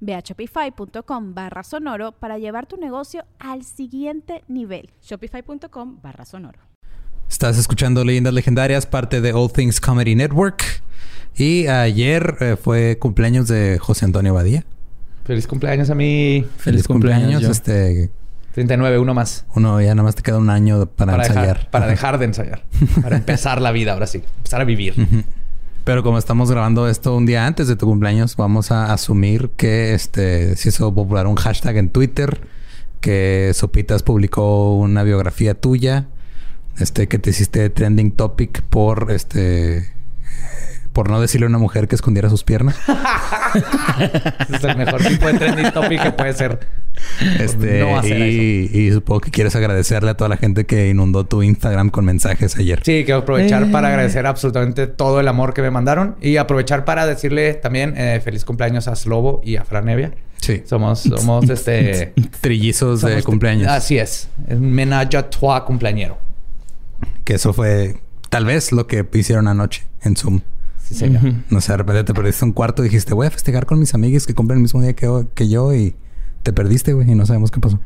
Ve a shopify.com barra sonoro para llevar tu negocio al siguiente nivel. Shopify.com barra sonoro. Estás escuchando Leyendas Legendarias, parte de All Things Comedy Network. Y ayer eh, fue cumpleaños de José Antonio Badía. Feliz cumpleaños a mí. Feliz, cumpleaños. este, 39, uno más. Uno, ya nada más te queda un año para, ensayar. para dejar de ensayar. para empezar la vida, ahora sí. Empezar a vivir. Pero como estamos grabando esto un día antes de tu cumpleaños, vamos a asumir que este se hizo popular un hashtag en Twitter, que Sopitas publicó una biografía tuya, este que te hiciste trending topic por este por no decirle a una mujer que escondiera sus piernas. es el mejor tipo de trending topic que puede ser. Este, no hacer y, y, supongo que quieres agradecerle a toda la gente que inundó tu Instagram con mensajes ayer. Sí, quiero aprovechar para eh. agradecer absolutamente todo el amor que me mandaron y aprovechar para decirle también eh, feliz cumpleaños a Slobo y a Franevia. Sí. Somos, somos este... Trillizos de cumpleaños. Así es. Es menage a trois cumpleañero. Que eso fue tal vez lo que hicieron anoche en Zoom. No sé, de repente te perdiste un cuarto y dijiste, voy a festejar con mis amigos que cumplen el mismo día que, que yo y te perdiste, güey, y no sabemos qué pasó.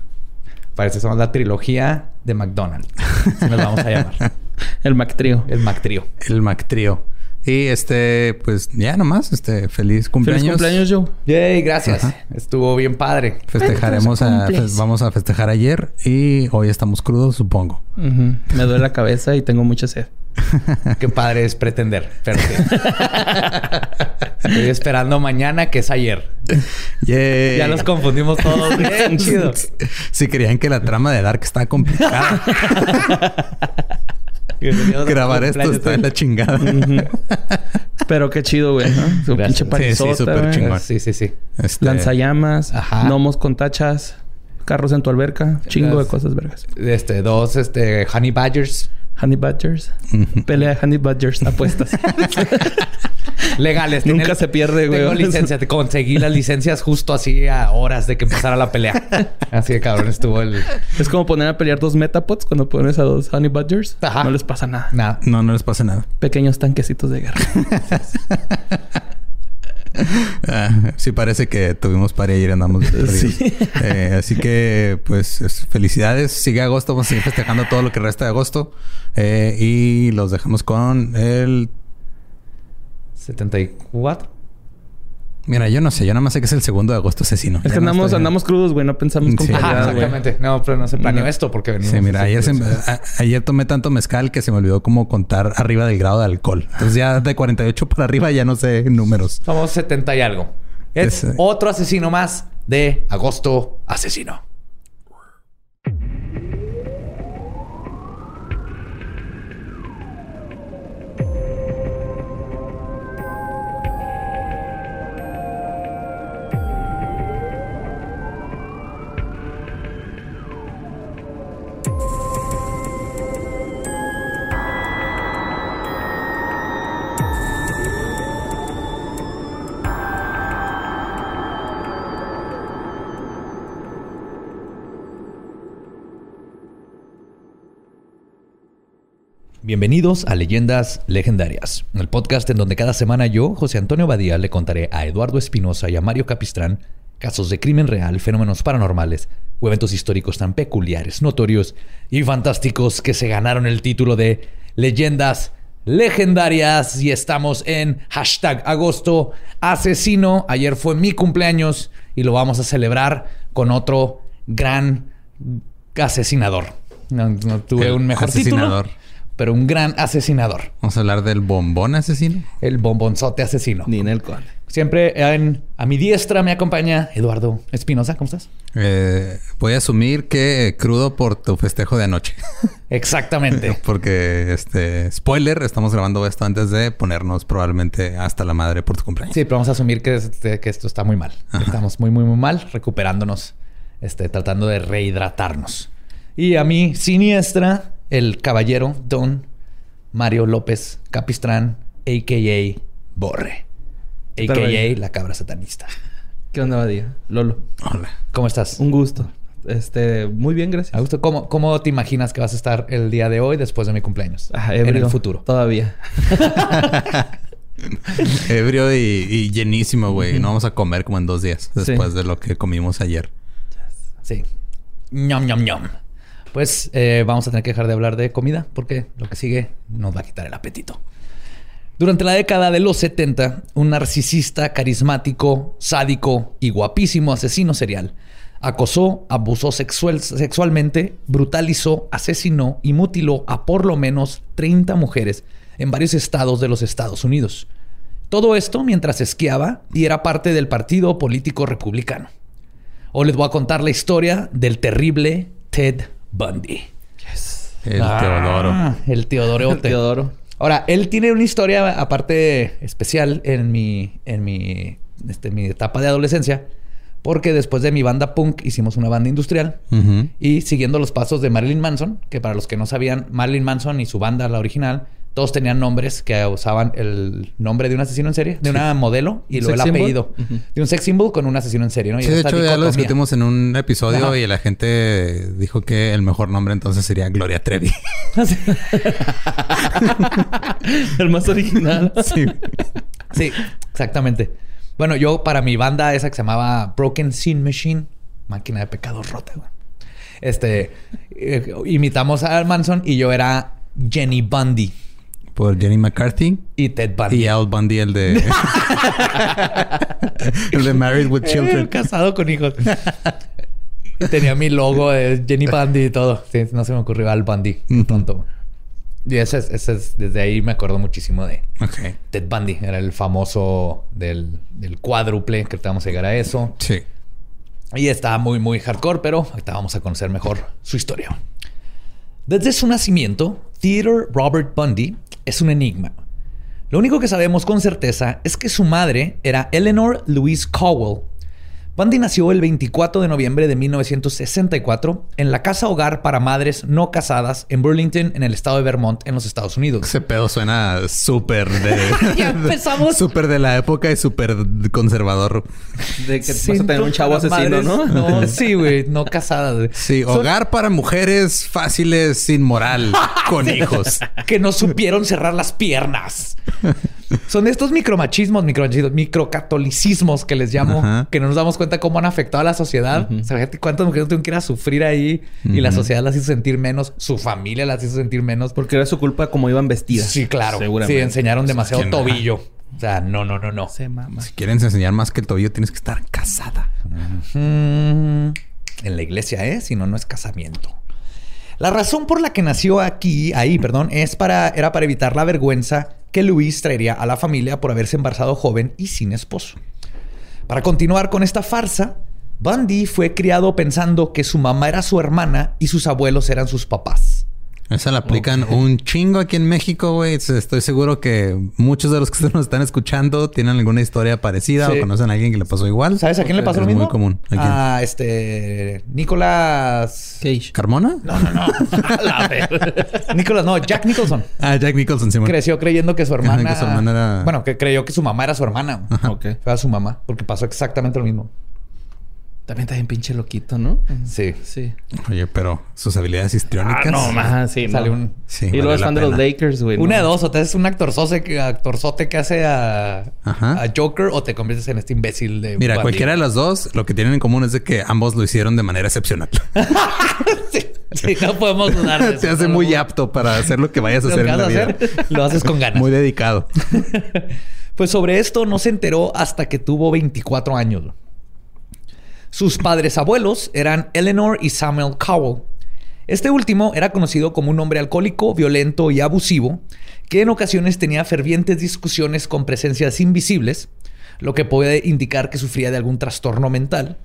Parece que somos la trilogía de McDonald's. Así nos vamos a llamar. el McTrio. El McTrio. El McTrio. Y este, pues ya nomás, este, feliz cumpleaños. Feliz cumpleaños, Joe. Yay, gracias. Estuvo bien padre. Festejaremos a, vamos a festejar ayer y hoy estamos crudos, supongo. Me duele la cabeza y tengo mucha sed. Qué padre es pretender. Estoy esperando mañana, que es ayer. Ya nos confundimos todos. Bien chido. Si creían que la trama de Dark estaba complicada. Grabar esto está en la chingada. Pero qué chido, güey. Su pinche Sí, sí, súper chingón. Sí, sí, sí. Este... Lanzallamas, gnomos con tachas, carros en tu alberca, chingo de cosas vergas. Este, dos, este, honey badgers. Honey Badgers. Pelea de Honey Badgers. Apuestas. Legales. Nunca se pierde, güey. Tengo licencia. Te conseguí las licencias justo así a horas de que empezara la pelea. Así de cabrón estuvo el... Es como poner a pelear dos Metapods cuando pones a dos Honey Badgers. No les pasa nada. Nada. No, no les pasa nada. Pequeños tanquecitos de guerra. Ah, sí parece que tuvimos para ayer y andamos sí. eh, así que pues felicidades. Sigue agosto vamos a seguir festejando todo lo que resta de agosto. Eh, y los dejamos con el 74 Mira, yo no sé, yo nada más sé que es el segundo de agosto asesino. Es que andamos, andamos crudos, güey, no pensamos con exactamente. No, pero no se planeó esto porque venimos. Sí, mira, ayer, ayer tomé tanto mezcal que se me olvidó como contar arriba del grado de alcohol. Entonces ya de 48 para arriba ya no sé números. Somos 70 y algo. Es otro asesino más de agosto asesino. Bienvenidos a Leyendas Legendarias, el podcast en donde cada semana yo, José Antonio Badía, le contaré a Eduardo Espinosa y a Mario Capistrán casos de crimen real, fenómenos paranormales o eventos históricos tan peculiares, notorios y fantásticos que se ganaron el título de Leyendas Legendarias y estamos en hashtag agosto asesino. Ayer fue mi cumpleaños y lo vamos a celebrar con otro gran asesinador. No, no tuve un mejor asesinador. título, pero un gran asesinador. Vamos a hablar del bombón asesino. El bombonzote asesino. Ni en el Conde. Siempre a mi diestra me acompaña Eduardo Espinosa. ¿Cómo estás? Eh, voy a asumir que crudo por tu festejo de anoche. Exactamente. Porque, este, spoiler, estamos grabando esto antes de ponernos probablemente hasta la madre por tu cumpleaños. Sí, pero vamos a asumir que, este, que esto está muy mal. Estamos muy, muy, muy mal, recuperándonos, este, tratando de rehidratarnos. Y a mi siniestra, el caballero Don Mario López Capistrán, a.k.a. Borre. A.k.a. la cabra satanista. ¿Qué onda, Badía? Lolo. Hola. ¿Cómo estás? Un gusto. Este, muy bien, gracias. A gusto. ¿Cómo, ¿Cómo te imaginas que vas a estar el día de hoy después de mi cumpleaños? Ah, en el futuro. Todavía. ebrio y, llenísimo, güey. No vamos a comer como en dos días después de lo que comimos ayer. Sí. ñom, ñom, ñom. Pues eh, vamos a tener que dejar de hablar de comida porque lo que sigue nos va a quitar el apetito. Durante la década de los 70, un narcisista carismático, sádico y guapísimo asesino serial acosó, abusó sexualmente, brutalizó, asesinó y mutiló a por lo menos 30 mujeres en varios estados de los Estados Unidos. Todo esto mientras esquiaba y era parte del partido político republicano. Hoy les voy a contar la historia del terrible Ted Bundy. El ah, Teodoro. El Teodoro. El Teodoro. Ahora, él tiene una historia aparte especial en mi, en mi, este, mi etapa de adolescencia. Porque después de mi banda punk hicimos una banda industrial. Y siguiendo los pasos de Marilyn Manson, que para los que no sabían, Marilyn Manson y su banda, la original, todos tenían nombres que usaban el nombre de un asesino en serie, de una modelo y luego el apellido de un sex symbol con un asesino en serie, ¿no? sí, de hecho ya lo discutimos en un episodio y la gente dijo que el mejor nombre entonces sería Gloria Trevi. el más original. Sí. Sí, exactamente. Bueno, yo para mi banda esa que se llamaba Broken Sin Machine, máquina de pecados rota, güey. Este, eh, imitamos a Manson y yo era Jenny Bundy por Jenny McCarthy. Y Ted Bundy. Y Al Bundy, el de... el de Married with Children. casado con hijos. tenía mi logo de Jenny Bundy y todo. Sí, no se me ocurrió Al Bundy. Tonto. Y ese es, ese es, desde ahí me acuerdo muchísimo de Ted Bundy. Era el famoso del, del cuádruple, que vamos a llegar a eso. Sí. Y está muy, muy hardcore, pero ahorita vamos a conocer mejor su historia. Desde su nacimiento, Theodore Robert Bundy es un enigma. Lo único que sabemos con certeza es que su madre era Eleanor Louise Cowell, Bundy nació el 24 de noviembre de 1964 en la casa hogar para madres no casadas en Burlington, en el estado de Vermont, en los Estados Unidos. Ese pedo suena súper de. ya empezamos. Súper de la época y súper conservador. De que vas a tener un chavo asesino, ¿no? No, sí, güey, no casadas. Sí, hogar para mujeres fáciles, sin moral, con hijos. Que no supieron cerrar las piernas. Son estos micromachismos, micromachismos, microcatolicismos que les llamo, que no nos damos cuenta cómo han afectado a la sociedad. O sea, cuántas mujeres tuvieron que ir a sufrir ahí y la sociedad las hizo sentir menos, su familia las hizo sentir menos. Porque era su culpa como iban vestidas. Sí, claro. Sí, enseñaron demasiado tobillo. O sea, no, no, no, no. Si quieren enseñar más que el tobillo, tienes que estar casada. En la iglesia, ¿eh? Si no, no es casamiento. La razón por la que nació aquí, ahí, perdón, es para, era para evitar la vergüenza que Luis traería a la familia por haberse embarazado joven y sin esposo. Para continuar con esta farsa, Bundy fue criado pensando que su mamá era su hermana y sus abuelos eran sus papás. Esa la aplican un chingo aquí en México, güey. Estoy seguro que muchos de los que nos están escuchando tienen alguna historia parecida o conocen a alguien que le pasó igual. ¿Sabes a quién le pasó lo mismo? muy común. ¿A, este... Nicolás... Cage. ¿Carmona? No, no, no. Nicolás, no. Jack Nicholson. Ah, Jack Nicholson, sí. Creció creyendo que su hermana... que su hermana era... Bueno, que creyó que su mamá era su hermana. Ok. Fue a su mamá. Porque pasó exactamente lo mismo. También está bien pinche loquito, ¿no? Sí. Sí. Oye, pero sus habilidades histriónicas. Ah, no, más. Sí, Sale un. Sí, y luego es fan de los Lakers, güey. Una de dos. O te haces un actorzote que, actorzote que hace a, a Joker o te conviertes en este imbécil de. Mira, cualquiera de las dos, lo que tienen en común es de que ambos lo hicieron de manera excepcional. sí, no podemos dudar de eso. Te hace muy apto para hacer lo que vayas a hacer en la vida. lo haces con ganas. Muy dedicado. pues sobre esto no se enteró hasta que tuvo 24 años. Sus padres abuelos eran Eleanor y Samuel Cowell. Este último era conocido como un hombre alcohólico, violento y abusivo, que en ocasiones tenía fervientes discusiones con presencias invisibles, lo que puede indicar que sufría de algún trastorno mental.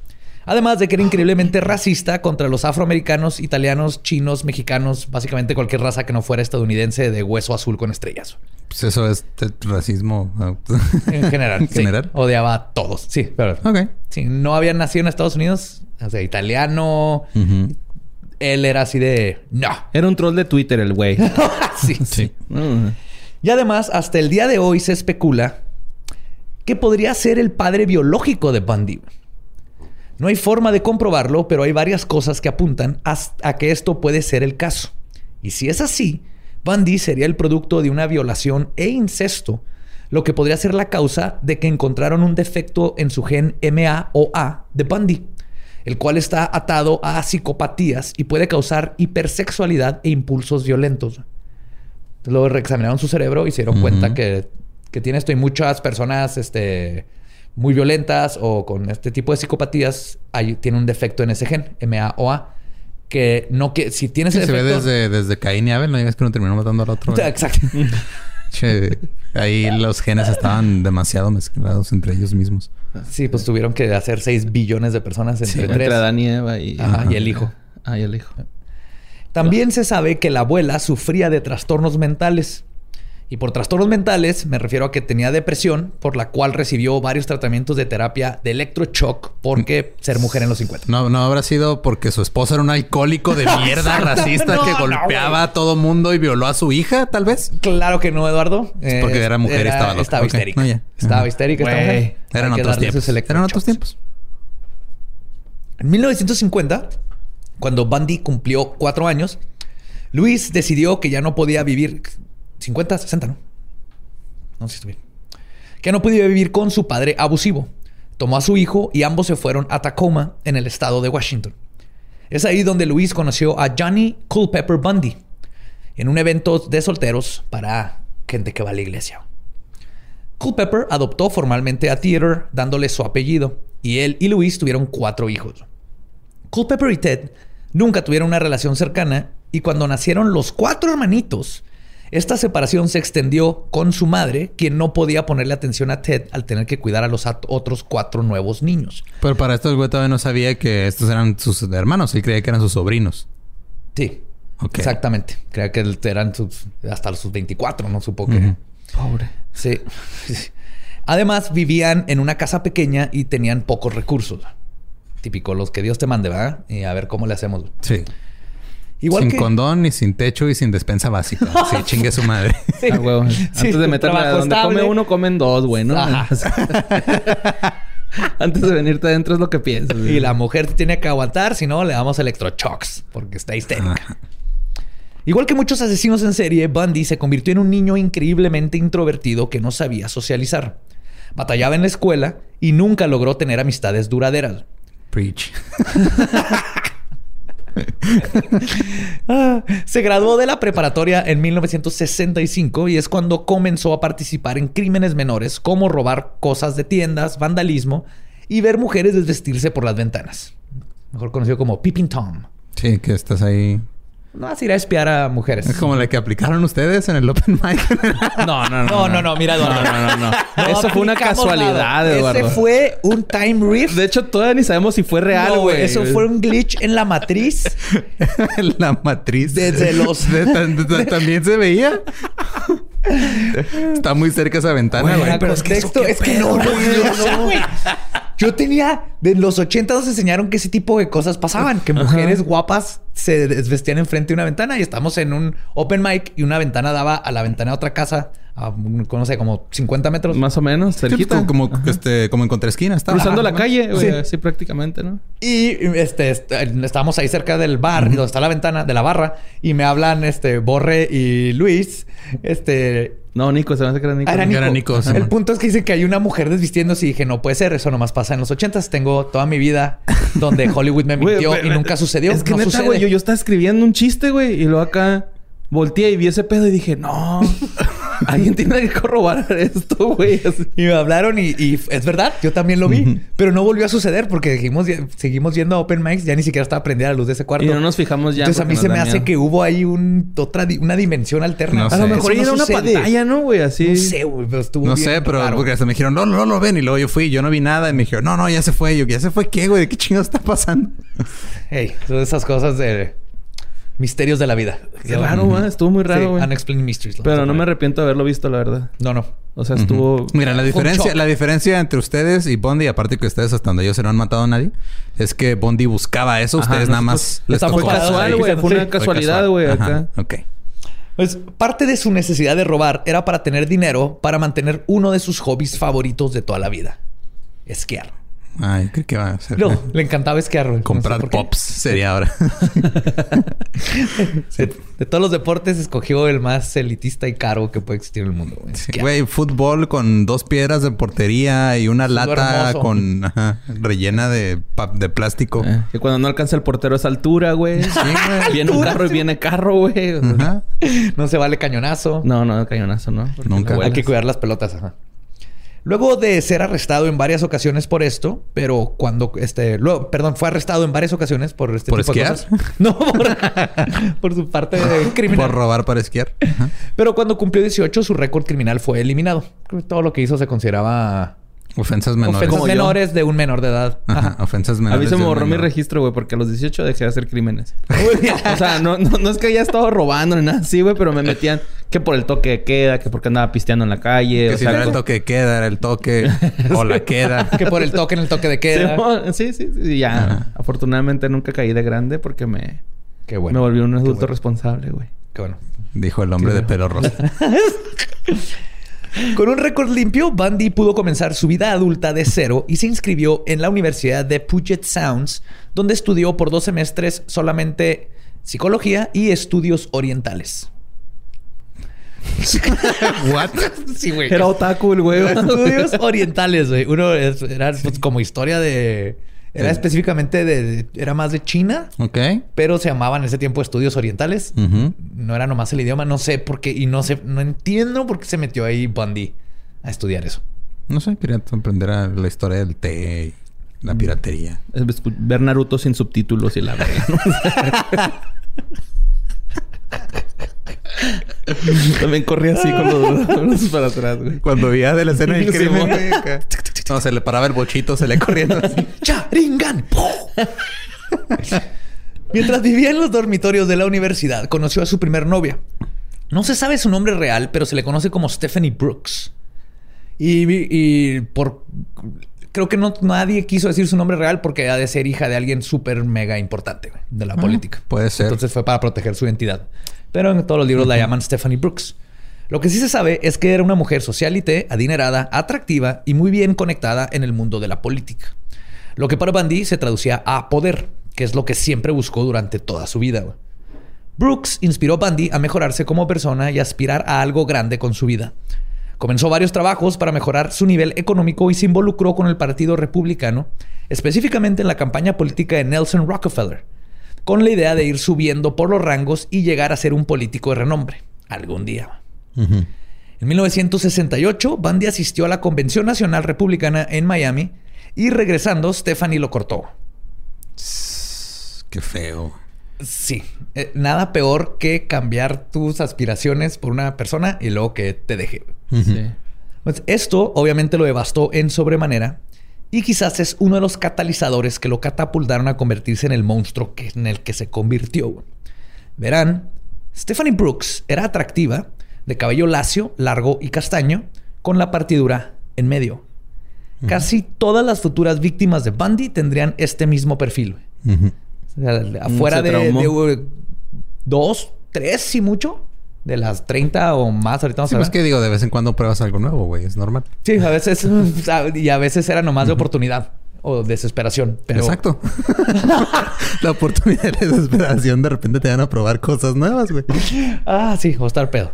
Además de que era increíblemente racista contra los afroamericanos, italianos, chinos, mexicanos, básicamente cualquier raza que no fuera estadounidense de hueso azul con estrellas. Pues eso es racismo. En general. en general. Odiaba a todos. Sí, pero. Ok. Sí, no había nacido en Estados Unidos. O sea, italiano. Él era así de. No. Era un troll de Twitter el güey. sí. sí. Y además, hasta el día de hoy se especula que podría ser el padre biológico de Bundy. No hay forma de comprobarlo, pero hay varias cosas que apuntan a que esto puede ser el caso. Y si es así, Bundy sería el producto de una violación e incesto, lo que podría ser la causa de que encontraron un defecto en su gen MA o A de Bundy, el cual está atado a psicopatías y puede causar hipersexualidad e impulsos violentos. Luego reexaminaron su cerebro y se dieron cuenta que, tiene esto y muchas personas este, muy violentas o con este tipo de psicopatías hay, tiene un defecto en ese gen, MA o A que no que si tienes Se ve desde, desde Caín y Abel, no digas que uno terminó matando al otro. Exacto. ahí los genes estaban demasiado mezclados entre ellos mismos. Sí, pues tuvieron que hacer 6 billones de personas entre tres. Entre Adán y Eva y, y el hijo. Ah, y el hijo. También se sabe que la abuela sufría de trastornos mentales. Y por trastornos mentales me refiero a que tenía depresión, por la cual recibió varios tratamientos de terapia de electroshock porque ser mujer en los 50. No, no habrá sido porque su esposo era un alcohólico de mierda racista que golpeaba a todo mundo y violó a su hija, tal vez. Claro que no, Eduardo. Es porque era mujer y estaba loca. Estaba histérica. Estaba histérica esta mujer. Eran otros tiempos. Eran otros tiempos. En 1950, cuando Bundy cumplió cuatro años, Luis decidió que ya no podía vivir 50, 60, ¿no? No sé si bien. Que no podía vivir con su padre abusivo. Tomó a su hijo y ambos se fueron a Tacoma, en el estado de Washington. Es ahí donde Luis conoció a Johnny Culpepper Bundy, en un evento de solteros para gente que va a la iglesia. Culpepper adoptó formalmente a Theater, dándole su apellido, y él y Luis tuvieron cuatro hijos. Culpepper y Ted nunca tuvieron una relación cercana, y cuando nacieron los cuatro hermanitos, esta separación se extendió con su madre, quien no podía ponerle atención a Ted al tener que cuidar a los otros cuatro nuevos niños. Pero para esto el güey todavía no sabía que estos eran sus hermanos. Él creía que eran sus sobrinos. Sí. Exactamente. Creía que eran sus, hasta sus 24, no supo que... Pobre. Sí. Además, vivían en una casa pequeña y tenían pocos recursos. Típico, los que Dios te mande, ¿verdad? Y a ver cómo le hacemos. Sí sin condón y sin techo y sin despensa básica. sí, chingue su madre. Sí. Ah, Antes de meterle a donde come uno, comen dos, güey, ¿no? Antes de venirte adentro es lo que piensas. Y la mujer tiene que aguantar, si no, le damos electrochocks porque está histérica. Igual que muchos asesinos en serie, Bundy se convirtió en un niño increíblemente introvertido que no sabía socializar. Batallaba en la escuela y nunca logró tener amistades duraderas. Preach. Ah, se graduó de la preparatoria en 1965 y es cuando comenzó a participar en crímenes menores como robar cosas de tiendas, vandalismo y ver mujeres desvestirse por las ventanas. Mejor conocido como Peeping Tom. Sí, que estás ahí no vas a ir a espiar a mujeres. Es como la que aplicaron ustedes en el Open Mic. no, no, no. No, no, no. Mira, Eduardo. No, no, no. no. Eso fue una casualidad, Eduardo. Ese fue un time rift. De hecho, todavía ni sabemos si fue real, güey. eso fue un glitch en la matriz. la matriz. Desde los... también se veía. Está muy cerca esa ventana, güey. Pero es que, es que no, güey. Yo tenía, de los 80 nos enseñaron que ese tipo de cosas pasaban, que mujeres guapas se desvestían enfrente de una ventana y estamos en un open mic y una ventana daba a la ventana de otra casa a, no sé, como 50 metros. Más o menos, cerquita. como, este, como en contraesquina. Estaba. Cruzando la calle, sí. prácticamente, ¿no? Y este, estábamos ahí cerca del bar, donde está la ventana, de la barra, y me hablan este, Borre y Luis, este, no, Nico, se me hace que era Nico. Era Nico. El punto es que dicen que hay una mujer desvistiéndose y dije, no puede ser, eso nomás pasa en los ochentas. Tengo toda mi vida donde Hollywood me mintió y nunca sucedió. Es que no neta, güey, yo, yo estaba escribiendo un chiste, güey, y luego acá volteé y vi ese pedo y dije, no. Alguien tiene que corroborar esto, güey. Y me hablaron y, y es verdad, yo también lo vi. Pero no volvió a suceder porque dijimos, seguimos yendo a Open Mics, ya ni siquiera estaba prendida la luz de ese cuarto. Y no nos fijamos ya. Entonces a mí se me hace miedo. que hubo ahí un, otra, una dimensión alterna. No A lo mejor era no una pantalla, ¿no, güey? Así. No sé, güey, pero estuvo No bien sé, pero raro. porque hasta me dijeron, no, no, no lo ven. Y luego yo fui, y yo no vi nada. Y me dijeron, no, no, ya se fue. Y yo, ¿ya se fue qué, güey? ¿Qué chingados está pasando? Hey, son esas cosas de misterios de la vida. Qué raro, güey. Estuvo muy Sí, raro, güey. Unexplained Mysteries. Pero no me arrepiento de haberlo visto, la verdad. No, no. O sea, estuvo... Mira, la diferencia, la diferencia entre ustedes y Bondi, aparte que ustedes hasta donde yo se no han matado a nadie, es que Bondi buscaba eso. Ajá, ustedes nada más les estamos tocó. Casual, güey. Fue sí, una casualidad, casual. güey, acá. Ok. Pues parte de su necesidad de robar era para tener dinero para mantener uno de sus hobbies favoritos de toda la vida. Esquiar. Ay, creo que va a ser. No, le encantaba esquiar. güey. No sé Comprar pops sería ahora. De, de todos los deportes escogió el más elitista y caro que puede existir en el mundo. güey. Sí. Güey, fútbol con dos piedras de portería y una Fútbol lata hermoso. con ajá, rellena de, de plástico. Eh, que cuando no alcanza el portero esa altura, güey. Sí, güey. Viene un carro y viene carro, güey. Ajá. No se vale cañonazo. No, no, cañonazo, ¿no? Porque Nunca. no Hay que cuidar las pelotas, ajá. Luego de ser arrestado en varias ocasiones por esto, pero cuando este, luego, perdón, fue arrestado en varias ocasiones por este ¿Por tipo de esquiar? cosas. No, por, por su parte criminal. Por robar para esquiar. Pero cuando cumplió 18, su récord criminal fue eliminado. Todo lo que hizo se consideraba Ofensas menores. ofensas yo. menores de un menor de edad. Ajá, ofensas A menores. mí se me borró mi registro, güey, porque a los 18 dejé de hacer crímenes. o sea, no, no, no es que haya estado robando ni nada así, güey, pero me metían que por el toque de queda, que porque andaba pisteando en la calle. Que o si sea, no era el toque de queda, era el toque o la queda. Que por el toque en el toque de queda. Sí, sí, sí. y Ya, Ajá. afortunadamente nunca caí de grande porque me, Qué bueno. me volví un adulto bueno. responsable, güey. Qué bueno. Dijo el hombre Qué de pelo rosa. Con un récord limpio, Bundy pudo comenzar su vida adulta de cero y se inscribió en la Universidad de Puget Sounds, donde estudió por dos semestres solamente psicología y estudios orientales. What? Sí, güey. Era otaku el güey. Estudios orientales, güey. Uno era pues, como historia de... Era Sí. específicamente de, de- Era más de China, Ok. pero se llamaban en ese tiempo estudios orientales. No era nomás el idioma, no sé por qué. Y no sé, no entiendo por qué se metió ahí Bundy a estudiar eso. No sé, quería aprender a la historia del té y la piratería. Es escu- Ver Naruto sin subtítulos y la verga, ¿no? También corría así con los brazos para atrás, güey. Cuando veía de la escena del crimen, güey, acá. No, se le paraba el bochito, se le corriendo así. ¡Charingan! Mientras vivía en los dormitorios de la universidad, conoció a su primer novia. No se sabe su nombre real, pero se le conoce como Stephanie Brooks. Y, y por... Creo que no, nadie quiso decir su nombre real porque ha de ser hija de alguien súper mega importante güey, de la política. puede ser. Entonces fue para proteger su identidad. Pero en todos los libros la llaman Stephanie Brooks. Lo que sí se sabe es que era una mujer socialite, adinerada, atractiva y muy bien conectada en el mundo de la política. Lo que para Bundy se traducía a poder, que es lo que siempre buscó durante toda su vida. Brooks inspiró a Bundy a mejorarse como persona y aspirar a algo grande con su vida. Comenzó varios trabajos para mejorar su nivel económico y se involucró con el Partido Republicano, específicamente en la campaña política de Nelson Rockefeller, con la idea de ir subiendo por los rangos y llegar a ser un político de renombre algún día. En 1968, Bundy asistió a la Convención Nacional Republicana en Miami y regresando, Stephanie lo cortó. Qué feo. Sí, eh, nada peor que cambiar tus aspiraciones por una persona y luego que te deje. Sí. Pues esto obviamente lo devastó en sobremanera y quizás es uno de los catalizadores que lo catapultaron a convertirse en el monstruo que, en el que se convirtió. Verán, Stephanie Brooks era atractiva, de cabello lacio, largo y castaño, con la partidura en medio. Casi todas las futuras víctimas de Bundy tendrían este mismo perfil. O sea, afuera de, de, dos, tres, si mucho, de las 30 o más. Ahorita vamos Sí, a ver. pues que digo, de vez en cuando pruebas algo nuevo, güey. Es normal. Sí, a veces, y a veces era nomás de oportunidad o desesperación. Pero Exacto. la oportunidad de desesperación de repente te van a probar cosas nuevas, güey. Ah, sí, o estar pedo.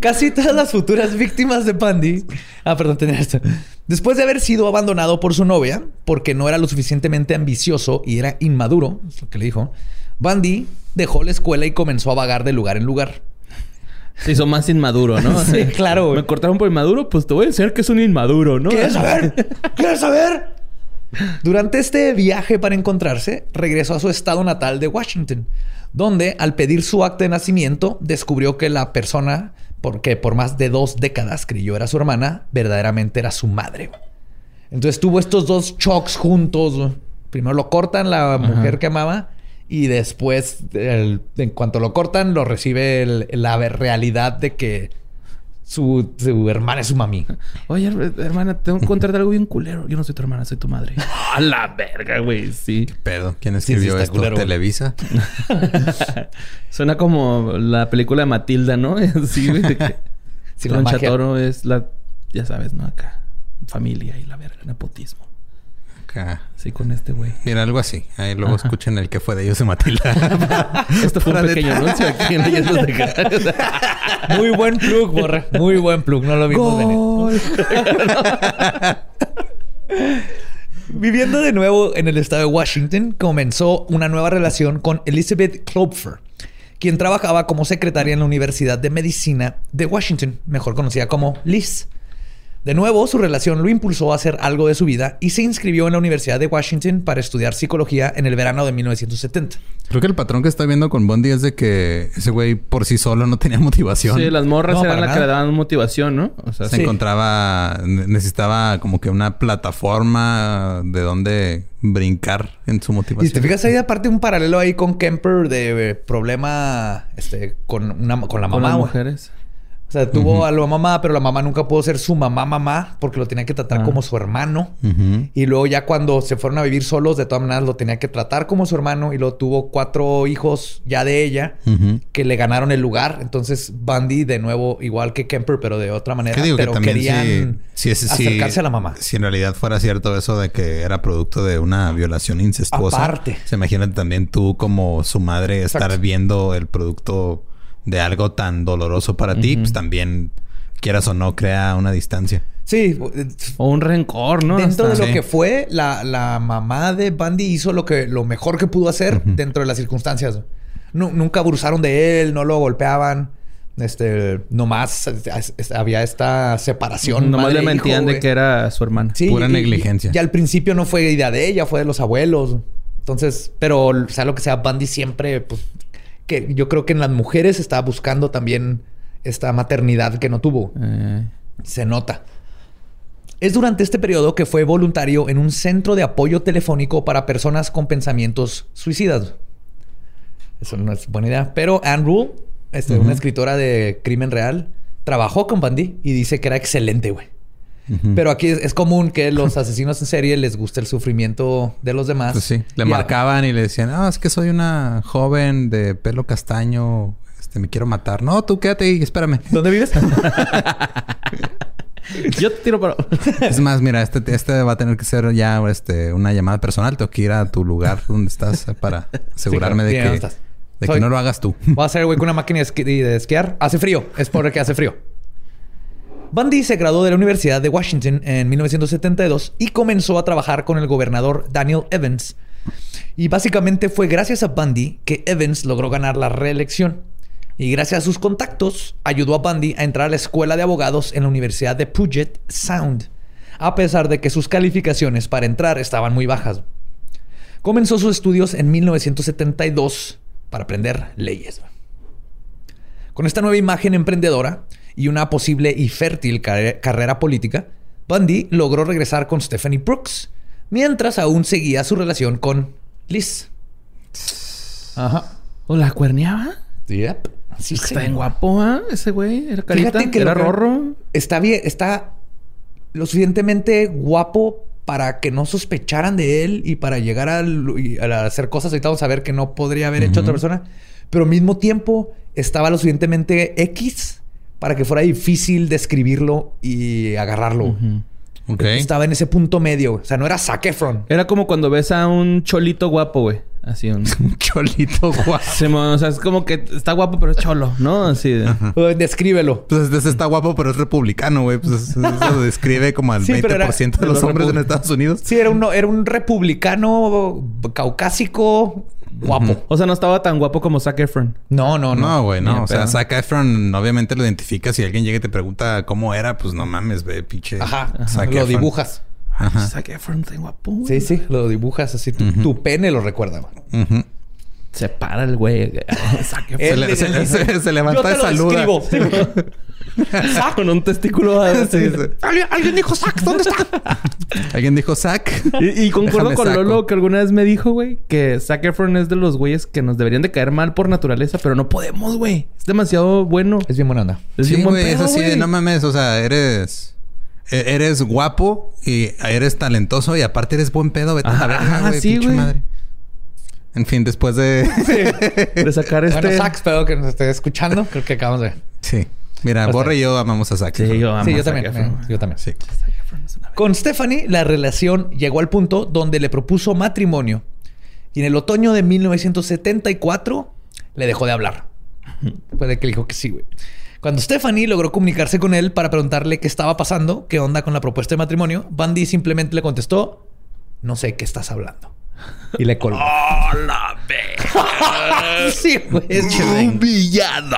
Casi todas las futuras víctimas de Bundy. Ah, perdón, tenía esto. Después de haber sido abandonado por su novia, porque no era lo suficientemente ambicioso y era inmaduro, es lo que le dijo, Bundy dejó la escuela y comenzó a vagar de lugar en lugar. Se hizo más inmaduro, ¿no? Sí, claro, güey. Me cortaron por inmaduro, pues te voy a enseñar que es un inmaduro, ¿no? ¿Quieres saber? ¿Quieres saber? Durante este viaje para encontrarse, regresó a su estado natal de Washington, donde al pedir su acta de nacimiento descubrió que la persona, porque por más de dos décadas creyó era su hermana, verdaderamente era su madre. Entonces tuvo estos dos shocks juntos. Primero lo cortan la mujer que amaba y después, el- en cuanto lo cortan, lo recibe el- la realidad de que su, su hermana es su mami. Oye, her- hermana, tengo que contarte algo bien culero. Yo no soy tu hermana, soy tu madre. A la verga, güey. Sí. Pedo. ¿Quién Sí, sí, escribió está esto? culero. Televisa. Suena como la película de Matilda, ¿no? Sí, güey. Sí, es la... Ya sabes, ¿no? Acá. Familia y la verga, nepotismo. Acá. Sí, con este güey. Mira, algo así. Ahí luego escuchen el que fue de ellos de Matilda. Esto fue un pequeño anuncio aquí en Leyendas de. Muy buen plug, borra. Muy buen plug. No lo vimos venir. Viviendo de nuevo en el estado de Washington, comenzó una nueva relación con Elizabeth Klopfer, quien trabajaba como secretaria en la Universidad de Medicina de Washington, mejor conocida como Liz. De nuevo, su relación lo impulsó a hacer algo de su vida y se inscribió en la Universidad de Washington para estudiar psicología en el verano de 1970. Creo que el patrón que está viendo con Bondi es de que ese güey por sí solo no tenía motivación. Sí, las morras No, eran las que le daban motivación, ¿no? O sea, Se Sí. encontraba, ne- necesitaba como que una plataforma de donde brincar en su Y motivación. si te fijas, hay aparte un paralelo ahí con Kemper de eh, problema este, con, una, con la con mamá. las güey. mujeres. O sea, tuvo a la mamá, pero la mamá nunca pudo ser su mamá mamá porque lo tenía que tratar Ah. como su hermano. Y luego ya cuando se fueron a vivir solos, de todas maneras lo tenía que tratar como su hermano y luego tuvo cuatro hijos ya de ella que le ganaron el lugar. Entonces Bundy de nuevo igual que Kemper, pero de otra manera. Que digo que pero también querían si, si, es- si- acercarse a la mamá. Si en realidad fuera cierto eso de que era producto de una violación incestuosa. Aparte. Se imagínate también tú como su madre estar viendo el producto de algo tan doloroso para ti, pues también quieras o no crea una distancia. Sí, O un rencor, ¿no? Dentro de lo Sí. que fue, la, la mamá de Bundy hizo lo que lo mejor que pudo hacer dentro de las circunstancias. Nu- nunca abusaron de él, no lo golpeaban. Este, nomás es- es- había esta separación. Nomás le madre-hijo, mentían de que era su hermana. Sí, Pura y- negligencia. Y, y al principio no fue idea de ella, fue de los abuelos. Entonces, pero sea lo que sea, Bundy siempre, pues, que yo creo que en las mujeres estaba buscando también esta maternidad que no tuvo. Eh, Se nota. Es durante este periodo que fue voluntario en un centro de apoyo telefónico para personas con pensamientos suicidas. Eso no es buena idea. Pero Anne Rule, este, una escritora de crimen real, trabajó con Bundy y dice que era excelente, güey. Pero aquí es, es común que los asesinos en serie les guste el sufrimiento de los demás. Pues sí, le Y a- marcaban y le decían, ah, es que soy una joven de pelo castaño, este, me quiero matar. No, tú quédate y espérame. ¿Dónde vives? Yo te tiro para... Es más, mira, este, este va a tener que ser ya este, una llamada personal. Tengo que ir a tu lugar donde estás para asegurarme Sí, de, que, ¿Dónde estás? de Soy- que no lo hagas tú. Voy a hacer, güey, con una máquina de, esqui- de esquiar. Hace frío. Es porque hace frío. Bundy se graduó de la Universidad de Washington en 1972 y comenzó a trabajar con el gobernador Daniel Evans. Y básicamente fue gracias a Bundy que Evans logró ganar la reelección. Y gracias a sus contactos, ayudó a Bundy a entrar a la escuela de abogados en la Universidad de Puget Sound, a pesar de que sus calificaciones para entrar estaban muy bajas. Comenzó sus estudios en 1972 para aprender leyes. Con esta nueva imagen emprendedora y una posible y fértil carre- carrera política, Bundy logró regresar con Stephanie Brooks, mientras aún seguía su relación con Liz. Ajá. ¿O la cuerneaba? Yep. Sí, Está bien guapo, ¿ah? Ese güey. Era carita. Fíjate que era que- rorro. Está bien, está lo suficientemente guapo para que no sospecharan de él y para llegar a, hacer cosas. Ahorita vamos a ver que no podría haber hecho otra persona. Pero al mismo tiempo estaba lo suficientemente X para que fuera difícil describirlo y agarrarlo. Estaba en ese punto medio. O sea, no era Zac Efron. Era como cuando ves a un cholito guapo, güey. Así un... Un cholito guapo. O sea, es como que está guapo, pero es cholo, ¿no? Así de... Descríbelo. Pues este está guapo, pero es republicano, güey. Pues eso lo describe como al Sí, 20% pero era- de los hombres en Estados Unidos. Sí, era un, era un republicano caucásico, guapo. O sea, no estaba tan guapo como Zac Efron. No, no, no. No, güey, no. O sea. Zac Efron obviamente lo identifica. Si alguien llega y te pregunta cómo era, pues no mames, ve, pinche. Ajá. Zac Lo Efron. dibujas. Ajá. Zac Efron está guapo. güey. Sí, sí, lo dibujas así. Tu, tu pene lo recuerda. güey. Se para el güey. Zac Efron. Se, le- se- se- se levanta Yo te lo saluda. describo. Con un testículo. Sí, sí. ¿Alguien, alguien dijo Zack, ¿dónde está? Alguien dijo Zac. Y, y concuerdo Déjame con saco. Lolo que alguna vez me dijo, güey, que Zac Efron es de los güeyes que nos deberían de caer mal por naturaleza, pero no podemos, güey. Es demasiado bueno. Es bien buena onda. Es sí, bien buen güey, es pedo, así de güey. no mames, o sea, eres. e- Eres guapo y eres talentoso y aparte eres buen pedo. Vete a verga, ajá, güey. sí, pinche güey. madre. En fin, después de. De sacar este... Bueno, Zack, espero que nos esté escuchando. Creo que acabamos de... sí. Mira, Borre y yo amamos a Zac. Sí, yo amo Sí, a yo también. Eh, yo también. Sí. Con Stephanie, la relación llegó al punto donde le propuso matrimonio. Y en el otoño de 1974 le dejó de hablar. Puede que le dijo que sí, güey. Cuando Stephanie logró comunicarse con él para preguntarle qué estaba pasando, qué onda con la propuesta de matrimonio, Bundy simplemente le contestó: No sé qué estás hablando. Y le colgó. sí, güey. Es un villano.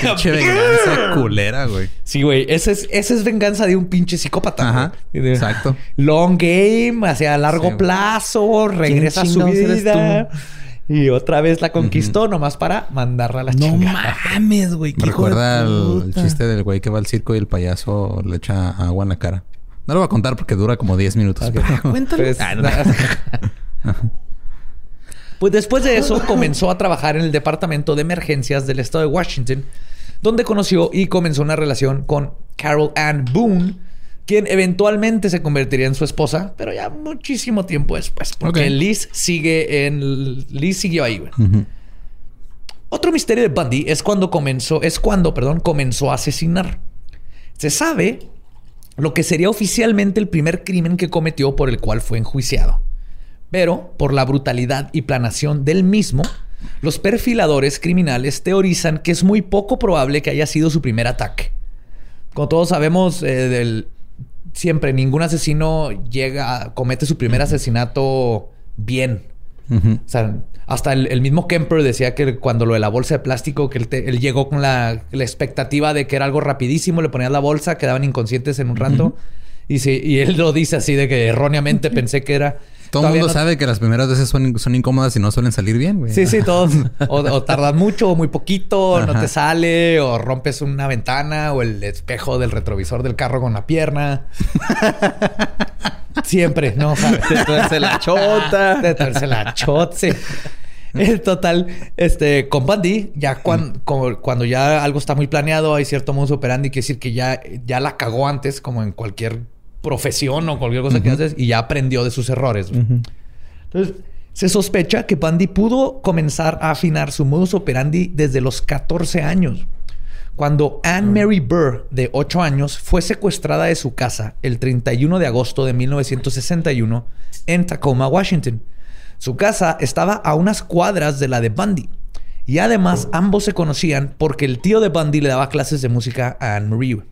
Pinche venganza culera, güey. Sí, güey. Esa es, esa es venganza de un pinche psicópata. Ajá. güey. Exacto. Long game, hacia largo Sí, plazo, regresa a su vida. Y otra vez la conquistó nomás para mandarla a la No chingada. mames, güey. Hijo de recuerda el, chiste del güey que va al circo y el payaso le echa agua en la cara. No lo voy a contar porque dura como 10 minutos. Ok. pero- Cuéntalo. Pues, Ah, no. Pues después de eso comenzó a trabajar en el departamento de emergencias del estado de Washington, donde conoció y comenzó una relación con Carol Ann Boone, quien eventualmente se convertiría en su esposa, pero ya muchísimo tiempo después, porque. Liz sigue en Liz siguió ahí. güey. Otro misterio de Bundy es cuando comenzó, es cuando, perdón, comenzó a asesinar. Se sabe lo que sería oficialmente el primer crimen que cometió por el cual fue enjuiciado. Pero por la brutalidad y planación del mismo, los perfiladores criminales teorizan que es muy poco probable que haya sido su primer ataque. Como todos sabemos, eh, del- siempre ningún asesino llega, comete su primer asesinato bien. O sea, hasta el, el mismo Kemper decía que cuando lo de la bolsa de plástico, que él, te- él llegó con la, la expectativa de que era algo rapidísimo, le ponías la bolsa, quedaban inconscientes en un rato. Y, sí, y él lo dice así de que erróneamente pensé que era... Todo el mundo no- sabe que las primeras veces son, son incómodas y no suelen salir bien, güey. Sí, sí, todos. O, o tardas mucho o muy poquito, no te sale, o rompes una ventana o el espejo del retrovisor del carro con la pierna. Siempre, ¿no? O sea, Te tuerce la chota. de tuerce la chot, sí. En total, este, con Bundy, ya cuan- cuando ya algo está muy planeado, hay cierto modus operandi, quiere decir que ya, ya la cagó antes, como en cualquier profesión o cualquier cosa que haces, y ya aprendió de sus errores. Entonces, se sospecha que Bundy pudo comenzar a afinar su modus operandi desde los 14 años. Cuando Anne Mary Burr, de 8 años, fue secuestrada de su casa el 31 de agosto de 1961 en Tacoma, Washington. Su casa estaba a unas cuadras de la de Bundy. Y además ambos se conocían porque el tío de Bundy le daba clases de música a Anne Marie.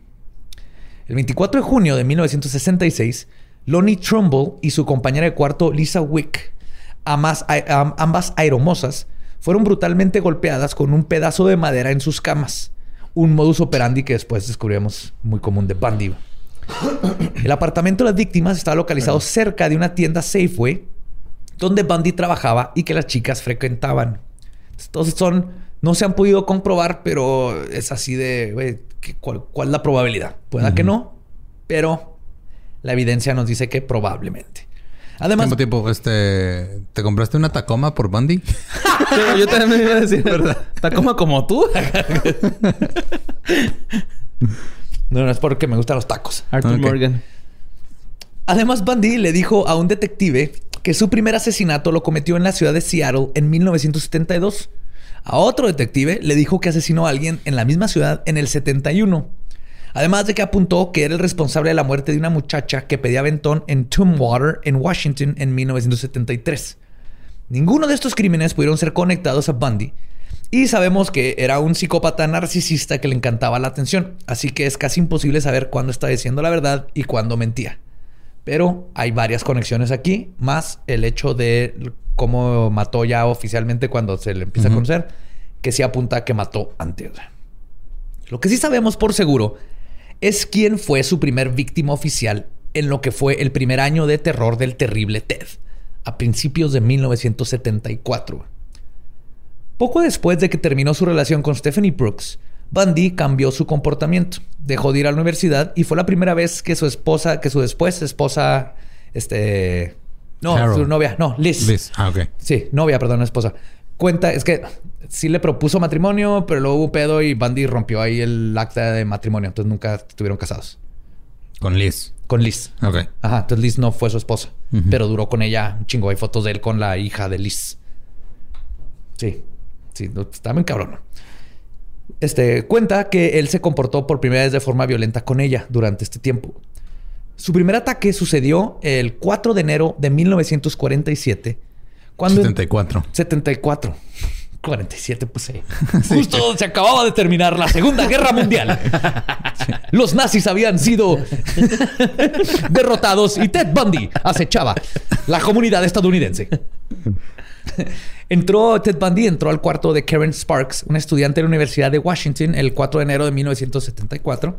El 24 de junio de 1966, Lonnie Trumbull y su compañera de cuarto Lisa Wick, ambas, am- ambas aeromosas, fueron brutalmente golpeadas con un pedazo de madera en sus camas. Un modus operandi que después descubrimos muy común de Bundy. El apartamento de las víctimas estaba localizado cerca de una tienda Safeway donde Bundy trabajaba y que las chicas frecuentaban. Entonces son, no se han podido comprobar, pero es así de, güey, ¿qué- cuál, cuál es la probabilidad? Pueda que no, pero la evidencia nos dice que probablemente. Además, Tiempo, tiempo, este... ¿Te compraste una Tacoma por Bundy? Sí, yo también me iba a decir, ¿verdad? Tacoma como tú. no, no es porque me gustan los tacos. Arthur. Morgan. Además, Bundy le dijo a un detective que su primer asesinato lo cometió en la ciudad de Seattle en 1972. A otro detective le dijo que asesinó a alguien en la misma ciudad en el 71. Además de que apuntó que era el responsable de la muerte de una muchacha que pedía aventón en Tumwater, en Washington, en 1973. Ninguno de estos crímenes pudieron ser conectados a Bundy. Y sabemos que era un psicópata narcisista que le encantaba la atención. Así que es casi imposible saber cuándo estaba diciendo la verdad y cuándo mentía. Pero hay varias conexiones aquí, más el hecho de cómo mató ya oficialmente cuando se le empieza a conocer, que sí apunta a que mató antes. Lo que sí sabemos por seguro es quién fue su primer víctima oficial en lo que fue el primer año de terror del terrible Ted, a principios de 1974. Poco después de que terminó su relación con Stephanie Brooks, Bundy cambió su comportamiento, dejó de ir a la universidad y fue la primera vez que su esposa, que su después esposa, este, no, Carol. su novia, no, Liz. Liz. Ah, ok. Sí, novia, perdón, esposa. Cuenta, es que sí le propuso matrimonio, pero luego hubo un pedo y Bundy rompió ahí el acta de matrimonio, entonces nunca estuvieron casados. Con Liz. Con Liz. Ok. Ajá, entonces Liz no fue su esposa, pero duró con ella un chingo. Hay fotos de él con la hija de Liz. Sí, sí, está bien cabrón. Este cuenta que él se comportó por primera vez de forma violenta con ella durante este tiempo. Su primer ataque sucedió el 4 de enero de 1947, cuando 74. 74. 47, pues sí. Justo se acababa de terminar la Segunda Guerra Mundial. Los nazis habían sido derrotados y Ted Bundy acechaba la comunidad estadounidense. Entró Ted Bundy, entró al cuarto de Karen Sparks, una estudiante de la Universidad de Washington, el 4 de enero de 1974.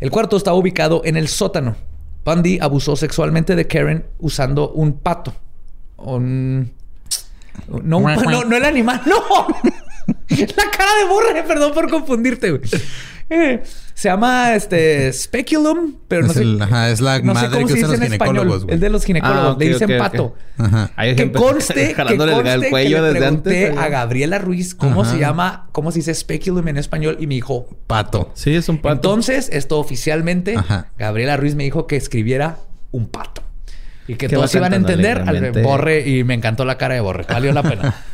El cuarto estaba ubicado en el sótano. Bundy abusó sexualmente de Karen usando un pato. Un... No, un no, no el animal, no. La cara de borre, perdón por confundirte, güey. Eh, se llama este speculum, pero no Es sé. el- ajá, es la no sé madre cómo que se usan dice los en español. ginecólogos, güey. El de los ginecólogos. Ah, ok, Le dicen pato. Ajá. Que conste, que, jalándole el- el conste cuello que le desde pregunté antes. a Gabriela Ruiz cómo Ajá. se llama, cómo se dice speculum en español y me dijo Pato. Sí, es un pato. entonces, esto oficialmente, Ajá. Gabriela Ruiz me dijo que escribiera un pato. Y que todos iban a entender al. Borre y me encantó la cara de Borre. Valió la pena.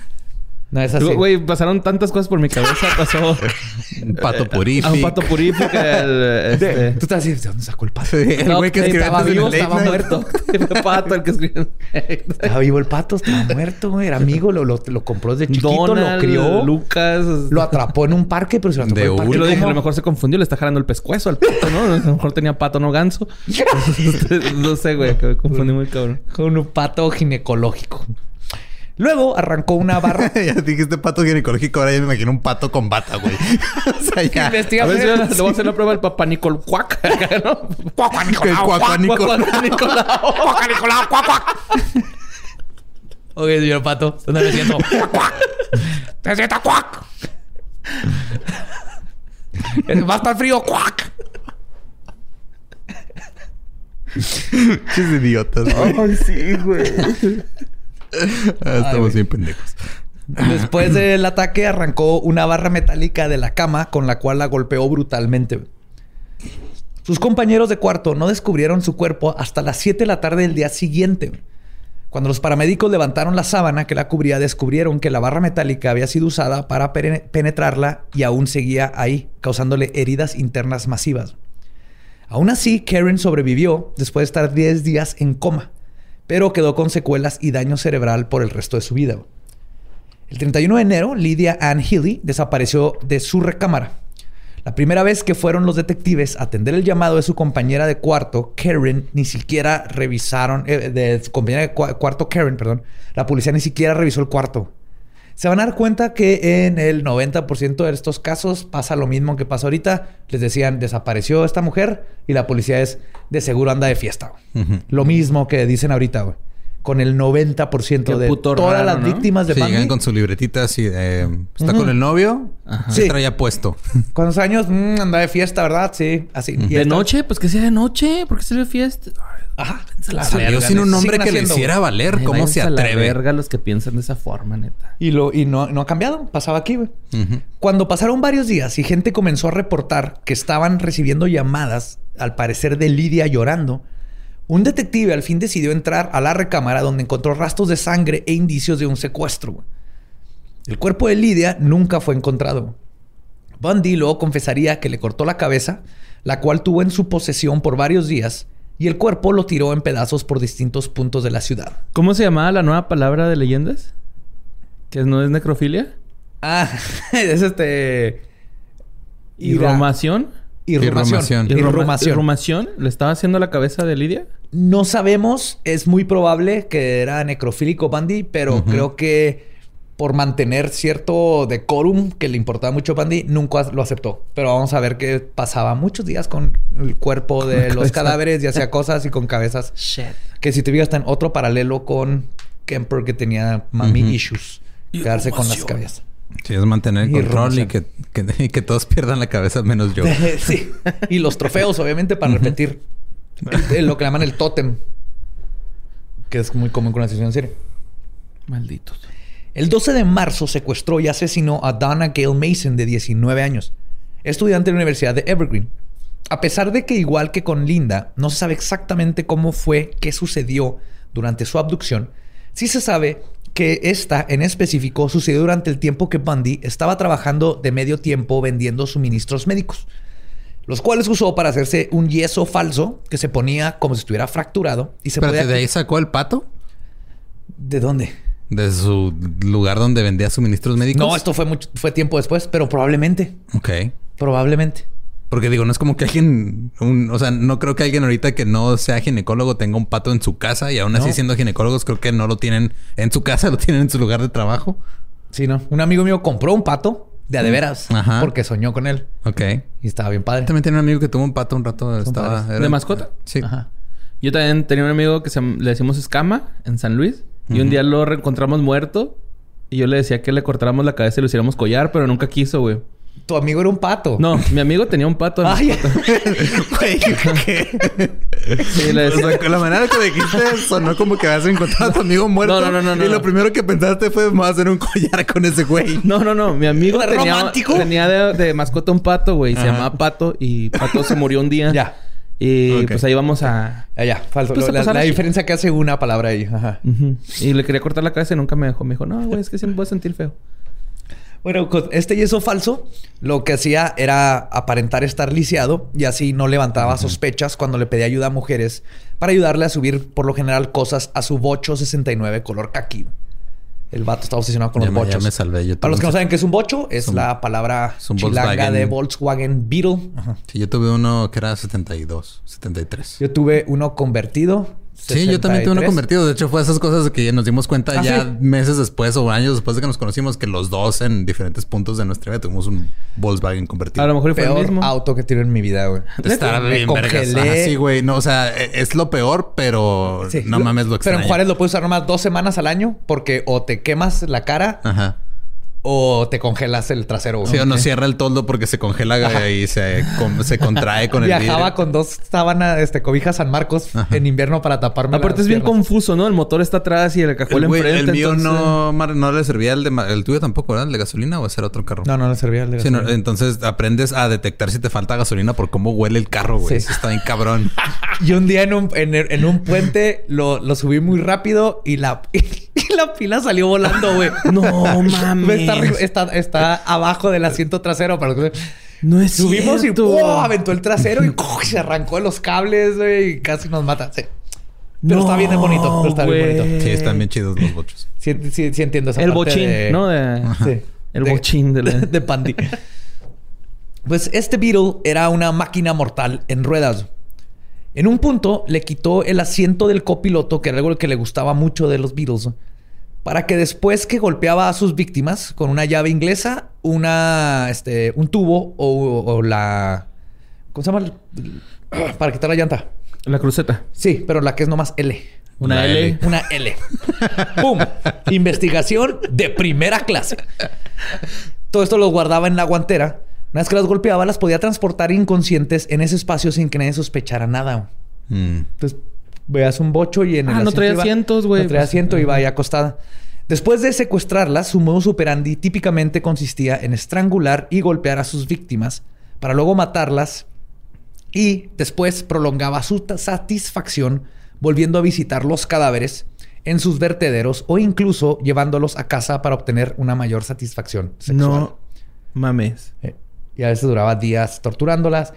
No es así. Güey, pasaron tantas cosas por mi cabeza. Pasó Un pato purífico. a un pato purífico. El, este... Tú estás así, ¿de dónde sacó el pato? Sí, el güey que que escribió estaba vivo, el estaba night. muerto. Fue pato el que escribió. Estaba vivo el pato, estaba muerto, güey. Era amigo, lo, lo, lo compró desde chiquito, Donald, lo crió. Lucas. Lo atrapó en un parque, pero se lo atrapó De en el parque. Yo lo dije, a lo mejor se confundió, le está jalando el pescuezo al pato, ¿no? A lo mejor tenía pato, no ganso. no sé, güey, que me confundí muy cabrón. Con un pato ginecológico. Luego arrancó una barra. ya dijiste pato ginecológico, ahora ya me imagino un pato con bata, güey. o sea, ya. Investiga A ver si primero. le voy a hacer la prueba del papá Nicol Cuac. ¿no? Cuaca, Que Nicolau, cuac, Nicolau. cuaca, Nicolau. Cuac, cuac. Ok, señor Pato. ¿Dónde me siento? Cuac, cuac. Te siento cuac. Va a estar frío, cuac. Chis idiotas, güey. sí, güey. Ah, Estamos bien pendejos. Después del ataque arrancó una barra metálica de la cama con la cual la golpeó brutalmente. Sus compañeros de cuarto no descubrieron su cuerpo hasta las 7 de la tarde del día siguiente. Cuando los paramédicos levantaron la sábana que la cubría, descubrieron que la barra metálica había sido usada para pene- penetrarla y aún seguía ahí, causándole heridas internas masivas. Aún así, Karen sobrevivió después de estar 10 días en coma, pero quedó con secuelas y daño cerebral por el resto de su vida. El 31 de enero, Lydia Ann Healy desapareció de su recámara. La primera vez que fueron los detectives a atender el llamado de su compañera de cuarto, Karen, ni siquiera revisaron, eh, de su compañera de cua- cuarto, Karen, perdón, la policía ni siquiera revisó el cuarto. Se van a dar cuenta que en el 90% de estos casos pasa lo mismo que pasa ahorita. Les decían, desapareció esta mujer y la policía es, de seguro anda de fiesta. Lo mismo que dicen ahorita, güey. Con el 90% Qué de todas raro, las ¿no? víctimas de Sí, Bundy. llegan con su libretita así de... Está con el novio. Ajá. Sí. Traía puesto. ¿Cuántos años? Mm, anda de fiesta, ¿verdad? Sí, así. ¿De noche? Pues que sea de noche. ¿Por qué se ve fiesta? Ajá. la Salió sin un nombre que le hiciera valer. Ay, ¿Cómo se a la atreve? verga los que piensan de esa forma, neta. Y, lo, y no, no ha cambiado. Pasaba aquí, güey. Cuando pasaron varios días y gente comenzó a reportar que estaban recibiendo llamadas, al parecer de Lidia llorando, un detective al fin decidió entrar a la recámara donde encontró rastros de sangre e indicios de un secuestro. El cuerpo de Lidia nunca fue encontrado. Bundy luego confesaría que le cortó la cabeza, la cual tuvo en su posesión por varios días, y el cuerpo lo tiró en pedazos por distintos puntos de la ciudad. ¿Cómo se llamaba la nueva palabra de leyendas? ¿Que no es necrofilia? Ah, es este... ¿Irromación? Irrumación. Irrumación. Irroma- Irrumación. ¿Irrumación? ¿Le estaba haciendo la cabeza de Lidia? No sabemos, es muy probable que era necrofílico Bundy, pero creo que por mantener cierto decorum que le importaba mucho a Bundy, nunca lo aceptó. Pero vamos a ver qué pasaba muchos días con el cuerpo de los cadáveres y hacía cosas y con cabezas. Shit. Que si te fijas está en otro paralelo con Kemper que tenía mami Ujú. issues. Quedarse con las cabezas. Sí, es mantener el Y control y que, que- y que todos pierdan la cabeza menos yo. sí. Y los trofeos, obviamente, para repetir lo que llaman el tótem. Que es muy común con la sesión en serie. Malditos. El 12 de marzo secuestró y asesinó a Donna Gale Mason, de 19 años, estudiante de la Universidad de Evergreen. A pesar de que, igual que con Linda, no se sabe exactamente cómo fue, qué sucedió durante su abducción, sí se sabe que esta en específico sucedió durante el tiempo que Bundy estaba trabajando de medio tiempo vendiendo suministros médicos, los cuales usó para hacerse un yeso falso que se ponía como si estuviera fracturado y se Espérate, podía... ¿de ahí sacó el pato? ¿De dónde? De su lugar donde vendía suministros médicos. No, esto fue mucho, fue tiempo después, pero probablemente. Ok. Probablemente. Porque digo, no es como que alguien, un- o sea, no creo que alguien ahorita que no sea ginecólogo tenga un pato en su casa y aún así No. siendo ginecólogos creo que no lo tienen en su casa, lo tienen en su lugar de trabajo. Sí, ¿no? Un amigo mío compró un pato de a de veras Ajá. porque soñó con él Ok. y estaba bien padre. También tenía un amigo que tuvo un pato un rato. Estaba, era- ¿De mascota? Sí. Ajá. Yo también tenía un amigo que se, le decimos escama en San Luis. Y un día lo reencontramos muerto. Y yo le decía que le cortáramos la cabeza y lo hiciéramos collar, pero nunca quiso, güey. Tu amigo era un pato. No, mi amigo tenía un pato. Ay, Güey, ¿qué? Sí, le O decía- sea, con la manera que dijiste sonó como que habías encontrado a tu amigo muerto. No, no, no, no, Y no. lo primero que pensaste fue, a hacer un collar con ese güey. No, no, no. Mi amigo ¿Era tenía, romántico? tenía de, de mascota un pato, güey. Se llamaba Pato. Y Pato se murió un día. Ya. Y pues ahí vamos a... Ya, ya. Falso. Pues, a la, diferencia que hace una palabra ahí. Ajá. Y le quería cortar la cabeza y nunca me dejó. Me dijo, no, güey, es que siempre voy a sentir feo. Bueno, con este yeso falso, lo que hacía era aparentar estar lisiado y así no levantaba sospechas cuando le pedía ayuda a mujeres para ayudarle a subir por lo general cosas a su bocho 69 color caqui. El vato estaba obsesionado con Ya los me- ya bochos. me salvé. Yo Para los que no saben qué es un bocho, es Es un- la palabra es chilanga Volkswagen. de Volkswagen Beetle. Ajá. Sí, yo tuve uno que era 72, 73. Yo tuve uno convertido. Sí, yo también tuve uno 63. convertido. De hecho, fue esas cosas de que nos dimos cuenta Ah, ya ¿sí? meses después o años después de que nos conocimos que los dos en diferentes puntos de nuestra vida tuvimos un Volkswagen convertido. A lo mejor fue el Peor mismo. auto que tiene en mi vida, güey. Está Me bien sí, güey. No, o sea, e- es lo peor, pero Sí. no mames lo Pero en extraño. Juárez lo puedes usar nomás dos semanas al año porque o te quemas la cara Ajá. O te congelas el trasero. güey. Sí, o no cierra el toldo porque se congela y se, con- se contrae con el Viajaba vidrio. con dos sábanas, este, cobijas San Marcos Ajá. en invierno para taparme Aparte las es bien confuso, ¿no? El motor está atrás y el güey, enfrente. el mío entonces- no, Mar- no le servía el de el tuyo tampoco, ¿verdad? ¿El de gasolina o ese era otro carro? No, no le servía el de Sí, no, gasolina. entonces aprendes a detectar si te falta gasolina por cómo huele el carro, güey. Sí. Eso está bien cabrón. Y un día en un, en, en un puente lo, lo subí muy rápido y la, y la pila salió volando, güey. No mames. Está, está abajo del asiento trasero. Para los No es Subimos cierto. y ¡pum! aventó el trasero y ¡cuj! se arrancó de los cables, güey, y casi nos mata. Sí. Pero está bien bonito, pero está bien bonito. Sí, están bien chidos los bochos. Sí, sí, sí entiendo esa El parte bochín, de- ¿no? De- Sí. El De- bochín de la... de Pandy. Pues este Beetle era una máquina mortal en ruedas. En un punto le quitó el asiento del copiloto, que era algo que le gustaba mucho de los Beatles, para que después que golpeaba a sus víctimas con una llave inglesa, una, este, un tubo o, o la... ¿Cómo se llama? Para quitar la llanta. La cruceta. Sí, pero la que es nomás L. Una La L. L. Una L. ¡Pum! Investigación de primera clase. Todo esto lo guardaba en la guantera. Una vez que las golpeaba, las podía transportar inconscientes en ese espacio sin que nadie sospechara nada. Mm. Entonces, veas un bocho y en el Ah, no traía asientos, güey. No traía Pues, asiento, iba ahí acostada. Después de secuestrarlas, su modus operandi típicamente consistía en estrangular y golpear a sus víctimas para luego matarlas y después prolongaba su satisfacción volviendo a visitar los cadáveres en sus vertederos o incluso llevándolos a casa para obtener una mayor satisfacción sexual. No mames. Eh, Y a veces duraba días torturándolas.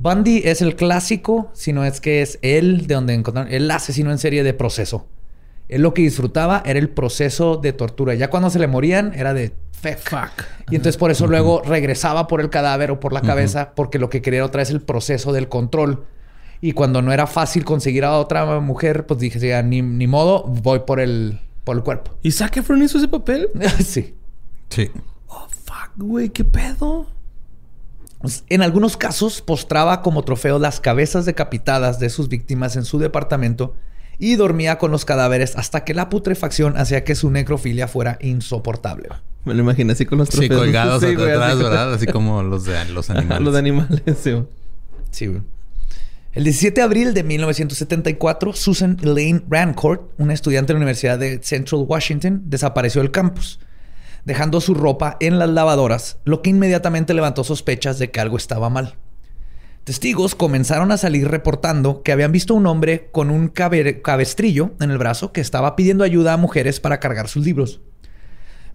Bundy es el clásico, si no es que es él de donde encontraron el asesino en serie de proceso. Él lo que disfrutaba era el proceso de tortura. Ya cuando se le morían era de fuck. Fuck. Y entonces por eso luego regresaba por el cadáver o por la cabeza porque lo que quería otra vez el proceso del control. Y cuando no era fácil conseguir a otra mujer, pues dije, ya, ni, ni modo, voy por el, por el cuerpo. ¿Y Zac Efron hizo ese papel? sí. Sí. Oh, fuck, güey. ¿Qué pedo? Pues, En algunos casos postraba como trofeo las cabezas decapitadas de sus víctimas en su departamento y dormía con los cadáveres hasta que la putrefacción hacía que su necrofilia fuera insoportable. Me lo imaginé así con los Sí, trofeos. colgados Sí, güey, atrás, así- ¿verdad? Así como los de los animales. los de animales, sí. güey. Sí, güey. El 17 de abril de 1974, Susan Elaine Rancourt, una estudiante de la Universidad de Central Washington, desapareció del campus, dejando su ropa en las lavadoras, lo que inmediatamente levantó sospechas de que algo estaba mal. Testigos comenzaron a salir reportando que habían visto a un hombre con un cabe- cabestrillo en el brazo que estaba pidiendo ayuda a mujeres para cargar sus libros.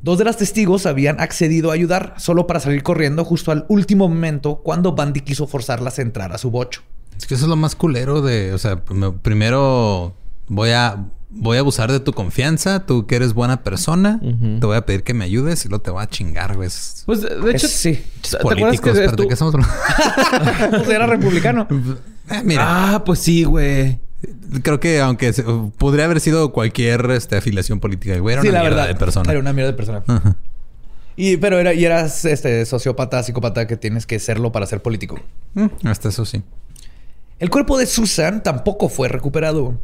Dos de las testigos habían accedido a ayudar solo para salir corriendo justo al último momento cuando Bandy quiso forzarlas a entrar a su bocho. Es que eso es lo más culero de, o sea, me- primero voy a voy a abusar de tu confianza, tú que eres buena persona, te voy a pedir que me ayudes y luego te voy a chingar, güey. Es- Pues, de de hecho... Es- sí. ¿te acuerdas que políticos, espérate, ¿qué estamos hablando? Pues era republicano. Eh, mira, Ah, pues sí, güey. creo que aunque se- podría haber sido cualquier este, afiliación política, güey, era sí, una la mierda verdad. de persona. Era una mierda de persona. Y, pero era, y eras este sociópata, psicópata que tienes que serlo para ser político. Mm, hasta eso sí. El cuerpo de Susan tampoco fue recuperado.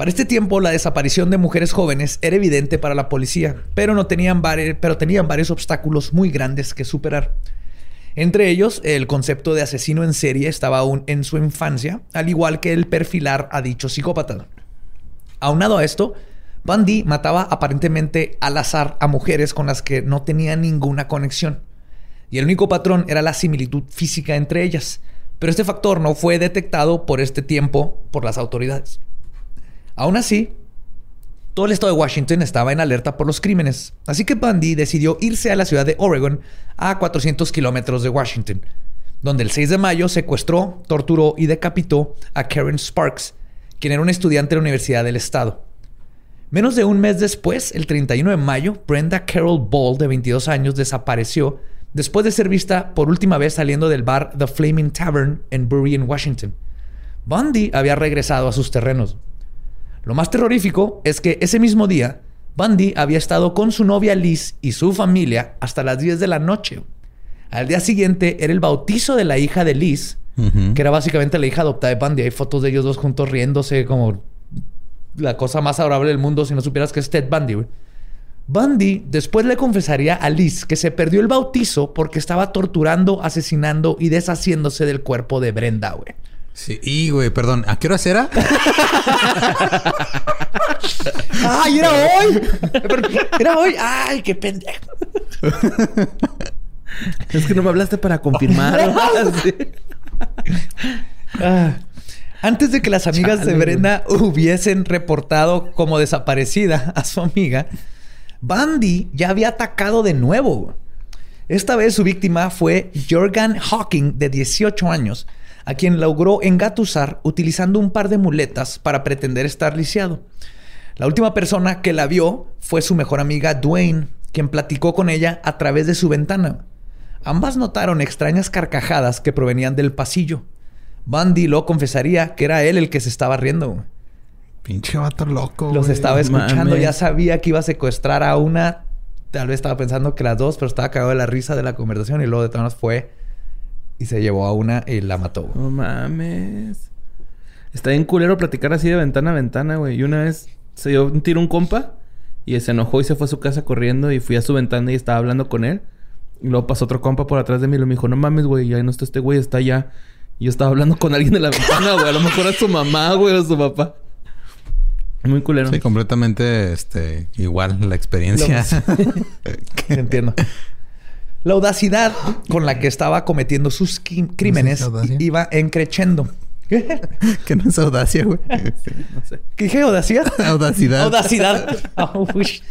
Para este tiempo, la desaparición de mujeres jóvenes era evidente para la policía, pero, no tenían, pero tenían varios obstáculos muy grandes que superar. Entre ellos, el concepto de asesino en serie estaba aún en su infancia, al igual que el perfilar a dicho psicópata. Aunado a esto, Bundy mataba aparentemente al azar a mujeres con las que no tenía ninguna conexión. Y el único patrón era la similitud física entre ellas. Pero este factor no fue detectado por este tiempo por las autoridades. Aún así, todo el estado de Washington estaba en alerta por los crímenes. Así que Bundy decidió irse a la ciudad de Oregon, a 400 kilómetros de Washington, donde el 6 de mayo secuestró, torturó y decapitó a Karen Sparks, quien era una estudiante de la Universidad del Estado. Menos de un mes después, el 31 de mayo, Brenda Carol Ball, de 22 años, desapareció después de ser vista por última vez saliendo del bar The Flaming Tavern en Bury, en Washington. Bundy había regresado a sus terrenos. Lo más terrorífico es que ese mismo día, Bundy había estado con su novia Liz y su familia hasta las 10 de la noche. Al día siguiente era el bautizo de la hija de Liz, que era básicamente la hija adoptada de Bundy. Hay fotos de ellos dos juntos riéndose como la cosa más adorable del mundo si no supieras que es Ted Bundy. güey. Bundy después le confesaría a Liz que se perdió el bautizo porque estaba torturando, asesinando y deshaciéndose del cuerpo de Brenda, güey. Sí, y güey, perdón, ¿a qué hora era? ¡Ay, era hoy! Era hoy. ¡Ay, qué pendejo! Es que no me hablaste para confirmar. Ah. Antes de que las amigas de Brenda hubiesen reportado como desaparecida a su amiga, Bundy ya había atacado de nuevo. Esta vez su víctima fue Jorgan Hawking, de 18 años, a quien logró engatusar utilizando un par de muletas para pretender estar lisiado. La última persona que la vio fue su mejor amiga Dwayne, quien platicó con ella a través de su ventana. Ambas notaron extrañas carcajadas que provenían del pasillo. Bundy lo confesaría que era él el que se estaba riendo. Pinche vato loco. Los estaba escuchando, mames. ya sabía que iba a secuestrar a una. Tal vez estaba pensando que las dos, pero estaba cagado de la risa de la conversación y luego de todas maneras fue y se llevó a una y la mató. güey. No mames. Está bien culero platicar así de ventana a ventana, güey. Y una vez se dio un tiro un compa y se enojó y se fue a su casa corriendo y fui a su ventana y estaba hablando con él. Y luego pasó otro compa por atrás de mí y me dijo, no mames, güey, ya no está este güey, está allá. Y yo estaba hablando con alguien de la ventana, güey. A lo mejor era su mamá, güey, o su papá. Muy culero. Sí, completamente este, igual la experiencia. Entiendo. La audacidad con la que estaba cometiendo sus crímenes audacia? iba encrechendo. ¿Qué? que no es audacia, güey. No sé. ¿Qué dije? ¿Audacia? Audacidad. Audacidad. Ah, uy.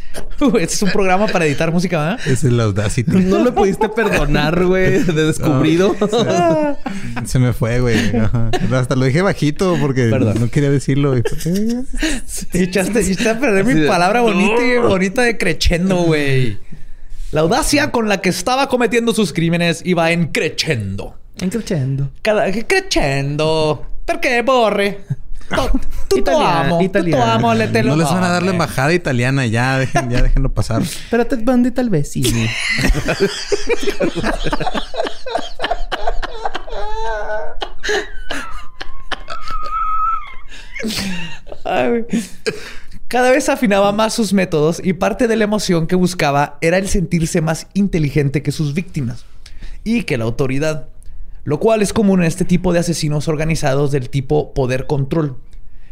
Este es un programa para editar música, ¿verdad? Es el audacity. No le pudiste perdonar, güey, de descubrido. Se me fue, güey. Hasta lo dije bajito porque Perdón. no quería decirlo. y fue, eh, Echaste, echaste a perder Así mi de- palabra bonita y bonita de crechendo, güey. La audacia con la que estaba cometiendo sus crímenes iba encrechendo. Encrechendo. Cada crechendo. Perché borre? Tutto Italiano, amo, tutto italiano. amo le te No les van a dar la embajada italiana. Ya, dejen, ya déjenlo pasar. Pero Ted Bundy tal vez sí. Ay, güey. Cada vez afinaba más sus métodos y parte de la emoción que buscaba era el sentirse más inteligente que sus víctimas y que la autoridad, lo cual es común en este tipo de asesinos organizados del tipo poder control.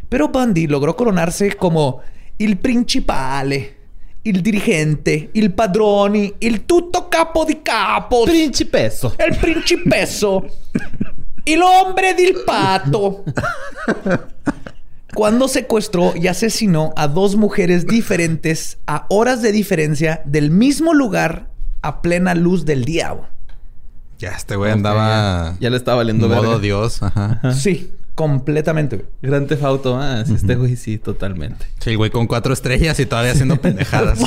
Pero Bundy logró coronarse como el principale, el dirigente, el padroni, el tutto capo di capos. Principeso. El principeso. El hombre del pato. Cuando secuestró y asesinó a dos mujeres diferentes a horas de diferencia del mismo lugar a plena luz del día. Ya, este güey andaba... Ya le estaba valiendo modo verga. Dios. Ajá. Sí, completamente. Gran Tefauto. Ah, sí, este güey sí, totalmente. Sí, el güey con cuatro estrellas y todavía haciendo pendejadas.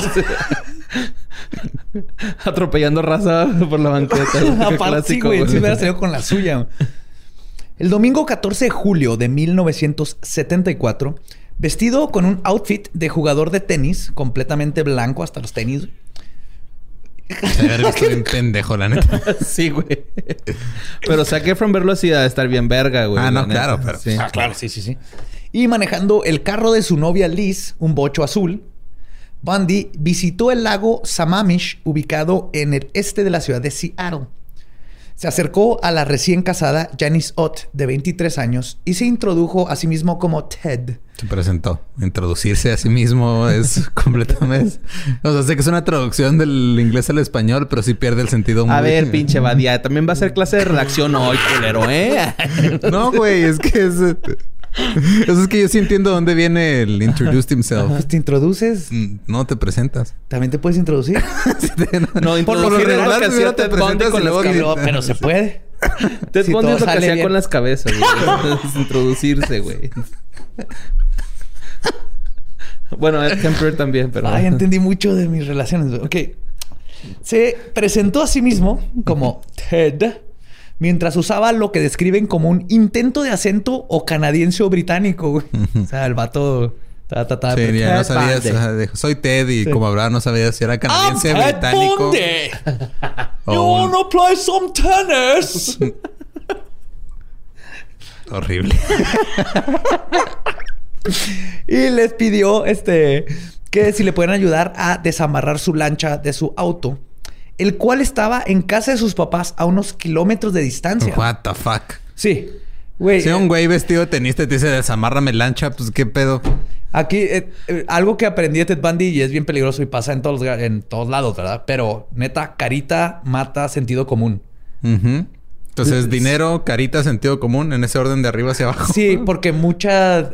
Atropellando raza por la banqueta. Aparte, sí, Clásico, güey. Sí hubiera salido con la suya. El domingo 14 de julio de 1974, vestido con un outfit de jugador de tenis, completamente blanco hasta los tenis, Se haber visto bien pendejo, la neta. Sí, güey. Pero saqué from verlo así de estar bien verga, güey. Ah, no, claro, pero- Sí. Ah, claro, sí, sí, sí. Y manejando el carro de su novia Liz, un bocho azul, Bundy visitó el lago Sammamish, ubicado en el este de la ciudad de Seattle. Se acercó a la recién casada Janice Ott, de 23 años, y se introdujo a sí mismo como Ted. Se presentó. Introducirse a sí mismo es completamente... O sea, sé que es una traducción del inglés al español, pero sí pierde el sentido muy... A ver, pinche Badía. También va a ser clase de redacción hoy, culero, ¿eh? No, güey, es que es... Eso es que yo sí entiendo dónde viene el introduced himself. Pues te introduces, Mm, No te presentas. también te puedes introducir. No, Por lo regular, que hacía te presentas con y las cabezas. pero, se puede. Ted Si Bundy es lo que hacía bien. con las cabezas, güey. Es Introducirse, güey. Bueno, Ed Kemper también, pero... Ay, entendí mucho de mis relaciones. Ok. Se presentó a sí mismo como Ted mientras usaba lo que describen como un intento de acento o canadiense o británico. güey. O sea, el vato Sí, ya no sabías. Soy Ted y como hablaba no sabía si era canadiense, británico. O You wanna play some tennis? Horrible. y les pidió este que si le pueden ayudar a desamarrar su lancha de su auto, el cual estaba en casa de sus papás a unos kilómetros de distancia. What the fuck. Sí. Güey, Si un güey vestido de tenista te dice desamárrame lancha, pues qué pedo. aquí eh, eh, algo que aprendí de Ted Bundy y es bien peligroso y pasa en todos, los en todos lados, ¿verdad? Pero neta, carita mata sentido común. Entonces, dinero, carita, sentido común, en ese orden de arriba hacia abajo. Sí, porque mucha...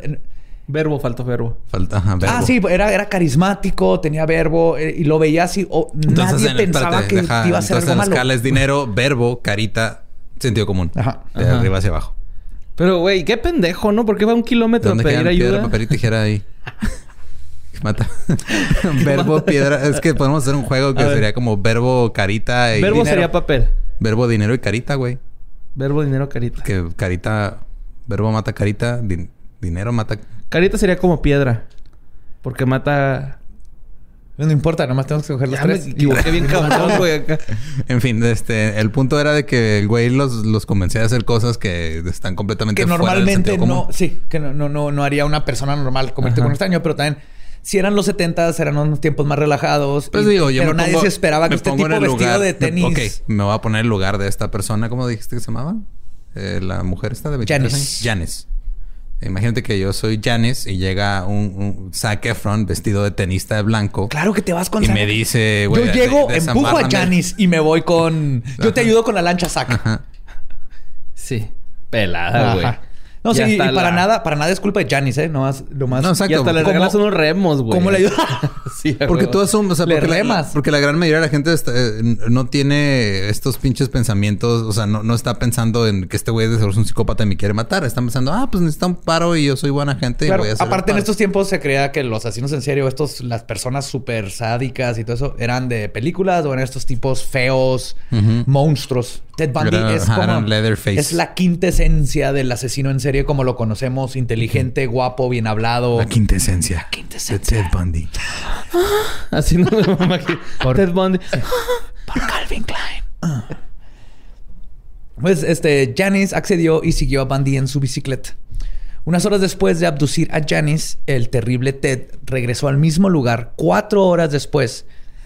Verbo, falta verbo. Falta, ajá, verbo. Ah, sí, era, era carismático, tenía verbo eh, y lo veía así. o Entonces, nadie en- pensaba espérate, que deja- iba a ser entonces algo en la malo. escala es dinero, verbo, carita, sentido común. Ajá. De Ajá. arriba hacia abajo. Pero, güey, qué pendejo, ¿no? ¿Por qué va un kilómetro a ¿Dónde pedir quedan piedra, ayuda? papel y tijera ahí? Mata. verbo, piedra. Es que podemos hacer un juego que A ver. sería como verbo, carita y... Verbo dinero. sería papel. Verbo, dinero y carita, güey. Verbo, dinero, carita. Que carita... Verbo mata carita, din- dinero mata... Carita sería como piedra. Porque mata... No importa, nomás tenemos que coger los Ya me tres. equivoqué bien cabrón, güey, acá. En fin, este... El punto era de que el güey los, los convencía de hacer cosas que están completamente que fuera del normalmente no, sí, que no, no, no, no haría una persona normal convertirte Ajá. con un extraño, pero también si eran los 70 eran unos tiempos más relajados. Pues y- digo, yo pero me nadie pongo- se esperaba que me este tipo en el vestido lugar de tenis. Ok, me voy a poner el lugar de esta persona. ¿Cómo dijiste que se llamaba? Eh, la mujer esta de 23 Janice. años. Imagínate que yo soy Janice y llega un, un Zac Efron vestido de tenista de blanco. Claro que te vas con Y Zac. me dice, güey... Yo de- llego, de- empujo a. Janis y me voy con. Yo te Ajá. ayudo con la lancha saca. Ajá. Sí. Pelada, güey. No, Y sí, y para la- nada, para nada es culpa de Janis, ¿eh? No más, lo más. No, exacto. Y hasta le ¿Cómo- regalas unos remos, güey. ¿Cómo le ayuda? sí, a Porque huevo. tú asumes, o sea, Le porque la, remas. porque la gran mayoría de la gente está- eh, no tiene estos pinches pensamientos, o sea, no, no está pensando en que este güey de seguro es un psicópata y me quiere matar. Están pensando, ah, pues necesita un paro y yo soy buena gente y voy a hacer aparte en estos tiempos se creía que los asesinos en serio, estos, las personas súper sádicas y todo eso, eran de películas o eran estos tipos feos, monstruos. Ted Bundy es como... Leatherface. Es la quinta esencia del asesino en serie como lo conocemos, inteligente, guapo, bien hablado. La quintesencia. quintesencia. De Ted Bundy. Así no me imagino. Por- Ted Bundy. Por Calvin Klein. Pues este, Janice accedió y siguió a Bundy en su bicicleta. Unas horas después de abducir a Janice, el terrible Ted regresó al mismo lugar cuatro horas después,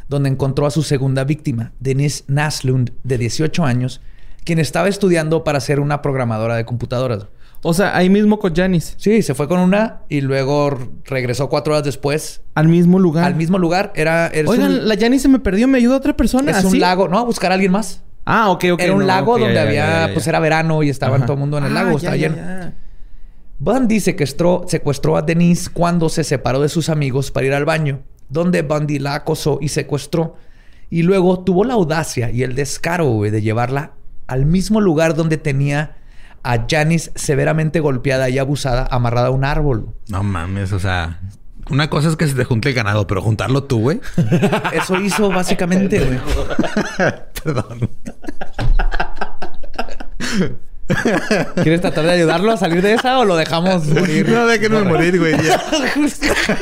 donde encontró a su segunda víctima, Denise Naslund, de 18 años, quien estaba estudiando para ser una programadora de computadoras. O sea, ahí mismo con Janice. Sí, se fue con una y luego regresó cuatro horas después Al mismo lugar. al mismo lugar. Era, Oigan, un, la Janice se me perdió. ¿Me ayuda otra persona? es un lago, ¿no? A buscar a alguien más. Ah, ok, ok. era un no, lago donde ya, había, ya, ya. pues era verano y estaba Ajá. todo el mundo en el Ah, lago, ya, estaba lleno. Bundy secuestró, secuestró a Denise cuando se separó de sus amigos para ir al baño, donde Bundy la acosó y secuestró. Y luego tuvo la audacia y el descaro, güey, de llevarla al mismo lugar donde tenía a Janice severamente golpeada y abusada, amarrada a un árbol. No mames, o sea... Una cosa es que se te junte el ganado, pero juntarlo tú, güey. Eso hizo básicamente, güey. Perdón. ¿Quieres tratar de ayudarlo a salir de esa o lo dejamos morir? No, déjenme morir, güey. ya.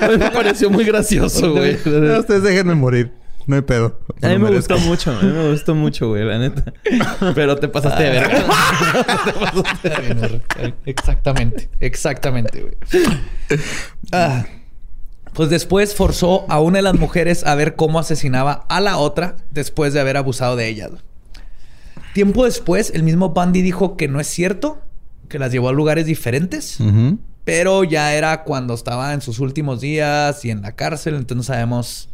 me pareció muy gracioso, güey. No, ustedes déjenme morir. No hay pedo. A mí me merezco. gustó mucho, a mí me gustó mucho, güey, la neta. Pero te pasaste de verga. Exactamente, exactamente, güey. Ah, pues después forzó a una de las mujeres a ver cómo asesinaba a la otra después de haber abusado de ellas. Tiempo después, el mismo Bundy dijo que no es cierto, que las llevó a lugares diferentes, pero ya era cuando estaba en sus últimos días y en la cárcel, entonces no sabemos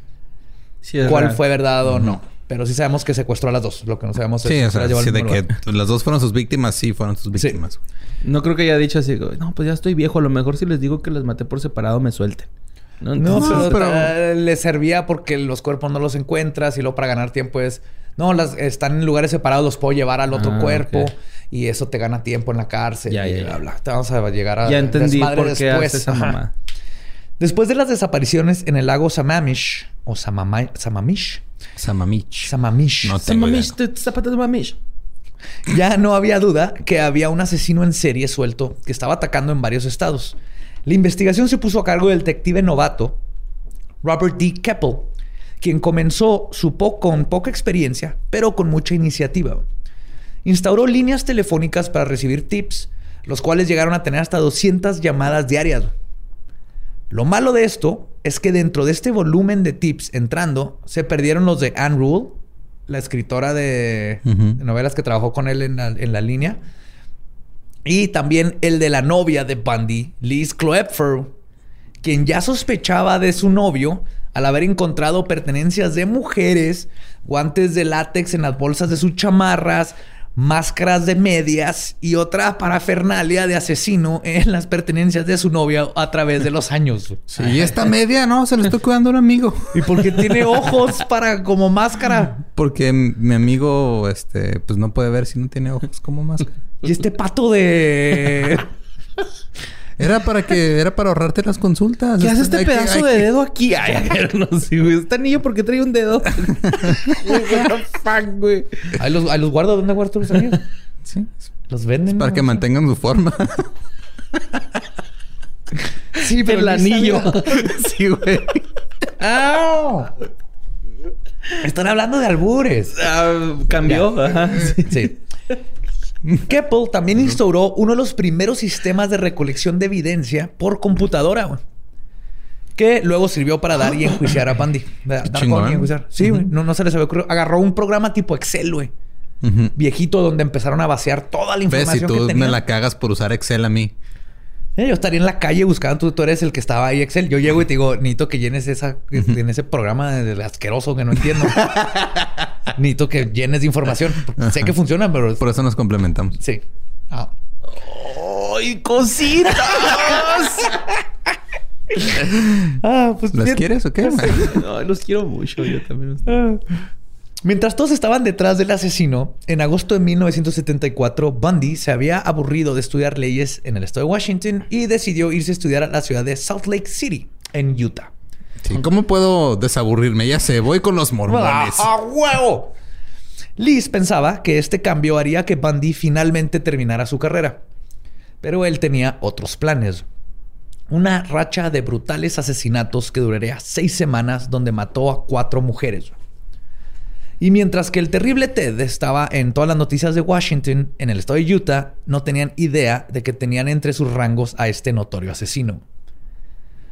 Sí, cuál fue verdad o no. Pero sí sabemos que secuestró a las dos. Lo que no sabemos es Sí, o sea, sí, de que las dos fueron sus víctimas, sí fueron sus víctimas. No creo que haya dicho así, no, pues ya estoy viejo. A lo mejor si les digo que las maté por separado me suelten. No, No, Entonces, pero, pero- eh, le servía porque los cuerpos no los encuentras y luego para ganar tiempo es... No, las están en lugares separados, los puedo llevar al otro Ah, cuerpo y eso te gana tiempo en la cárcel. Ya, y ya, bla, ya. bla. Te vamos a llegar a Ya entendí desmadre por qué después. hace esa mamá. Después de las desapariciones en el lago Samamish o Samama- Samamish, Samamich. Samamish, No tengo idea. Mamish, te- zapatos de mamish. ya no había duda que había un asesino en serie suelto que estaba atacando en varios estados. La investigación se puso a cargo del detective novato Robert D. Keppel, quien comenzó su po- con poca experiencia, pero con mucha iniciativa. Instauró líneas telefónicas para recibir tips, los cuales llegaron a tener hasta 200 llamadas diarias. Lo malo de esto es que dentro de este volumen de tips entrando, se perdieron los de Anne Rule, la escritora de, novelas que trabajó con él en la, en la línea, y también el de la novia de Bundy, Liz Kloepfer, quien ya sospechaba de su novio al haber encontrado pertenencias de mujeres, guantes de látex en las bolsas de sus chamarras, máscaras de medias y otra parafernalia de asesino en las pertenencias de su novia a través de los años. Sí, y esta media, no, se la estoy cuidando a un amigo. Y porque tiene ojos para como máscara. Porque mi amigo, este, pues no puede ver si no tiene ojos como máscara. Y este pato de... Era para que, era para ahorrarte las consultas. ¿Qué hace este Hay que- pedazo hay de dedo aquí? Ay, ay, no sé, güey. Este anillo porque trae un dedo. Fuck, güey. Ahí los, ahí los guardo. ¿Dónde guardo los anillos? Sí, Los venden. para ¿no? que mantengan su forma. Sí, pero El ni anillo. sí, güey. ¡Ah! Están hablando de albures. Ah, cambió. Ajá. Sí. Sí. Keppel también instauró uno de los primeros sistemas de recolección de evidencia por computadora, güey. Que luego sirvió para dar y enjuiciar a Bundy. Dar con y enjuiciar. Sí. Ujú. no, no se les había ocurrido. Agarró un programa tipo Excel, güey. Viejito, donde empezaron a vaciar toda la Ves, si información que tú me la cagas por usar Excel a mí. Eh, yo estaría en la calle buscando, tú, tú eres el que estaba ahí Excel. Yo llego y te digo, necesito que llenes esa, en ese programa del asqueroso que no entiendo. necesito que llenes de información. Sé que funciona, pero Por eso nos complementamos. sí. Ah. ¡Ay, cositas! Ah, pues ¿Las bien. quieres o qué? Ay, los quiero mucho. Yo también. Mientras todos estaban detrás del asesino, en agosto de 1974, Bundy se había aburrido de estudiar leyes en el estado de Washington y decidió irse a estudiar a la ciudad de Salt Lake City, en Utah. Sí, ¿Cómo puedo desaburrirme? Ya sé, voy con los mormones. ¡A huevo! Liz pensaba que este cambio haría que Bundy finalmente terminara su carrera. Pero él tenía otros planes. Una racha de brutales asesinatos que duraría seis semanas donde mató a cuatro mujeres. Y mientras que el terrible Ted estaba en todas las noticias de Washington, en el estado de Utah, no tenían idea de que tenían entre sus rangos a este notorio asesino.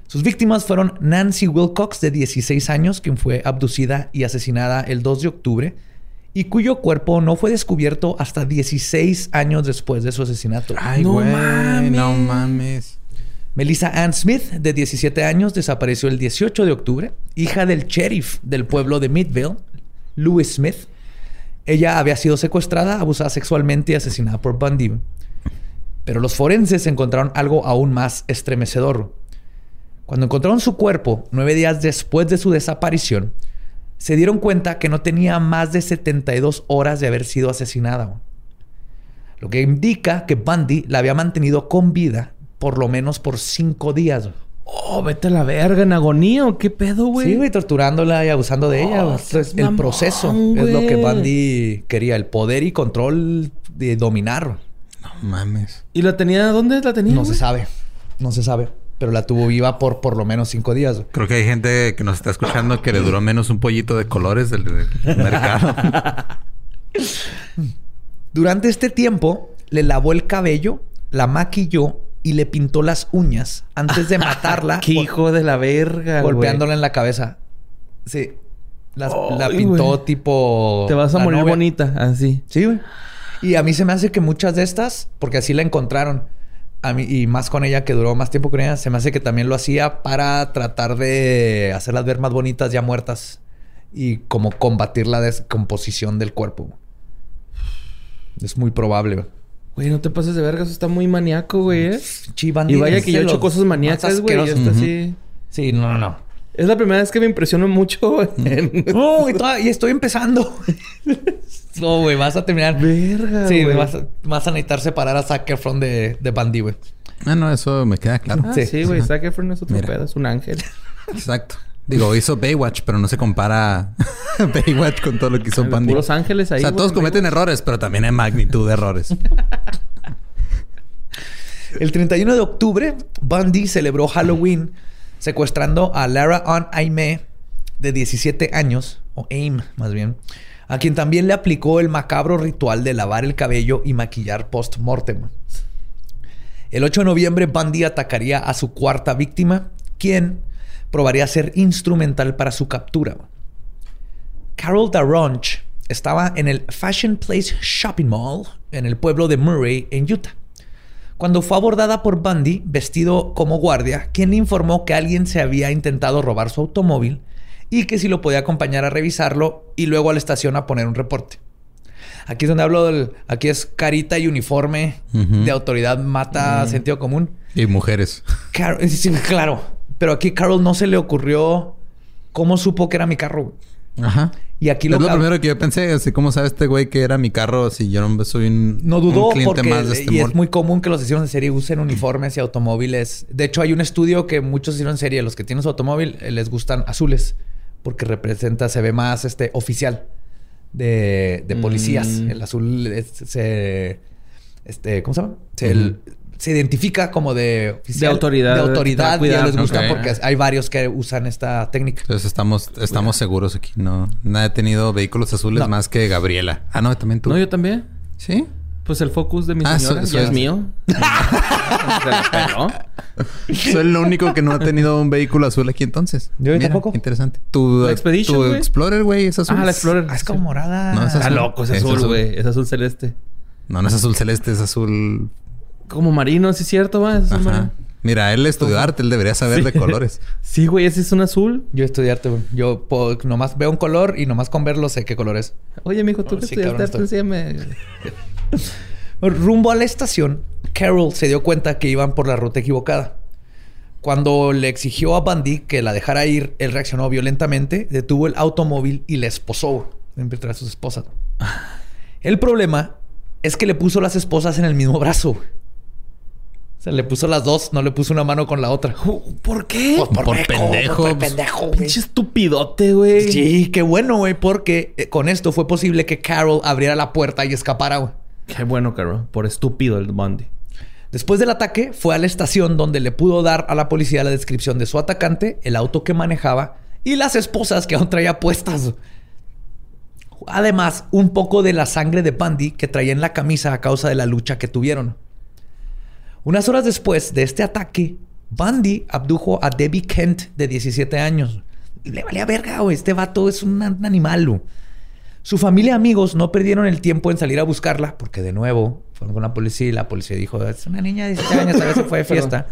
Sus víctimas fueron Nancy Wilcox, de 16 años, quien fue abducida y asesinada el 2 de octubre, y cuyo cuerpo no fue descubierto hasta 16 años después de su asesinato. Ay, No güey. mames. No mames. Melissa Ann Smith, de 17 años, desapareció el 18 de octubre, hija del sheriff del pueblo de Midville, Louis Smith. Ella había sido secuestrada, abusada sexualmente y asesinada por Bundy. Pero los forenses encontraron algo aún más estremecedor. Cuando encontraron su cuerpo, nueve días después de su desaparición, se dieron cuenta que no tenía más de 72 horas de haber sido asesinada. Lo que indica que Bundy la había mantenido con vida por lo menos por cinco días. Oh, vete a la verga, en agonía o qué pedo, güey. Sí, güey, torturándola y abusando de ella. Oh, el mamón, proceso es lo que. Bundy quería, el poder y control de dominar. No mames. ¿Y la tenía? ¿Dónde la tenía? No se sabe, no se sabe. Pero la tuvo viva por por lo menos cinco días. güey. Creo que hay gente que nos está escuchando que le duró menos un pollito de colores del, del mercado. Durante este tiempo, le lavó el cabello, la maquilló y le pintó las uñas antes de matarla. ¡Qué hijo de la verga, güey! golpeándola en la cabeza. Sí. Las- la pintó tipo. Te vas a morir novia. bonita, así. Sí, güey. Y a mí se me hace que muchas de estas, porque así la encontraron, a mí, y más con ella que duró más tiempo con ella, se me hace que también lo hacía para tratar de hacerlas ver más bonitas ya muertas y como combatir la descomposición del cuerpo. Es muy probable. Güey. No te pases de verga. Eso está muy maníaco, güey, ¿eh? Y vaya es que yo he hecho cosas maníacas, güey. está así... Sí, no, no, no. Es la primera vez que me impresiono mucho en... No, y, toda- y estoy empezando. no, güey, vas a terminar. Verga, Sí, güey. vas a, vas a necesitar separar a Zac Efron de, de Bundy, güey. Ah, no, eso me queda claro. Ah, Sí. sí, güey. Zac Efron es otro Mira. pedo. Es un ángel. Exacto. Digo, hizo Baywatch, pero no se compara Baywatch con todo lo que hizo Bundy. Puros ángeles ahí, O sea, todos en cometen errores, pero también hay magnitud de errores. El 31 de octubre, Bundy celebró Halloween secuestrando a Lara Ann Aime, de 17 años, o Aim más bien, a quien también le aplicó el macabro ritual de lavar el cabello y maquillar post-mortem. El 8 de noviembre, Bundy atacaría a su cuarta víctima, quien probaría ser instrumental para su captura. Carol Daronch estaba en el Fashion Place Shopping Mall en el pueblo de Murray, en Utah cuando fue abordada por Bundy vestido como guardia, quien le informó que alguien se había intentado robar su automóvil y que si lo podía acompañar a revisarlo y luego a la estación a poner un reporte. Aquí es donde hablo del... Aquí es carita y uniforme de autoridad mata sentido común. Y mujeres. Sí, claro. Pero aquí Carol no se le ocurrió cómo supo que era mi carro. Ajá. Y aquí es lo, lo cab- primero que yo pensé. Así como sabe este güey que era mi carro si yo no soy un, No dudó un cliente porque más de este y mall. es muy común que los asesinos en serie usen uniformes y automóviles. De hecho, hay un estudio que muchos asesinos en serie, los que tienen su automóvil, eh, les gustan azules porque representa, se ve más este oficial de, de policías. Mm. El azul es- se, este, ¿cómo se llama? Se, el- se identifica como de oficial, De autoridad, de autoridad de y a ellos les cuidado. gusta porque hay varios que usan esta técnica. Entonces estamos, estamos seguros aquí. No, nada he tenido vehículos azules No. más que Gabriela. Ah, no, también tú. No, yo también. ¿Sí? Pues el focus de mi Ah, señora so- ya so- es mío. Soy el único que no ha tenido un vehículo azul aquí entonces. Yo Mira, tampoco. Interesante. Tu, La Expedition, tu. Explorer, güey, es azul. Ah, la Explorer. Ah, es como morada. No, es Está azul. loco, es azul. güey. Es azul celeste. No, no es azul celeste, es azul. Como marino, sí es cierto, va. Es Ajá. Mira, él estudió arte, él debería saber Sí. de colores. Sí, güey, ese es un azul. Yo estudiarte, güey. Yo nomás veo un color y nomás con verlo sé qué color es. Oye, mijo, tú Oh, que sí, estudiaste arte, enséñame. Rumbo a la estación, Carol se dio cuenta que iban por la ruta equivocada. Cuando le exigió a Bundy que la dejara ir, él reaccionó violentamente, detuvo el automóvil y la esposó entre sus esposas. El problema es que le puso las esposas en el mismo brazo. Sea, le puso las dos, no le puso una mano con la otra. ¿Por qué? Pues Por pendejo, por pues. pendejo, güey. Pinche estupidote, güey. Sí, qué bueno, güey, porque eh, con esto fue posible que Carol abriera la puerta y escapara, güey. Qué bueno, Carol. Por estúpido el Bundy. Después del ataque, fue a la estación donde le pudo dar a la policía la descripción de su atacante, el auto que manejaba y las esposas que aún traía puestas. Además, un poco de la sangre de Bundy que traía en la camisa a causa de la lucha que tuvieron. Unas horas después de este ataque, Bundy abdujo a Debbie Kent de 17 años. Y le valía verga, güey. Este vato es un, animal. Su familia y amigos no perdieron el tiempo en salir a buscarla, porque de nuevo fueron con la policía y la policía dijo: Es una niña de 17 años, a veces fue de fiesta.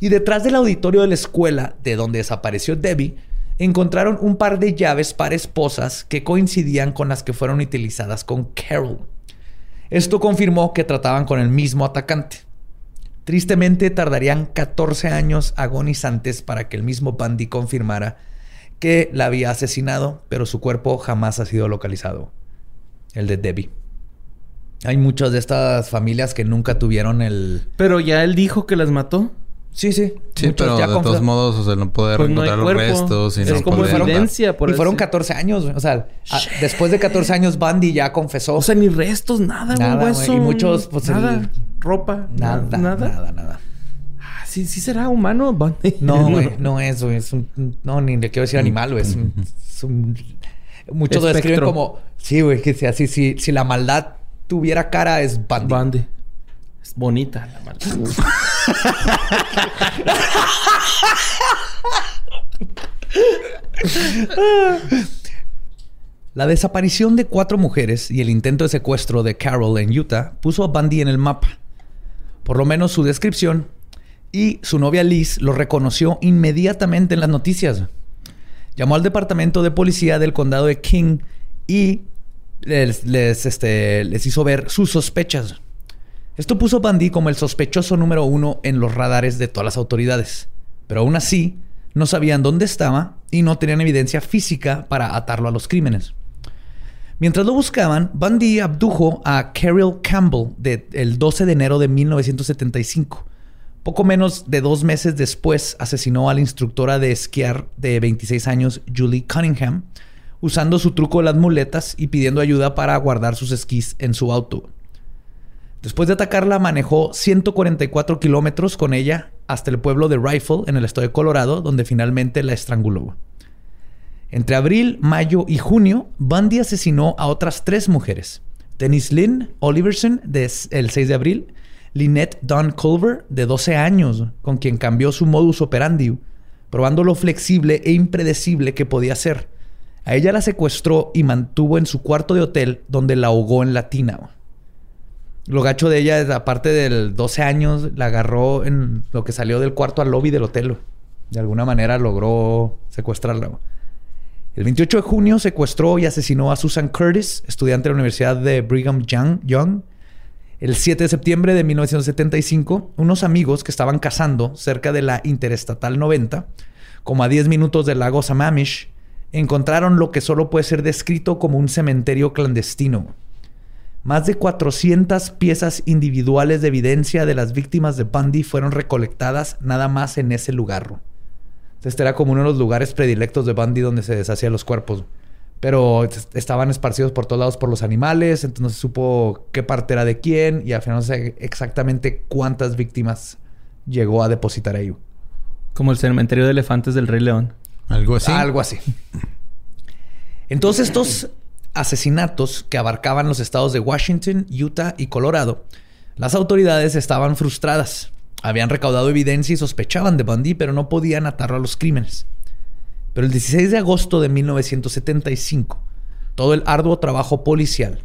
y detrás del auditorio de la escuela de donde desapareció Debbie, encontraron un par de llaves para esposas que coincidían con las que fueron utilizadas con Carol. Esto confirmó que trataban con el mismo atacante. Tristemente tardarían 14 años agonizantes para que el mismo Bundy confirmara que la había asesinado, pero su cuerpo jamás ha sido localizado. El de Debbie. Hay muchas de estas familias que nunca tuvieron el... Pero ya él dijo que las mató. Sí, sí. Sí, pero de todos modos, o sea, no poder pues encontrar los restos. Y es como evidencia. Por y fueron 14 años, O sea, después de 14 años, Bandy ya confesó. O sea, ni restos, nada, nada hueso. Y muchos, pues, nada. Ropa. Nada, nada. Nada, nada. Ah, sí, sí será humano. No, güey. no es, güey. Es un... No, ni le quiero decir animal, güey. Es un... Es un muchos lo describen como... Sí, güey. Que sea así. Si, si la maldad tuviera cara, es Bandy. Bandy. Es bonita la maldad. La desaparición de cuatro mujeres y el intento de secuestro de Carol en Utah puso a Bundy en el mapa. Por lo menos su descripción y su novia Liz lo reconoció inmediatamente en las noticias. Llamó al departamento de policía del condado de King y les, este, hizo ver sus sospechas. Esto puso a Bundy como el sospechoso número uno en los radares de todas las autoridades. Pero aún así, no sabían dónde estaba y no tenían evidencia física para atarlo a los crímenes. Mientras lo buscaban, Bundy abdujo a Carol Campbell el 12 de enero de 1975. Poco menos de dos meses después asesinó a la instructora de esquiar de 26 años, Julie Cunningham, usando su truco de las muletas y pidiendo ayuda para guardar sus esquís en su auto. Después de atacarla, manejó 144 kilómetros con ella hasta el pueblo de Rifle, en el estado de Colorado, donde finalmente la estranguló. Entre abril, mayo y junio, Bundy asesinó a otras tres mujeres. Denise Lynn Oliverson, el 6 de abril, Lynette Dawn Culver, de 12 años, con quien cambió su modus operandi, probando lo flexible e impredecible que podía ser. A ella la secuestró y mantuvo en su cuarto de hotel, donde la ahogó en la tina. Lo gacho de ella, aparte del 12 años, la agarró en lo que salió del cuarto al lobby del hotel. De alguna manera logró secuestrarla. El 28 de junio secuestró y asesinó a Susan Curtis, estudiante de la Universidad de Brigham Young. El 7 de septiembre de 1975, unos amigos que estaban cazando cerca de la Interestatal 90, como a 10 minutos del lago Sammamish, encontraron lo que solo puede ser descrito como un cementerio clandestino. Más de 400 piezas individuales de evidencia de las víctimas de Bundy fueron recolectadas nada más en ese lugar. Este era como uno de los lugares predilectos de Bundy donde se deshacían los cuerpos. Pero estaban esparcidos por todos lados por los animales, entonces no se supo qué parte era de quién y al final no sé exactamente cuántas víctimas llegó a depositar ahí. Como el cementerio de elefantes del Rey León. Algo así. Algo así. Entonces estos asesinatos que abarcaban los estados de Washington, Utah y Colorado, las autoridades estaban frustradas. Habían recaudado evidencia y sospechaban de Bundy, pero no podían atarlo a los crímenes. Pero el 16 de agosto de 1975, todo el arduo trabajo policial,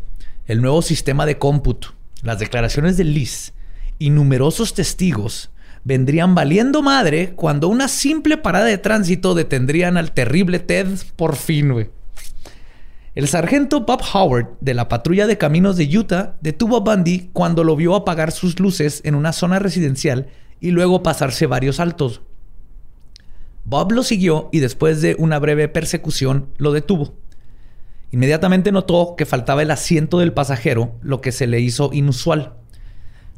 el nuevo sistema de cómputo, las declaraciones de Liz y numerosos testigos vendrían valiendo madre cuando una simple parada de tránsito detendrían al terrible Ted por fin, güey. El sargento Bob Howard de la patrulla de caminos de Utah detuvo a Bundy cuando lo vio apagar sus luces en una zona residencial y luego pasarse varios altos. Bob lo siguió y después de una breve persecución lo detuvo. Inmediatamente notó que faltaba el asiento del pasajero, lo que se le hizo inusual.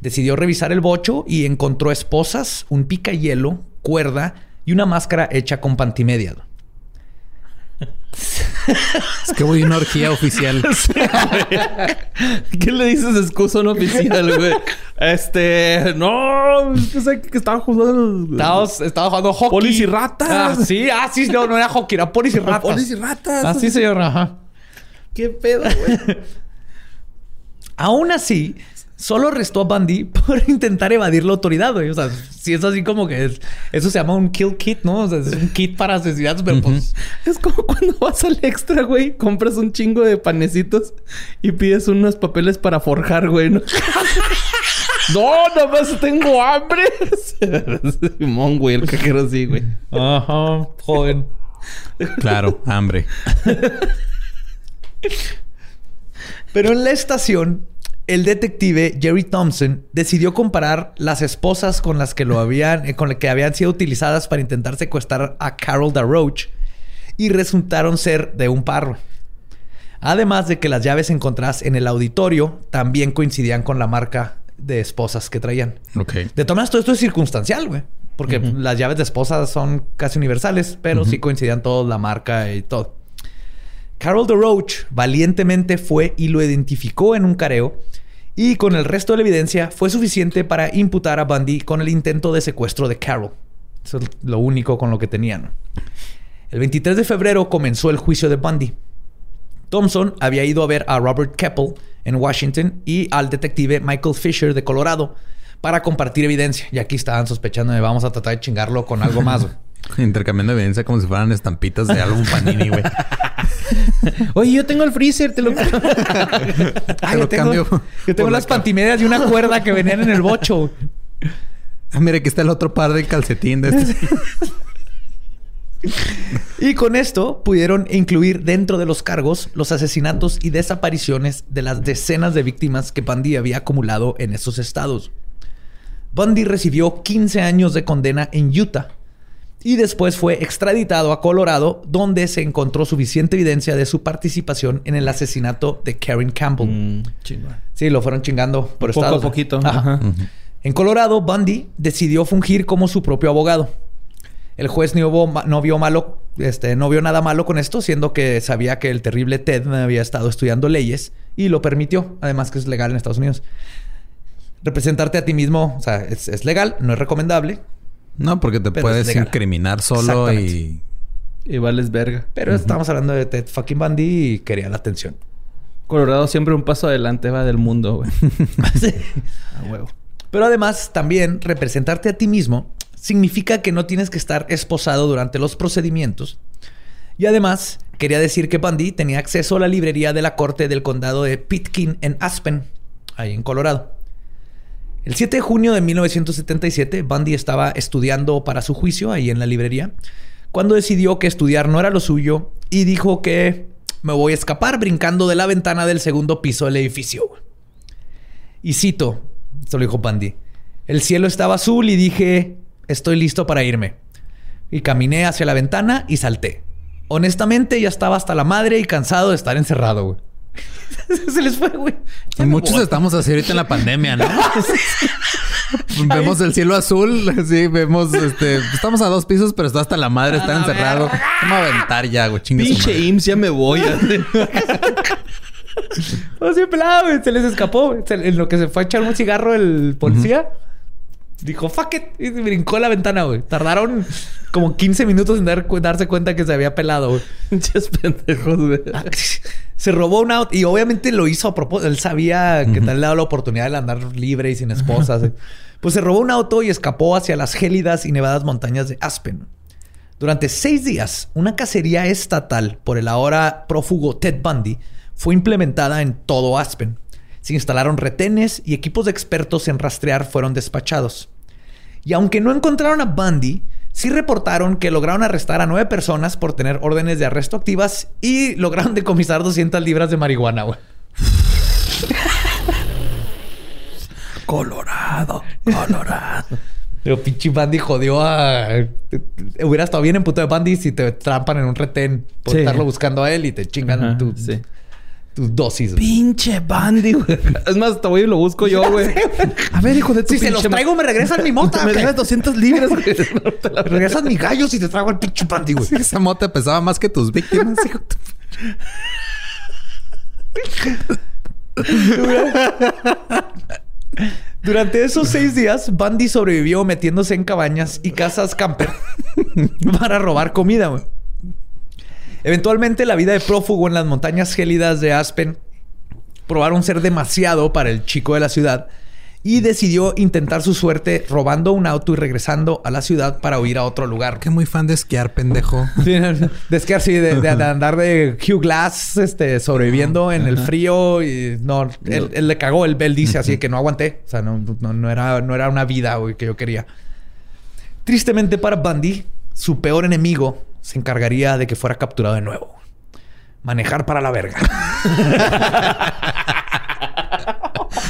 Decidió revisar el bocho y encontró esposas, un pica hielo, cuerda y una máscara hecha con pantimedia es que voy a una orgía oficial. ¿Qué le dices excusa no oficial, güey? Este, no, es que sé que estaba jugando. Estaba jugando hockey. Polis y ratas. Ah, sí, ah, sí, no, no era hockey, era polis y ratas. Polis y ratas. Ah, sí, señor, ajá. ¿Qué pedo, güey? Aún así, solo arrestó a Bundy por intentar evadir la autoridad, güey. O sea, si es así como que es- eso se llama un kill kit, ¿no? O sea, es un kit para asesinatos, pero pues... Es como cuando vas al extra, güey, compras un chingo de panecitos y pides unos papeles para forjar, güey, ¿no? no, nada más tengo hambre. Simón, güey, el cajero sí, güey. Ajá, joven. Claro, hambre. Pero en la estación, el detective Jerry Thompson decidió comparar las esposas con las que lo habían, eh, con las que habían sido utilizadas para intentar secuestrar a Carol DeRoche y resultaron ser de un par. güey. Además de que las llaves encontradas en el auditorio también coincidían con la marca de esposas que traían. Ok. De todas maneras, todo esto es circunstancial, güey. Porque las llaves de esposas son casi universales, pero sí coincidían todos, la marca y todo. Carol DeRoche valientemente fue y lo identificó en un careo y con el resto de la evidencia fue suficiente para imputar a Bundy con el intento de secuestro de Carol. Eso es lo único con lo que tenían. El 23 de febrero comenzó el juicio de Bundy. Thompson había ido a ver a Robert Keppel en Washington y al detective Michael Fisher de Colorado para compartir evidencia. Y aquí estaban sospechando de vamos a tratar de chingarlo con algo más. Intercambiando evidencia como si fueran estampitas de álbum panini, güey. Oye, yo tengo el freezer, te lo... Te lo tengo, cambio yo tengo la las ca- pantimedias y una cuerda que venían en el bocho. Ah, mira, aquí está el otro par de calcetín de este. Y con esto pudieron incluir dentro de los cargos los asesinatos y desapariciones de las decenas de víctimas que Bundy había acumulado en esos estados. Bundy recibió 15 años de condena en Utah y después fue extraditado a Colorado, donde se encontró suficiente evidencia de su participación en el asesinato de Karen Campbell. Mm. Sí, lo fueron chingando por Poco a estados. poquito. Ajá. Ajá. En Colorado, Bundy decidió fungir como su propio abogado. El juez no no vio malo, este, no vio nada malo con esto, siendo que sabía que el terrible Ted había estado estudiando leyes y lo permitió, además que es legal en Estados Unidos. Representarte a ti mismo, o sea, es, es legal, no es recomendable, No, porque te Pero puedes incriminar solo y... Y vales verga. pero estamos hablando de Ted fucking Bundy y quería la atención. Colorado siempre un paso adelante va del mundo, güey. A huevo. Pero además, también representarte a ti mismo significa que no tienes que estar esposado durante los procedimientos. Y además, quería decir que Bundy tenía acceso a la librería de la corte del condado de Pitkin en Aspen, ahí en Colorado. El 7 de junio de 1977, Bundy estaba estudiando para su juicio ahí en la librería, cuando decidió que estudiar no era lo suyo y dijo que me voy a escapar brincando de la ventana del segundo piso del edificio. Y cito, esto lo dijo Bundy, el cielo estaba azul y dije, estoy listo para irme. Y caminé hacia la ventana y salté. Honestamente, ya estaba hasta la madre y cansado de estar encerrado. Se les fue, güey. Me Muchos voy. estamos así ahorita en la pandemia, ¿no? vemos el cielo azul, sí, vemos, este, estamos a dos pisos, pero está hasta la madre, está encerrado. Vamos a aventar ya, güey, Pinche. IMSS, ya me voy. No, sí, pelado, güey. Se les escapó. en lo que se fue a echar un cigarro el policía, dijo, fuck it. Y brincó la ventana, güey. Tardaron como 15 minutos en dar darse cuenta que se había pelado, güey. Pendejos, güey. Se robó un auto y obviamente lo hizo a propósito. Él sabía que tal le daba la oportunidad de andar libre y sin esposas. eh. Pues se robó un auto y escapó hacia las gélidas y nevadas montañas de Aspen. Durante seis días, una cacería estatal por el ahora prófugo Ted Bundy fue implementada en todo Aspen. Se instalaron retenes y equipos de expertos en rastrear fueron despachados. Y aunque no encontraron a Bundy, sí reportaron que lograron arrestar a nueve personas por tener órdenes de arresto activas y lograron decomisar 200 libras de marihuana, güey. Colorado, Colorado. Pero pinche Bundy jodió a... Hubiera estado bien en puto de Bundy si te trampan en un retén por Sí. estarlo buscando a él y te chingan Ajá, tu- sí. Tus dosis. güey. Pinche Bandy, güey. Es más, hasta voy y lo busco yo, güey. A ver, hijo de tu Si se los traigo, me regresan mi mota. Me dejas 200 libras, güey. No te regresan mis gallos y te traigo el pinche Bundy, güey. Esa mota pesaba más que tus víctimas, hijo Durante esos seis días, Bundy sobrevivió metiéndose en cabañas y casas camper para robar comida. güey. Eventualmente, la vida de prófugo en las montañas gélidas de Aspen probaron ser demasiado para el chico de la ciudad y decidió intentar su suerte robando un auto y regresando a la ciudad para huir a otro lugar. Que muy fan de esquiar, pendejo. Sí, de esquiar, sí, de, de andar de Hugh Glass, este, sobreviviendo en el frío y no, él, él le cagó, él, él dice así que no aguanté, o sea, no, no, no era, no era una vida güey, que yo quería. Tristemente para Bundy, su peor enemigo se encargaría de que fuera capturado de nuevo. Manejar para la verga.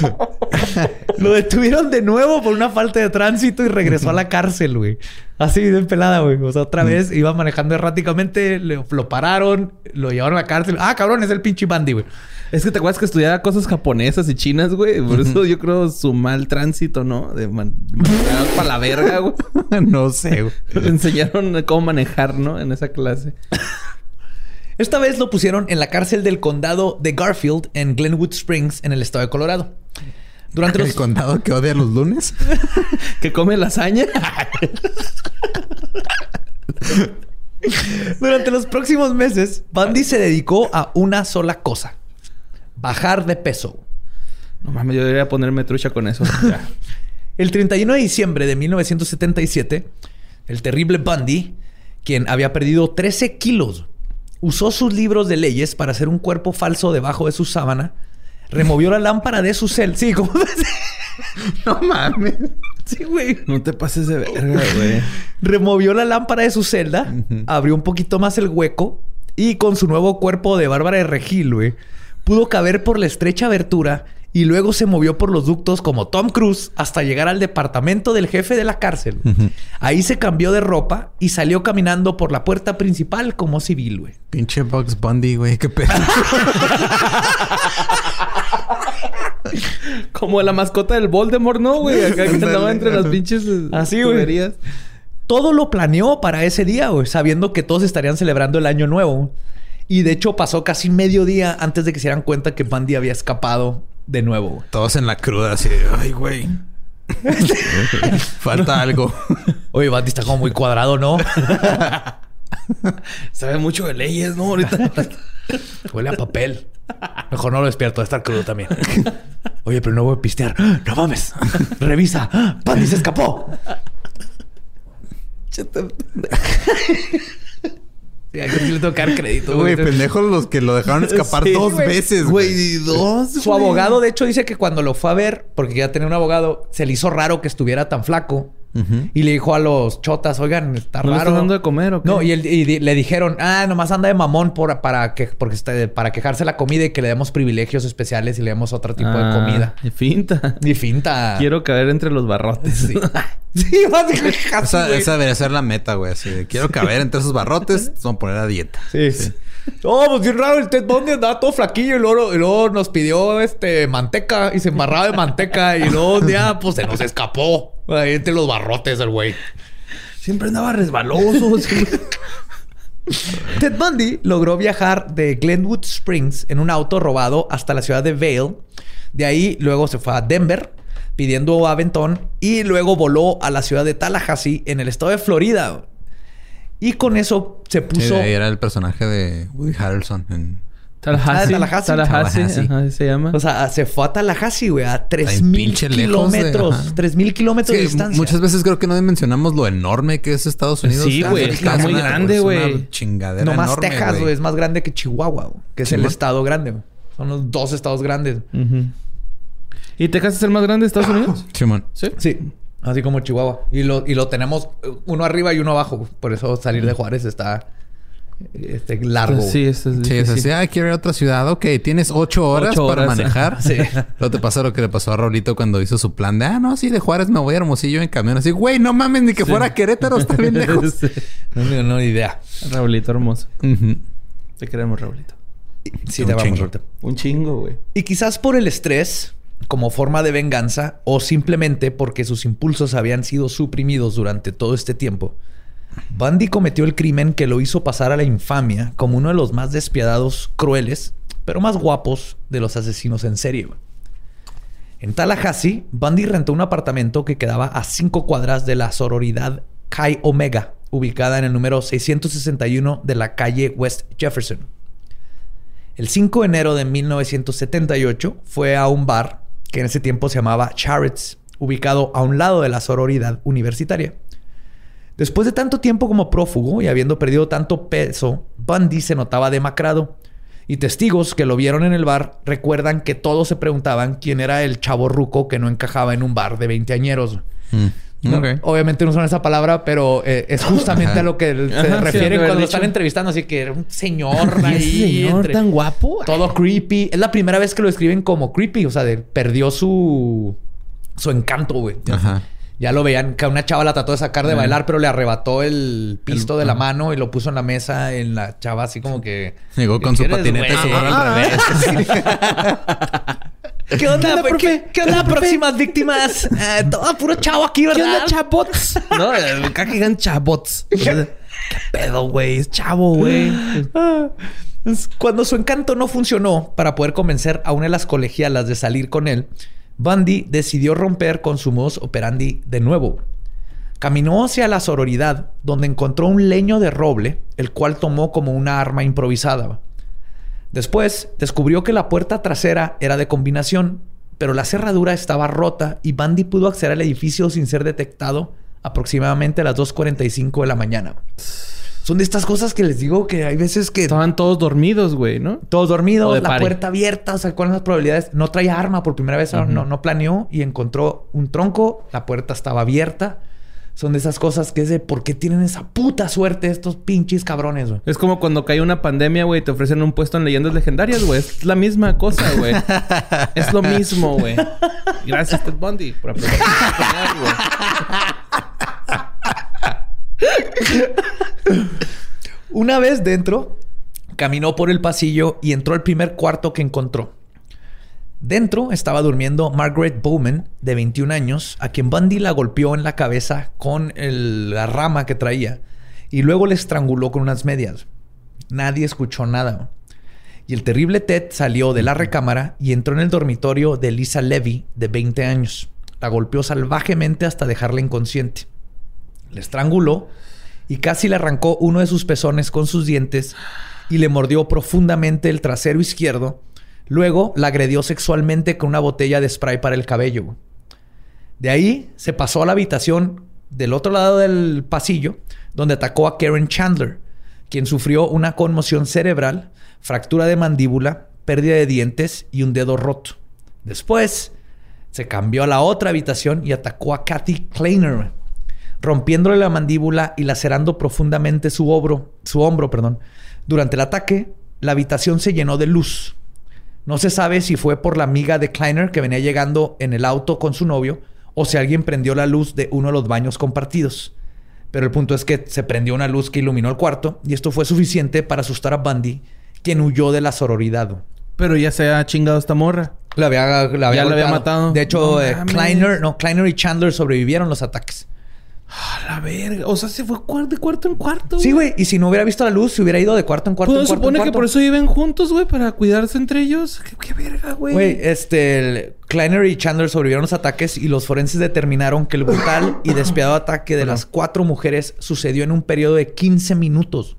Lo detuvieron de nuevo por una falta de tránsito y regresó a la cárcel, güey. Así de pelada, güey. O sea, otra vez iba manejando erráticamente, lo pararon, lo llevaron a la cárcel. Ah, cabrón, es el pinche Bandy, güey. Es que te acuerdas que estudiaba cosas japonesas y chinas, güey. Por eso yo creo su mal tránsito, ¿no? De man para la verga, güey. no sé, güey. Le enseñaron cómo manejar, ¿no? En esa clase. Esta vez lo pusieron en la cárcel del condado de Garfield en Glenwood Springs, en el estado de Colorado. Durante los... El condado que odia los lunes. Que come lasaña. Durante los próximos meses, Bundy se dedicó a una sola cosa. Bajar de peso. No mames, yo debería ponerme trucha con eso. Ya. El 31 de diciembre de 1977, el terrible Bundy, quien había perdido 13 kilos, usó sus libros de leyes para hacer un cuerpo falso debajo de su sábana, removió la lámpara de su cel. Sí, ¿cómo no mames. Sí, güey. No te pases de verga, güey. Removió la lámpara de su celda, abrió un poquito más el hueco y con su nuevo cuerpo de Bárbara de Regil, güey, pudo caber por la estrecha abertura y luego se movió por los ductos como Tom Cruise hasta llegar al departamento del jefe de la cárcel. Ahí se cambió de ropa y salió caminando por la puerta principal como civil, güey. Pinche Bugs Bundy, güey. Qué pedo. Como la mascota del Voldemort, ¿no, güey? Acá que andaba entre las pinches eh, Así, güey. Todo lo planeó para ese día, güey, sabiendo que todos estarían celebrando el año nuevo. Y de hecho pasó casi medio día antes de que se dieran cuenta que Bundy había escapado de nuevo. güey. Todos en la cruda, así de, ay, güey. Falta algo. Oye, Bundy está como muy cuadrado, ¿no? Sabe mucho de leyes, ¿no? Ahorita. Huele a papel. Mejor no lo despierto, de estar crudo también. Oye, pero no voy a pistear. No mames. Revisa. Bundy se escapó. Sí, a que le tengo que dar crédito, Güey, güey. pendejos los que lo dejaron escapar Sí, dos güey. veces, Güey, güey. dos. Su güey. abogado, de hecho, dice que cuando lo fue a ver, porque ya tenía un abogado, se le hizo raro que estuviera tan flaco. Y le dijo a los chotas, oigan, está ¿No raro. dando de comer o qué? No, y, él- y le dijeron, ah, nomás anda de mamón por, para, que, porque está, para quejarse la comida y que le demos privilegios especiales y le demos otro tipo de Ah, comida. y finta. Y finta. Quiero caer entre los barrotes. Sí. sí, básicamente Esa, esa debería ser la meta, güey. Así de, quiero caber entre esos barrotes. Vamos a poner a dieta. Sí. Oh, pues bien raro, el Ted Bundy andaba todo flaquillo y luego, y luego nos pidió este manteca y se embarraba de manteca y luego un día pues se nos escapó ahí entre los barrotes el güey. Siempre andaba resbaloso. Ted Bundy logró viajar de Glenwood Springs en un auto robado hasta la ciudad de Vail. De ahí luego se fue a Denver pidiendo aventón y luego voló a la ciudad de Tallahassee en el estado de Florida. Y con eso se puso... era el personaje de Woody Harrelson. en- Tallahassee. Ah, Tallahassee. Ajá, se llama. O sea, se fue a Tallahassee, güey, a Está bien 3000 pinche lejos de- kilómetros. ajá. 3000 kilómetros de distancia. muchas veces creo que no mencionamos lo enorme que es Estados Unidos. Sí, güey, es está muy grande, es una güey. Chingadera No más Texas, güey, es más grande que Chihuahua, güey, que es el estado grande. güey. Son los dos estados grandes. ¿Y Texas es el más grande de Estados Unidos? Simón. Sí. Sí, así como Chihuahua. Y lo, y lo tenemos eh, uno arriba y uno abajo. Por eso salir de Juárez está este, largo. Pues sí, esto es Sí, es difícil. así. Ah, quiero ir a otra ciudad. Ok, tienes ocho horas Ocho para horas. manejar. Sí. Luego te pasa lo que le pasó a Raulito cuando hizo su plan de, ah, no, sí, de Juárez me voy a Hermosillo en camión. Así, güey, no mames, ni que fuera a Querétaro, está bien lejos. Sí. No, no, no, ni idea. Raulito hermoso. Te queremos, Raulito. Sí, Un te vamos chingo. ahorita. Un chingo, güey. Y quizás por el estrés, como forma de venganza, o simplemente porque sus impulsos habían sido suprimidos durante todo este tiempo, Bundy cometió el crimen que lo hizo pasar a la infamia como uno de los más despiadados, crueles, pero más guapos de los asesinos en serie. En Tallahassee, Bundy rentó un apartamento que quedaba a cinco cuadras de la sororidad Chi Omega, ubicada en el número 661 de la calle West Jefferson. El 5 de enero de 1978 fue a un bar que en ese tiempo se llamaba Chariots, ubicado a un lado de la sororidad universitaria. Después de tanto tiempo como prófugo y habiendo perdido tanto peso, Bundy se notaba demacrado. Y testigos que lo vieron en el bar recuerdan que todos se preguntaban quién era el chavo ruco que no encajaba en un bar de veinteañeros. Mm. No. Obviamente no son esa palabra, pero eh, es justamente Ajá. a lo que se Ajá, refieren cuando lo están entrevistando. Así que era un señor ¿Y ese ahí. señor entre- tan guapo? todo creepy. Es la primera vez que lo escriben como creepy. O sea, de- perdió su, su encanto, güey. Ajá. Ya lo veían que una chava la trató de sacar de bailar, pero le arrebató el pisto El- de la mano y lo puso en la mesa en la chava así como que... Llegó con ¿Qué su quieres, patineta güey? seguro al revés. ¿Qué onda, onda, pues, profe? ¿Qué, qué onda, próximas víctimas? Eh, todo puro chavo aquí, ¿Qué ¿verdad? onda, chabots? no, acá que digan chabots. ¿Qué pedo, güey? Es chavo, güey. Ah, Cuando su encanto no funcionó para poder convencer a una de las colegialas de salir con él, Bundy decidió romper con su modus operandi de nuevo. Caminó hacia la sororidad, donde encontró un leño de roble, el cual tomó como una arma improvisada. Después descubrió que la puerta trasera era de combinación, pero la cerradura estaba rota y Bundy pudo acceder al edificio sin ser detectado aproximadamente a las 2.45 de la mañana. Son de estas cosas que les digo que hay veces que Estaban todos dormidos, güey, ¿no? todos dormidos, la puerta abierta, o sea, ¿cuáles son las probabilidades? No traía arma por primera vez, no, no planeó y encontró un tronco, la puerta estaba abierta. Son de esas cosas que es de por qué tienen esa puta suerte estos pinches cabrones, güey. Es como cuando cae una pandemia, güey, y te ofrecen un puesto en leyendas legendarias, güey. Es la misma cosa, güey. es lo mismo, güey. Gracias, Ted Bundy, por güey. Una vez dentro, caminó por el pasillo y entró al primer cuarto que encontró. Dentro estaba durmiendo Margaret Bowman, de 21 años, a quien Bundy la golpeó en la cabeza con el- la rama que traía y luego le estranguló con unas medias. Nadie escuchó nada. Y el terrible Ted salió de la recámara y entró en el dormitorio de Lisa Levy, de 20 años. La golpeó salvajemente hasta dejarla inconsciente. Le estranguló y casi le arrancó uno de sus pezones con sus dientes y le mordió profundamente el trasero izquierdo. Luego la agredió sexualmente con una botella de spray para el cabello. De ahí se pasó a la habitación del otro lado del pasillo, donde atacó a Karen Chandler, quien sufrió una conmoción cerebral, fractura de mandíbula, pérdida de dientes y un dedo roto. Después se cambió a la otra habitación y atacó a Kathy Kleiner, rompiéndole la mandíbula y lacerando profundamente su hombro. Durante el ataque, la habitación se llenó de luz. No se sabe si fue por la amiga de Kleiner que venía llegando en el auto con su novio o si alguien prendió la luz de uno de los baños compartidos. Pero el punto es que se prendió una luz que iluminó el cuarto y esto fue suficiente para asustar a Bundy, quien huyó de la sororidad. Pero ya se ha chingado esta morra. La había, la había Ya la había matado. De hecho, No eh. Kleiner, no, Kleiner y Chandler sobrevivieron los ataques. A la verga. O sea, se fue de cuarto en cuarto. Sí, güey. Y si no hubiera visto la luz, se hubiera ido de cuarto en cuarto Pues en se cuarto. en supone que cuarto. por eso viven juntos, güey, para cuidarse entre ellos. ¿Qué, qué verga, güey? Güey, este, el- Kleiner y Chandler sobrevivieron los ataques y los forenses determinaron que el brutal y despiadado ataque de las cuatro mujeres sucedió en un periodo de 15 minutos,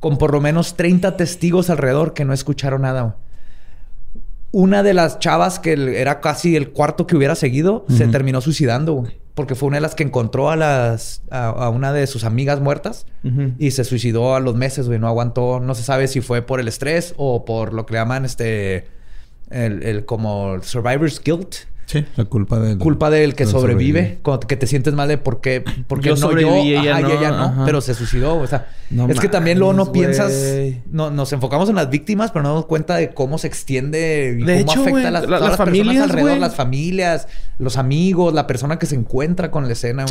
con por lo menos 30 testigos alrededor que no escucharon nada. güey. Una de las chavas que era casi el cuarto que hubiera seguido se terminó suicidando, güey, porque fue una de las que encontró a las a, a una de sus amigas muertas y se suicidó a los meses, güey. No aguantó. No se sabe si fue por el estrés o por lo que le llaman este. El, el como survivor's guilt. Sí, la culpa del... Culpa del que del sobrevive. Cuando- que te sientes mal de por qué. Porque Yo no yo. ella ajá, y no, ella no. ajá. Pero se suicidó. O sea, No es que también luego no piensas. No, nos enfocamos en las víctimas, pero no nos damos cuenta de cómo se extiende y De cómo hecho, afecta a las, la- las las personas familias, alrededor, las familias, los amigos, la persona que se encuentra con la escena.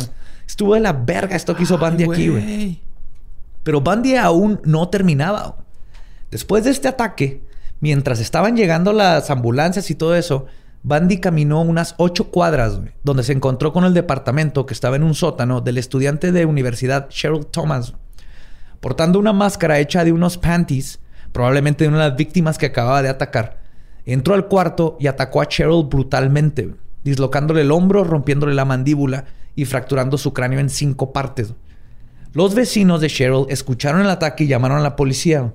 Estuvo de la verga esto que hizo Bandy Ay, aquí, güey. Pero Bundy aún no terminaba. Después de este ataque, mientras estaban llegando las ambulancias y todo eso, Bundy caminó unas ocho cuadras, donde se encontró con el departamento que estaba en un sótano del estudiante de universidad Cheryl Thomas, portando una máscara hecha de unos panties, probablemente de una de las víctimas que acababa de atacar. Entró al cuarto y atacó a Cheryl brutalmente. dislocándole el hombro, rompiéndole la mandíbula y fracturando su cráneo en cinco partes. Los vecinos de Cheryl escucharon el ataque y llamaron a la policía.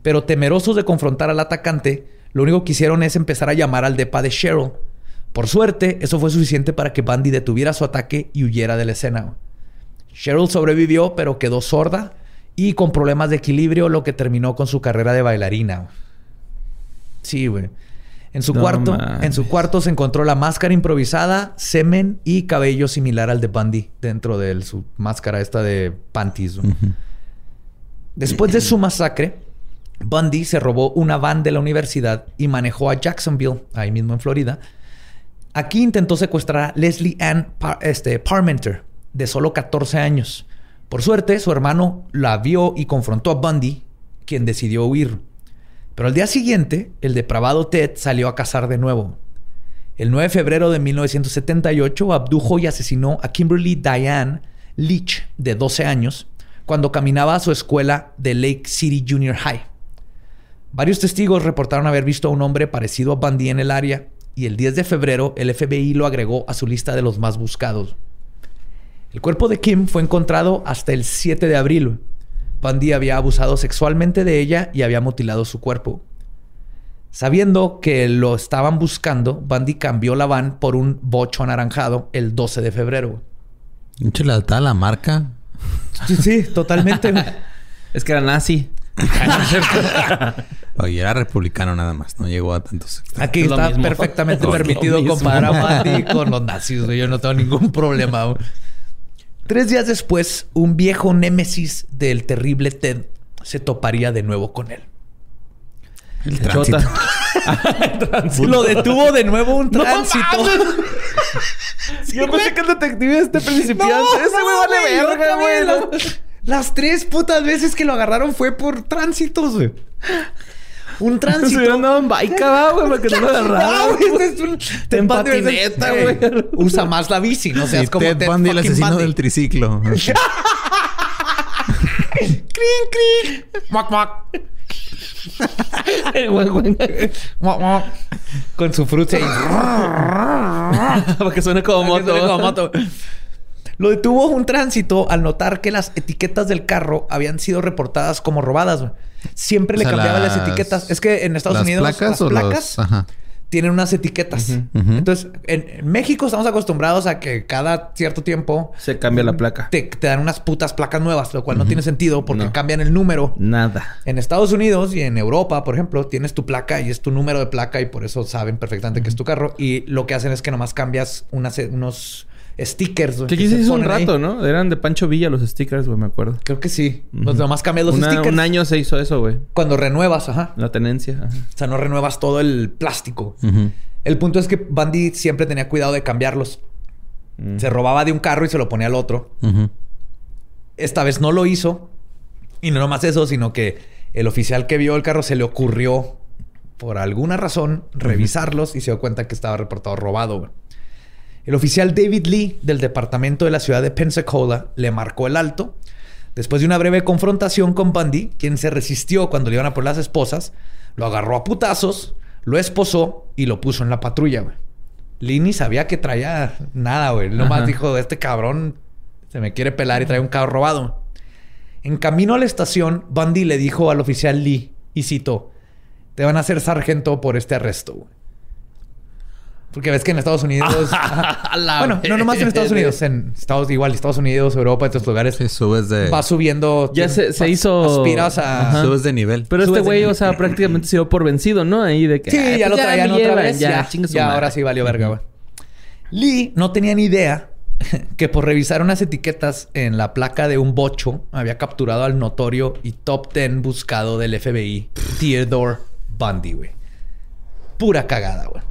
Pero temerosos de confrontar al atacante, lo único que hicieron es empezar a llamar al depa de Cheryl. Por suerte, eso fue suficiente para que Bundy detuviera su ataque y huyera de la escena. Cheryl sobrevivió, pero quedó sorda y con problemas de equilibrio, lo que terminó con su carrera de bailarina. Sí, güey. En su cuarto, en su cuarto se encontró la máscara improvisada, semen y cabello similar al de Bundy dentro de su máscara esta de panties. Después de su masacre, Bundy se robó una van de la universidad y manejó a Jacksonville, ahí mismo en Florida. Aquí intentó secuestrar a Leslie Ann este, Parmenter, de solo 14 años. Por suerte, su hermano la vio y confrontó a Bundy, quien decidió huir. Pero al día siguiente, el depravado Ted salió a cazar de nuevo. El 9 de febrero de 1978 abdujo y asesinó a Kimberly Diane Leach, de 12 años, cuando caminaba a su escuela de Lake City Junior High. Varios testigos reportaron haber visto a un hombre parecido a Bundy en el área y el 10 de febrero el FBI lo agregó a su lista de los más buscados. El cuerpo de Kim fue encontrado hasta el 7 de abril. Bundy había abusado sexualmente de ella y había mutilado su cuerpo. Sabiendo que lo estaban buscando, Bundy cambió la van por un bocho anaranjado el 12 de febrero. La marca. Sí, sí, totalmente. es que era nazi. Oye, era republicano nada más, no llegó a tantos. Aquí está perfectamente permitido comparar a Bundy con los nazis. Yo no tengo ningún problema. Tres días después, un viejo némesis del terrible Ted se toparía de nuevo con él. El tránsito. Lo detuvo de nuevo un tránsito. Yo pensé que el detective este principiante. Ese güey vale verga, güey. Las tres putas veces que lo agarraron fue por tránsitos, güey. Un tránsito. Se hubieran dado en baica, güey, para que no lo agarraran. No, este es un... En patineta, güey. Usa más la bici, no seas Y como Ted Ted Bundy, el asesino Bundy. del triciclo. ¡Crin, crin! Muac, muac. Con su fruta ahí. Para que suene como Para que suene como moto. Lo detuvo un tránsito al notar que las etiquetas del carro habían sido reportadas como robadas. güey. Siempre O le cambiaban las... las- etiquetas. Es que en Estados ¿Las Unidos placas las o los- placas Ajá. tienen unas etiquetas. Entonces, en, en México estamos acostumbrados a que cada cierto tiempo Se cambia la placa. te, te dan unas putas placas nuevas, lo cual no tiene sentido porque No. cambian el número. Nada. En Estados Unidos y en Europa, por ejemplo, tienes tu placa y es tu número de placa y por eso saben perfectamente que es tu carro. Y lo que hacen es que nomás cambias unas, unos stickers. güey, Que que aquí se hizo un ahí. rato, ¿no? Eran de Pancho Villa los stickers, güey, me acuerdo. Creo que sí. Los Ujú. nomás cambias los Una- stickers. Un año se hizo eso, güey. Cuando renuevas, ajá. La tenencia. Ajá. O sea, no renuevas todo el plástico. El punto es que Bundy siempre tenía cuidado de cambiarlos. Mm. Se robaba de un carro y se lo ponía al otro. Esta vez no lo hizo. Y no nomás eso, sino que el oficial que vio el carro se le ocurrió, por alguna razón, revisarlos y se dio cuenta que estaba reportado robado. güey. El oficial David Lee del departamento de la ciudad de Pensacola le marcó el alto. Después de una breve confrontación con Bundy, quien se resistió cuando le iban a por las esposas, lo agarró a putazos, lo esposó y lo puso en la patrulla. güey. Lee ni sabía que traía nada, güey. Él Nomás Ajá. dijo, este cabrón se me quiere pelar y trae un carro robado. En camino a la estación, Bundy le dijo al oficial Lee, y citó, te van a hacer sargento por este arresto. güey". Porque ves que en Estados Unidos... Bueno, no nomás en Estados Unidos, en Estados igual, Estados Unidos, Europa, estos lugares, Sí, subes de... va subiendo... Ya se- se vas- hizo- Aspiras a... Ajá. Subes de nivel. Pero este Subes güey, o sea, prácticamente se dio por vencido, ¿no? Ahí de que. Sí, "Ay, ya pues lo traían me otra llevan, vez. Ya, Ya, ya madre". ahora sí valió verga, güey. Lee no tenía ni idea que por revisar unas etiquetas en la placa de un bocho había capturado al notorio y top 10 buscado del FBI, Theodore Bundy, güey. Pura cagada, güey.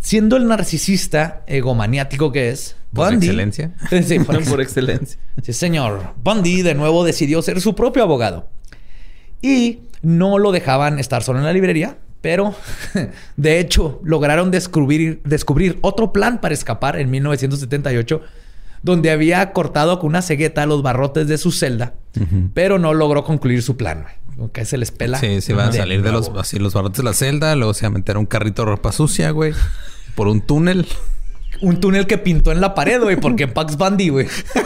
Siendo el narcisista egomaniático que es, Por Bundy... excelencia. Sí, por Por excelencia. Sí, señor. Bundy de nuevo decidió ser su propio abogado. Y no lo dejaban estar solo en la librería, pero de hecho lograron descubrir, descubrir otro plan para escapar en 1978, donde había cortado con una cegueta los barrotes de su celda, pero no logró concluir su plan. güey. Como que se les pela. Sí, se van a salir de los, así, los barrotes de la celda, luego se va a meter a un carrito de ropa sucia, güey. Por un túnel. Un túnel que pintó en la pared, güey, porque en Pax Bundy, güey.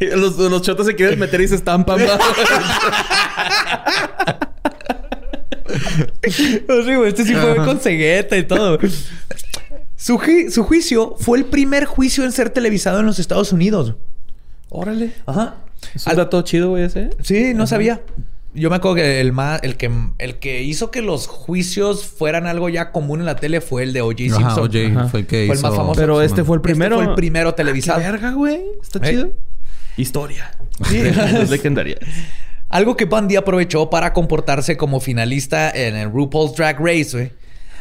los, los chotos se quieren meter y se estampan. sí, güey, este sí fue con cegueta y todo. Su, ju- su juicio fue el primer juicio en ser televisado en los Estados Unidos. Órale. Ajá. Es un dato chido, güey, ese. Sí, no sabía. Yo me acuerdo que el más, el que el que hizo que los juicios fueran algo ya común en la tele fue el de O.J. Simpson. Ajá, OJ Ajá. fue el que Fue el hizo... más famoso. Pero este fue el Este primero. fue el primero televisado. Qué verga, güey. Está ¿Eh? chido. Historia. Sí. Es legendaria. Algo que Bundy aprovechó para comportarse como finalista en el RuPaul's Drag Race, güey.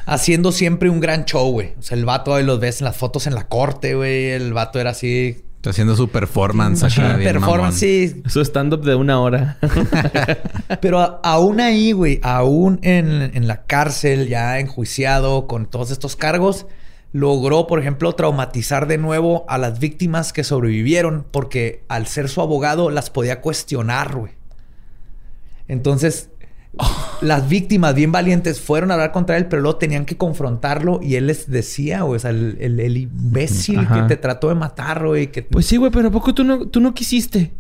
Haciendo siempre un gran show, güey. O sea, el vato ahí los ves en las fotos en la corte, güey. El vato era así. Está haciendo su performance acá. bien performance, mamón. sí. Su stand-up de una hora. Pero a- aún ahí, güey, aún en, en la cárcel, ya enjuiciado con todos estos cargos, logró, por ejemplo, traumatizar de nuevo a las víctimas que sobrevivieron, porque al ser su abogado las podía cuestionar, güey. Entonces, las víctimas bien valientes fueron a hablar contra él, pero luego tenían que confrontarlo y él les decía, o sea, el, el- el imbécil Ajá. que te trató de matar, güey, que Pues sí, güey, pero ¿a poco tú no, tú no quisiste?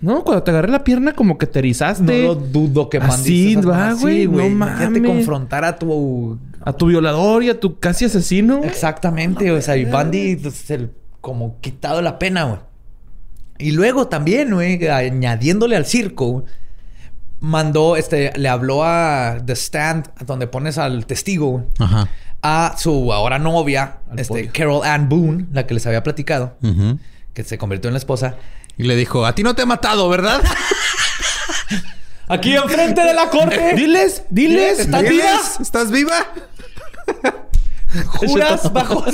No, cuando te agarré la pierna como que te erizaste. no lo dudo que Así va, güey, no mames. confrontar a tu A tu violador y a tu casi asesino. Exactamente, o sea, y Bundy pues, el- como quitado la pena, güey. Y luego también, güey, añadiéndole al circo, güey, mandó, este, le habló a The Stand, donde pones al testigo, Ajá. a su ahora novia, Al este, podio. Carol Ann Boone, la que les había platicado, que se convirtió en la esposa. Y le dijo, a ti no te he matado, ¿verdad? Aquí enfrente de la corte. Diles, diles. ¿Estás ¿Diles? viva? ¿Estás viva? juras bajo.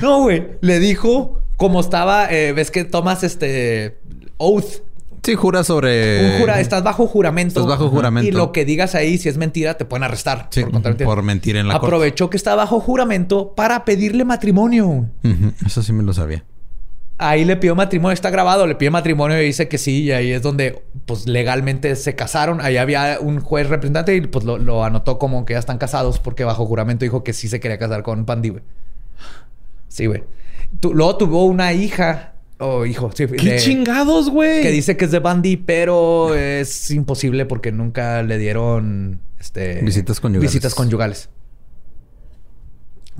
no, güey. Le dijo como estaba. eh, ves que tomas este oath. Sí, jura sobre... Un jura, estás bajo juramento. Estás bajo juramento. Y lo que digas ahí, si es mentira, te pueden arrestar. Sí, mentira. por mentir en la corte. Aprovechó que está bajo juramento para pedirle matrimonio. Eso sí me lo sabía. Ahí le pidió matrimonio, está grabado, le pide matrimonio y dice que sí, y ahí es donde pues legalmente se casaron. Ahí había un juez representante y pues lo, lo anotó como que ya están casados porque bajo juramento dijo que sí se quería casar con Pandy, güey. Sí, güey. Tu- luego tuvo una hija o hijo, sí, ¿Qué de- chingados, güey? que dice que es de Bundy, pero es imposible porque nunca le dieron este Visitas conyugales. Visitas conyugales.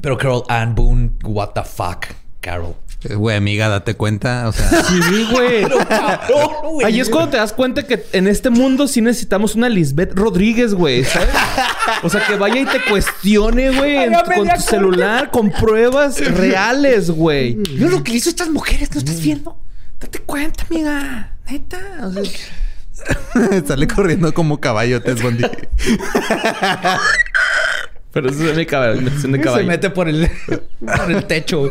Pero Carol Ann Boone, what the fuck, Carol. Güey, amiga, date cuenta. O sea, Sí, güey. Cabrón, güey. Ahí es cuando te das cuenta que en este mundo sí necesitamos una Lisbeth Rodríguez, güey, ¿sabes? O sea, que vaya y te cuestione, güey, con tu celular, con pruebas reales, güey. Mira lo que hizo estas mujeres, ¿no estás viendo? Date cuenta, amiga. Neta. O sea, sale corriendo como caballo, Ted Bundy. Pero eso es mi caballo. de se caballo. mete por el, por el techo.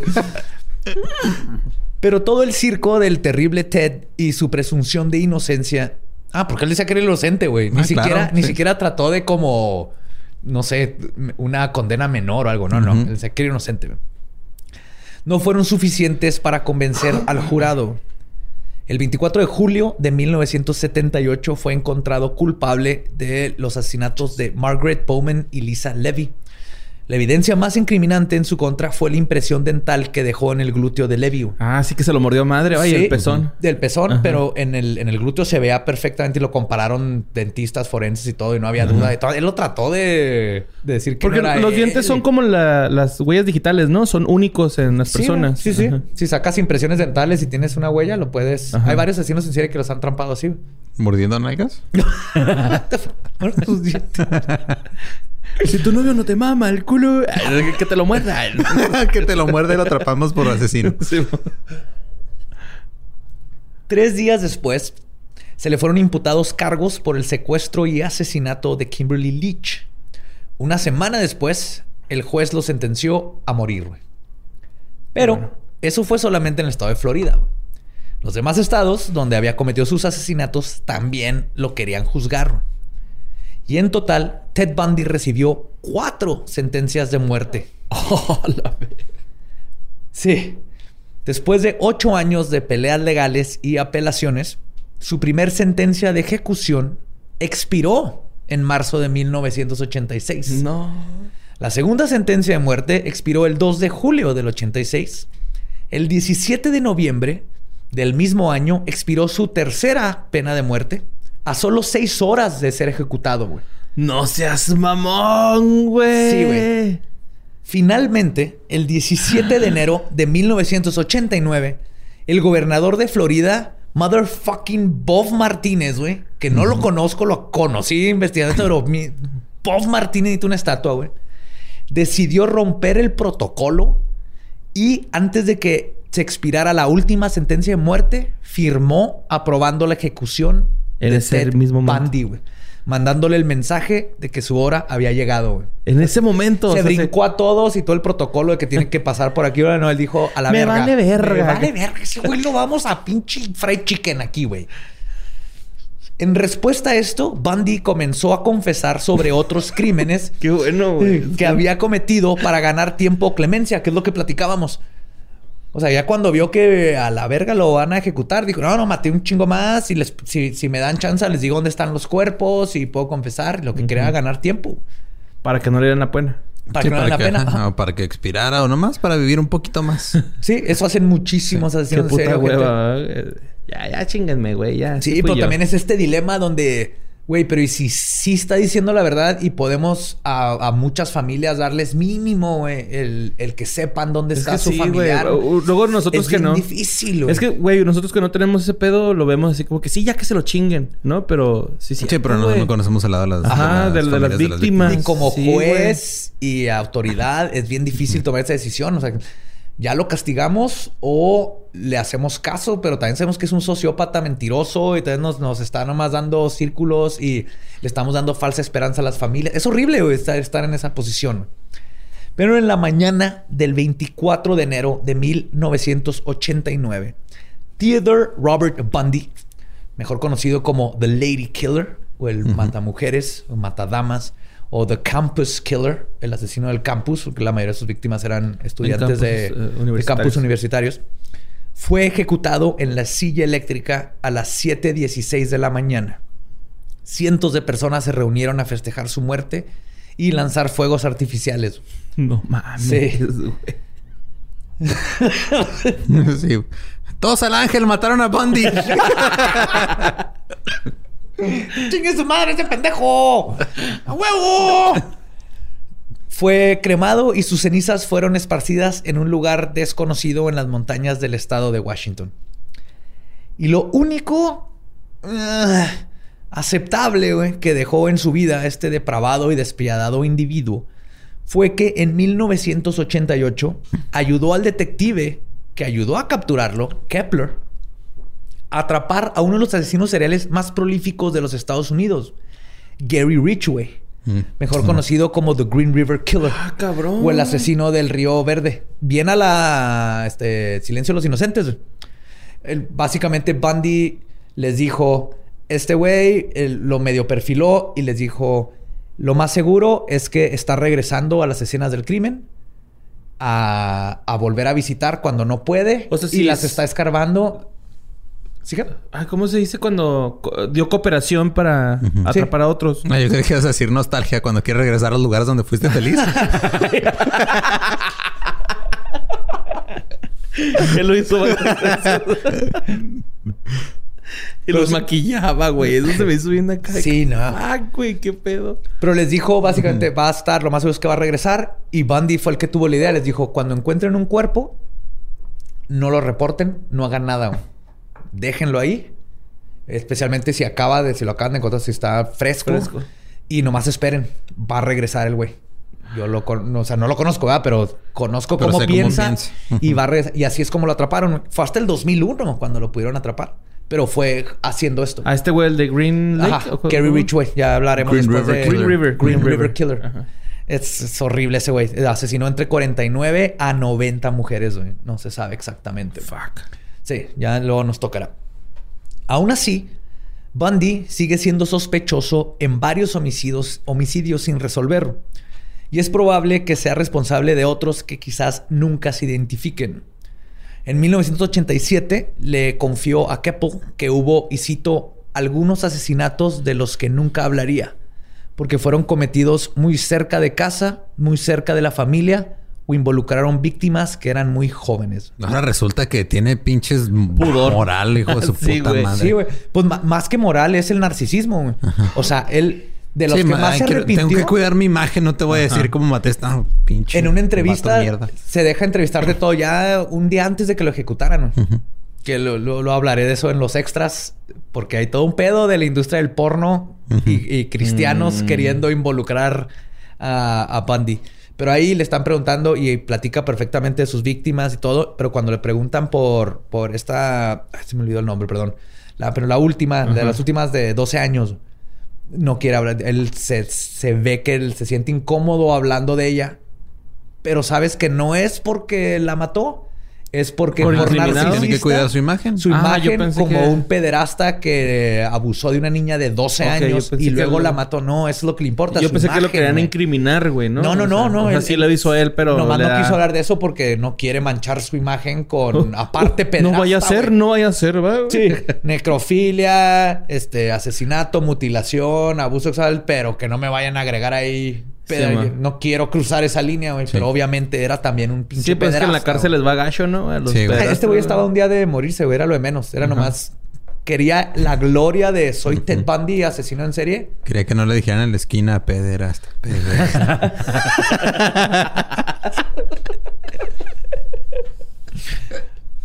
Pero todo el circo del terrible Ted y su presunción de inocencia. Ah, porque él decía que era inocente, güey. Ni Ah, siquiera, claro, ni sí. siquiera trató de como, no sé, una condena menor o algo. No, no. Él decía que era inocente. No fueron suficientes para convencer al jurado. El 24 de julio de 1978 fue encontrado culpable de los asesinatos de Margaret Bowman y Lisa Levy. La evidencia más incriminante en su contra fue la impresión dental que dejó en el glúteo de Levy. güey. Ah, sí que se lo mordió madre. Ay, Sí, el pezón. Del pezón, Ajá. pero en el, en el glúteo se veía perfectamente y lo compararon dentistas forenses y todo, y no había duda de todo. Él lo trató de, de decir que Porque no era los él. dientes son como la- las huellas digitales, ¿no? Son únicos en las Sí, personas. Sí, sí. Ajá. Si sacas impresiones dentales y tienes una huella, lo puedes. Ajá. Hay varios asesinos en serie que los han trampado así. ¿Mordiendo nalgas? Si tu novio no te mama el culo, que te lo muerda. que te lo muerde y lo atrapamos por asesino. Sí. Tres días después, se le fueron imputados cargos por el secuestro y asesinato de Kimberly Leach. Una semana después, el juez lo sentenció a morir. Pero Bueno. eso fue solamente en el estado de Florida. Los demás estados donde había cometido sus asesinatos también lo querían juzgar. Y en total, Ted Bundy recibió cuatro sentencias de muerte. Sí. Después de ocho años de peleas legales y apelaciones, su primer sentencia de ejecución expiró en marzo de 1986. No. La segunda sentencia de muerte expiró el 2 de julio del 86. El 17 de noviembre del mismo año expiró su tercera pena de muerte a solo seis horas de ser ejecutado, güey. No seas mamón, güey. Sí, güey. Finalmente, el 17 de enero de 1989, el gobernador de Florida, motherfucking Bob Martínez, güey, que no lo conozco, lo conocí investigando, pero mi- Bob Martínez necesita una estatua, güey, decidió romper el protocolo y antes de que se expirara la última sentencia de muerte, firmó aprobando la ejecución En de ese Ted mismo momento. Bundy, güey. Mandándole el mensaje de que su hora había llegado, güey. En ese momento. Se o sea, brincó a todos y todo el protocolo de que tienen que pasar por aquí. Ahora no, él dijo a la Me verga. vale verga. Me vale verga. Ese güey lo vamos a pinche fried chicken aquí, güey. En respuesta a esto, Bundy comenzó a confesar sobre otros crímenes Qué bueno, güey. que había cometido para ganar tiempo o clemencia, que es lo que platicábamos. O sea, ya cuando vio que a la verga lo van a ejecutar, dijo, no, no, maté un chingo más y les, si, si me dan chance les digo dónde están los cuerpos y puedo confesar. Lo que quería ganar tiempo. Para que no le den la pena. Para Sí, que no valga la pena. ajá, Ajá. o para que expirara o nomás para vivir un poquito más. Sí, eso hacen muchísimos Qué asesinos en puta serio. gente. hueva. eh. Ya, ya chinguenme, güey. Ya. Sí, pero yo. también es este dilema donde, güey, pero ¿y si sí está diciendo la verdad y podemos a, a muchas familias darles mínimo, güey, el, el que sepan dónde Es está que su sí, familiar? U- Luego nosotros es que bien no. difícil, güey. Es que, güey, nosotros que no tenemos ese pedo lo vemos así como que sí, ya que se lo chinguen, ¿no? Pero sí, sí. Sí, pero no, no conocemos el lado de las, Ajá, de- de las familias víctimas. Y como Sí, juez y autoridad es bien difícil tomar esa decisión. O sea, ya lo castigamos o le hacemos caso, pero también sabemos que es un sociópata mentiroso y también nos, nos está nomás dando círculos y le estamos dando falsa esperanza a las familias. Es horrible güey, estar, estar en esa posición. Pero en la mañana del 24 de enero de 1989, Theodore Robert Bundy, mejor conocido como The Lady Killer, o el matamujeres, o matadamas, o The Campus Killer, el asesino del campus, porque la mayoría de sus víctimas eran estudiantes campus, de, eh, de campus universitarios, fue ejecutado en la silla eléctrica a las 7.16 de la mañana. Cientos de personas se reunieron a festejar su muerte y lanzar fuegos artificiales. No mames. Sí. güey. sí. Todos al ángel mataron a Bundy. ¡Chingue su madre ese pendejo! ¡A huevo! Fue cremado y sus cenizas fueron esparcidas en un lugar desconocido en las montañas del estado de Washington. Y lo único ah, aceptable que dejó en su vida este depravado y despiadado individuo fue que en 1988 ayudó al detective que ayudó a capturarlo, Kepler, atrapar a uno de los asesinos seriales más prolíficos de los Estados Unidos, Gary Ridgway, mejor conocido como The Green River Killer. Ah, cabrón. O el asesino del Río Verde. Bien a la este, Silencio de los Inocentes. El- básicamente Bundy les dijo, este güey lo medio perfiló y les dijo, lo más seguro es que está regresando a las escenas del crimen. A, a volver a visitar cuando no puede. O sea, y sí las es- está escarbando. ¿Sí? que? Ah, ¿cómo se dice cuando co- dio cooperación para atrapar a otros? No, yo creo que ibas a decir nostalgia cuando quieres regresar a los lugares donde fuiste feliz. Él lo hizo. Y los maquillaba, güey. Eso se me hizo bien acá. Sí, no. Ah, güey, qué pedo. Pero les dijo, básicamente, va a estar, lo más seguro es que va a regresar. Y Bundy fue el que tuvo la idea. Les dijo, cuando encuentren un cuerpo, no lo reporten, no hagan nada. Déjenlo ahí. Especialmente si acaba de, si lo acaban de encontrar, si está fresco. Fresco. Y nomás esperen. Va a regresar el güey. Yo lo con- o sea, no lo conozco, ¿verdad? Pero conozco Pero cómo piensa. Y va a regresar. Y así es como lo atraparon. Fue hasta el 2001 cuando lo pudieron atrapar. Pero fue haciendo esto. A este güey, el de Green Lake. Ajá, ¿o? Gary Ridgway. Ya hablaremos Green después River de... Killer. Green River. Green, Green River, River. Killer. Ajá. Es, es horrible ese güey. Asesinó entre 49 a 90 mujeres, güey. No se sabe exactamente. Fuck. Sí, ya luego nos tocará. Aún así, Bundy sigue siendo sospechoso en varios homicidios, homicidios sin resolver. Y es probable que sea responsable de otros que quizás nunca se identifiquen. En 1987 le confió a Keppel que hubo, y cito, algunos asesinatos de los que nunca hablaría. porque fueron cometidos muy cerca de casa, muy cerca de la familia o involucraron víctimas que eran muy jóvenes. Ahora resulta que tiene pinches pudor moral, hijo de su Sí, puta madre. Sí, güey. Pues más que moral es el narcisismo, güey. O sea, él de los Sí, que ma- más se quiero- arrepintió tengo que cuidar mi imagen, no te voy a decir cómo maté esta pinche. en una entrevista se deja entrevistar de todo ya un día antes de que lo ejecutaran. Que lo, lo- lo hablaré de eso en los extras, porque hay todo un pedo de la industria del porno y, y cristianos Mm. queriendo involucrar a, a Bundy. Pero ahí le están preguntando y platica perfectamente de sus víctimas y todo. Pero cuando le preguntan por, por esta. ay, se me olvidó el nombre, perdón. La, pero la última, de las últimas de 12 años, no quiere hablar. Él se, se ve que él se siente incómodo hablando de ella. Pero sabes que no es porque la mató. Es porque ¿Por por narcisista, Tiene que cuidar su imagen. su Ah, imagen como que- un pederasta que abusó de una niña de 12 Ok, yo años y luego lo- la mató. No, eso es lo que le importa. Yo su pensé que lo querían incriminar, güey, ¿no? No, no, O no, sea, no. O sea, él- sí lo hizo él, pero. Nomás le no da- quiso hablar de eso porque no quiere manchar su imagen con... Aparte pederasta, No vaya a ser, no vaya a ser, ¿va? Sí. Necrofilia, este, asesinato, mutilación, abuso sexual, pero que no me vayan a agregar ahí. Pero Sí, no quiero cruzar esa línea, güey. Pero obviamente era también un pinche Sí, pues es que en la cárcel les va gacho, ¿no? A los Sí, güey. pederastas, Este güey estaba un día de morirse, güey. Era lo de menos. Era nomás... Quería la gloria de soy Ted Bundy, asesino en serie. Quería que no le dijeran en la esquina pederasta. pederasta.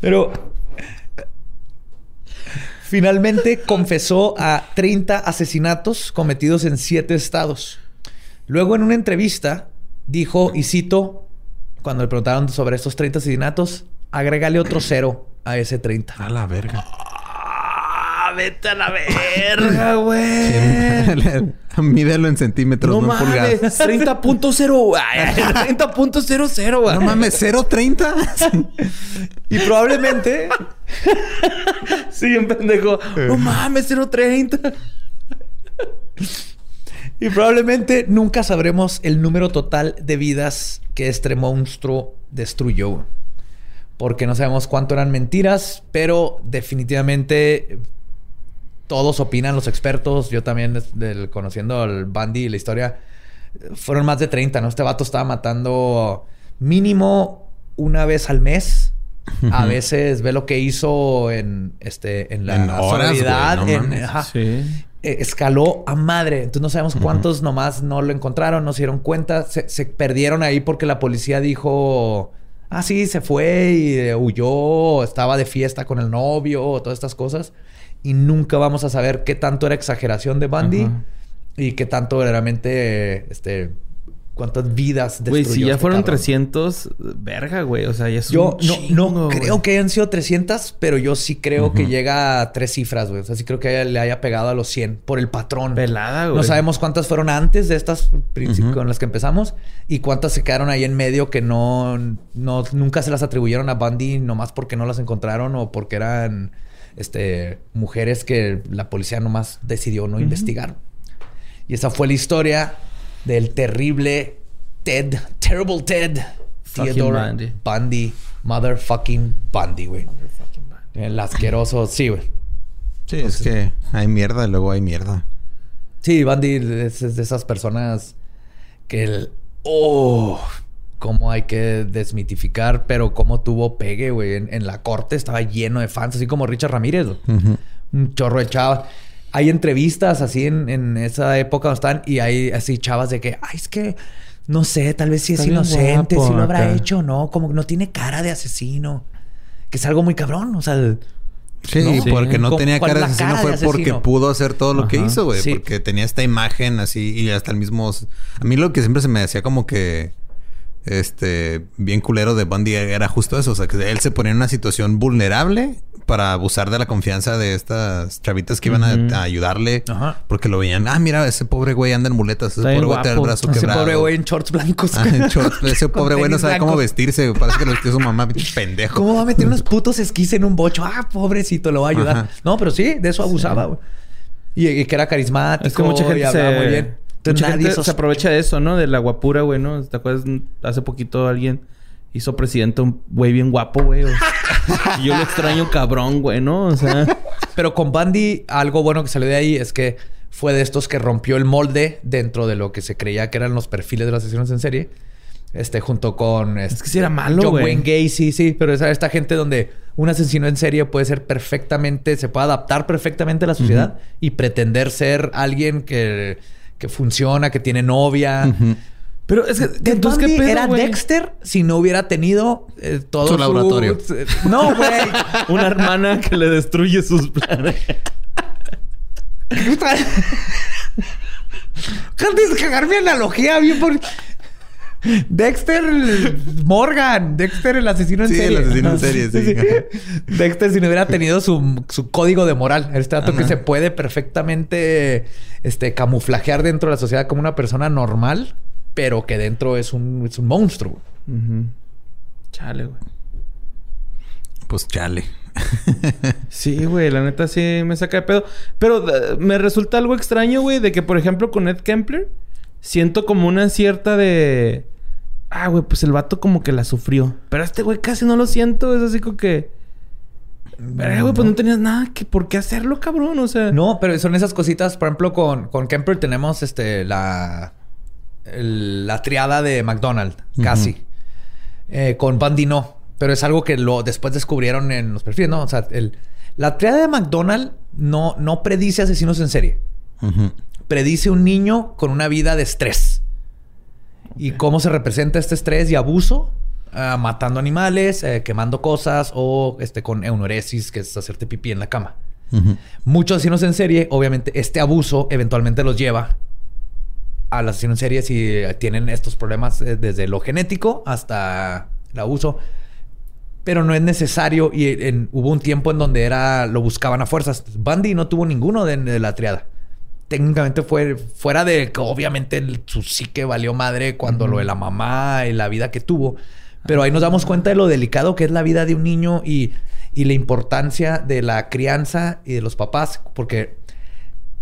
Pero finalmente confesó a 30 asesinatos cometidos en 7 estados. Luego en una entrevista dijo, y cito, cuando le preguntaron sobre estos 30 asesinatos, agrégale otro cero a ese 30. a la verga. ¡Ah, vete a la verga, güey! Mídelo en centímetros, No no, en pulgadas. 30.0. ay, 30.00, güey. No mames, 0.30. Y probablemente Sí, un pendejo. No mames, 0.30. Y probablemente nunca sabremos el número total de vidas que este monstruo destruyó. Porque no sabemos cuánto eran mentiras, pero definitivamente todos opinan, los expertos, yo también del- conociendo al Bundy y la historia, fueron más de 30, ¿no? Este vato estaba matando mínimo una vez al mes. A veces ve lo que hizo en, este, en la En horas, güey, soledad, no en- mames. ajá Sí. Eh, escaló a madre. Entonces no sabemos cuántos nomás no lo encontraron, no se dieron cuenta. Se, se perdieron ahí porque la policía dijo, ah, sí, se fue y eh, huyó, estaba de fiesta con el novio, todas estas cosas. Y nunca vamos a saber qué tanto era exageración de Bundy y qué tanto verdaderamente, este, cuántas vidas Güey, destruyó si ya este fueron cabrón. 300, verga, güey. O sea, ya es Yo un no, no güey. creo que hayan sido 300, pero yo sí creo que llega a tres cifras, güey. O sea, sí creo que haya- le haya pegado a los 100 por el patrón. Pelada, güey. No sabemos cuántas fueron antes de estas con las que empezamos y cuántas se quedaron ahí en medio que no, no nunca se las atribuyeron a Bundy nomás porque no las encontraron o porque eran este, mujeres que la policía nomás decidió no investigar. Y esa fue la historia del terrible Ted, Terrible Ted, Fucking Theodore Bundy. Bundy, Motherfucking Bundy, güey. El asqueroso, sí, güey. Sí, es que hay mierda y luego hay mierda. Sí, Bundy es, es de esas personas que el... ¡Oh! Cómo hay que desmitificar, pero cómo tuvo pegue, güey. En, en la corte estaba lleno de fans, así como Richard Ramírez. Un chorro de chavas. Hay entrevistas así en, en esa época donde están y hay así chavas de que, ay, es que no sé, tal vez sí Está es inocente, guapo si lo habrá acá. hecho o no, como que no tiene cara de asesino. Que es algo muy cabrón, o sea, el- Sí, No, sí. porque no ¿Cómo- tenía cara de asesino cara de fue porque pudo hacer todo lo que hizo, güey. Sí. Porque tenía esta imagen así y hasta el mismo... A mí lo que siempre se me decía como que... Este... Bien culero de Bundy era justo eso. O sea, que él se ponía en una situación vulnerable para abusar de la confianza de estas chavitas que iban a- ayudarle. Ajá. Porque lo veían... Ah, mira, ese pobre güey anda en muletas. Ese Está bien pobre güey tiene el brazo ese quebrado. pobre güey en shorts blancos. Ah, en shorts. Ese pobre güey no sabe cómo vestirse. Parece que lo vestió su mamá. pinche Pendejo. ¿Cómo va a meter unos putos esquís en un bocho? Ah, pobrecito, lo va a ayudar. Ajá. No, pero sí, de eso abusaba, güey. Y, y que era carismático. Es que mucha y gente hablaba se... muy bien. Entonces, mucha nadie gente sos- se aprovecha de eso, ¿no? De la guapura, güey, ¿no? ¿Te acuerdas? Hace poquito alguien hizo presidente un güey bien guapo, güey. o- y yo lo extraño cabrón, güey, ¿no? O sea... Pero con Bundy, algo bueno que salió de ahí es que fue de estos que rompió el molde dentro de lo que se creía que eran los perfiles de los asesinos en serie. Este, junto con. Es este, que sí era malo, John güey. Wayne Gacy, sí, pero esa, esta gente donde un asesino en serie puede ser perfectamente, se puede adaptar perfectamente a la sociedad y pretender ser alguien que, que funciona, que tiene novia. Pero es que... Ted entonces, Bundy ¿qué pedo, era? Dexter si no hubiera tenido eh, todo Su laboratorio. No, güey. Una hermana que le destruye sus planes. Antes de cagar mi analogía, bien por. Dexter Morgan, Dexter el asesino en Sí, serie. el asesino en Ajá. serie, sí. Dexter si no hubiera tenido su, su código de moral, este dato que se puede perfectamente este, camuflajear dentro de la sociedad como una persona normal, pero que dentro es un, es un monstruo. Ujú. Chale, güey. Pues chale. Sí, güey, la neta sí me saca de pedo. Pero eh, me resulta algo extraño, güey, de que, por ejemplo, con Ed Kempler, siento como una cierta de. Ah, güey, pues el vato como que la sufrió. Pero este güey casi no lo siento. Es así como que. Verga, güey, pues no tenías nada que por qué hacerlo, cabrón. O sea. No, pero son esas cositas. Por ejemplo, con, con Kemper tenemos este la, el- la triada de McDonald's, casi. Eh, con Bundy no. Pero es algo que lo después descubrieron en los perfiles, ¿no? O sea, el, la triada de McDonald's no, no predice asesinos en serie. Predice un niño con una vida de estrés. Y cómo se representa este estrés y abuso. Ah, matando animales, eh, quemando cosas o este, con eunoresis, que es hacerte pipí en la cama. Muchos asesinos en serie, obviamente, este abuso eventualmente los lleva al asesino en serie si eh, tienen estos problemas eh, desde lo genético hasta el abuso. Pero no es necesario y en- hubo un tiempo en donde era lo buscaban a fuerzas. Bundy no tuvo ninguno de, de la triada. Técnicamente fue fuera de que obviamente el- su psique valió madre cuando lo de la mamá y la vida que tuvo. Pero ahí nos damos cuenta de lo delicado que es la vida de un niño y, y la importancia de la crianza y de los papás. Porque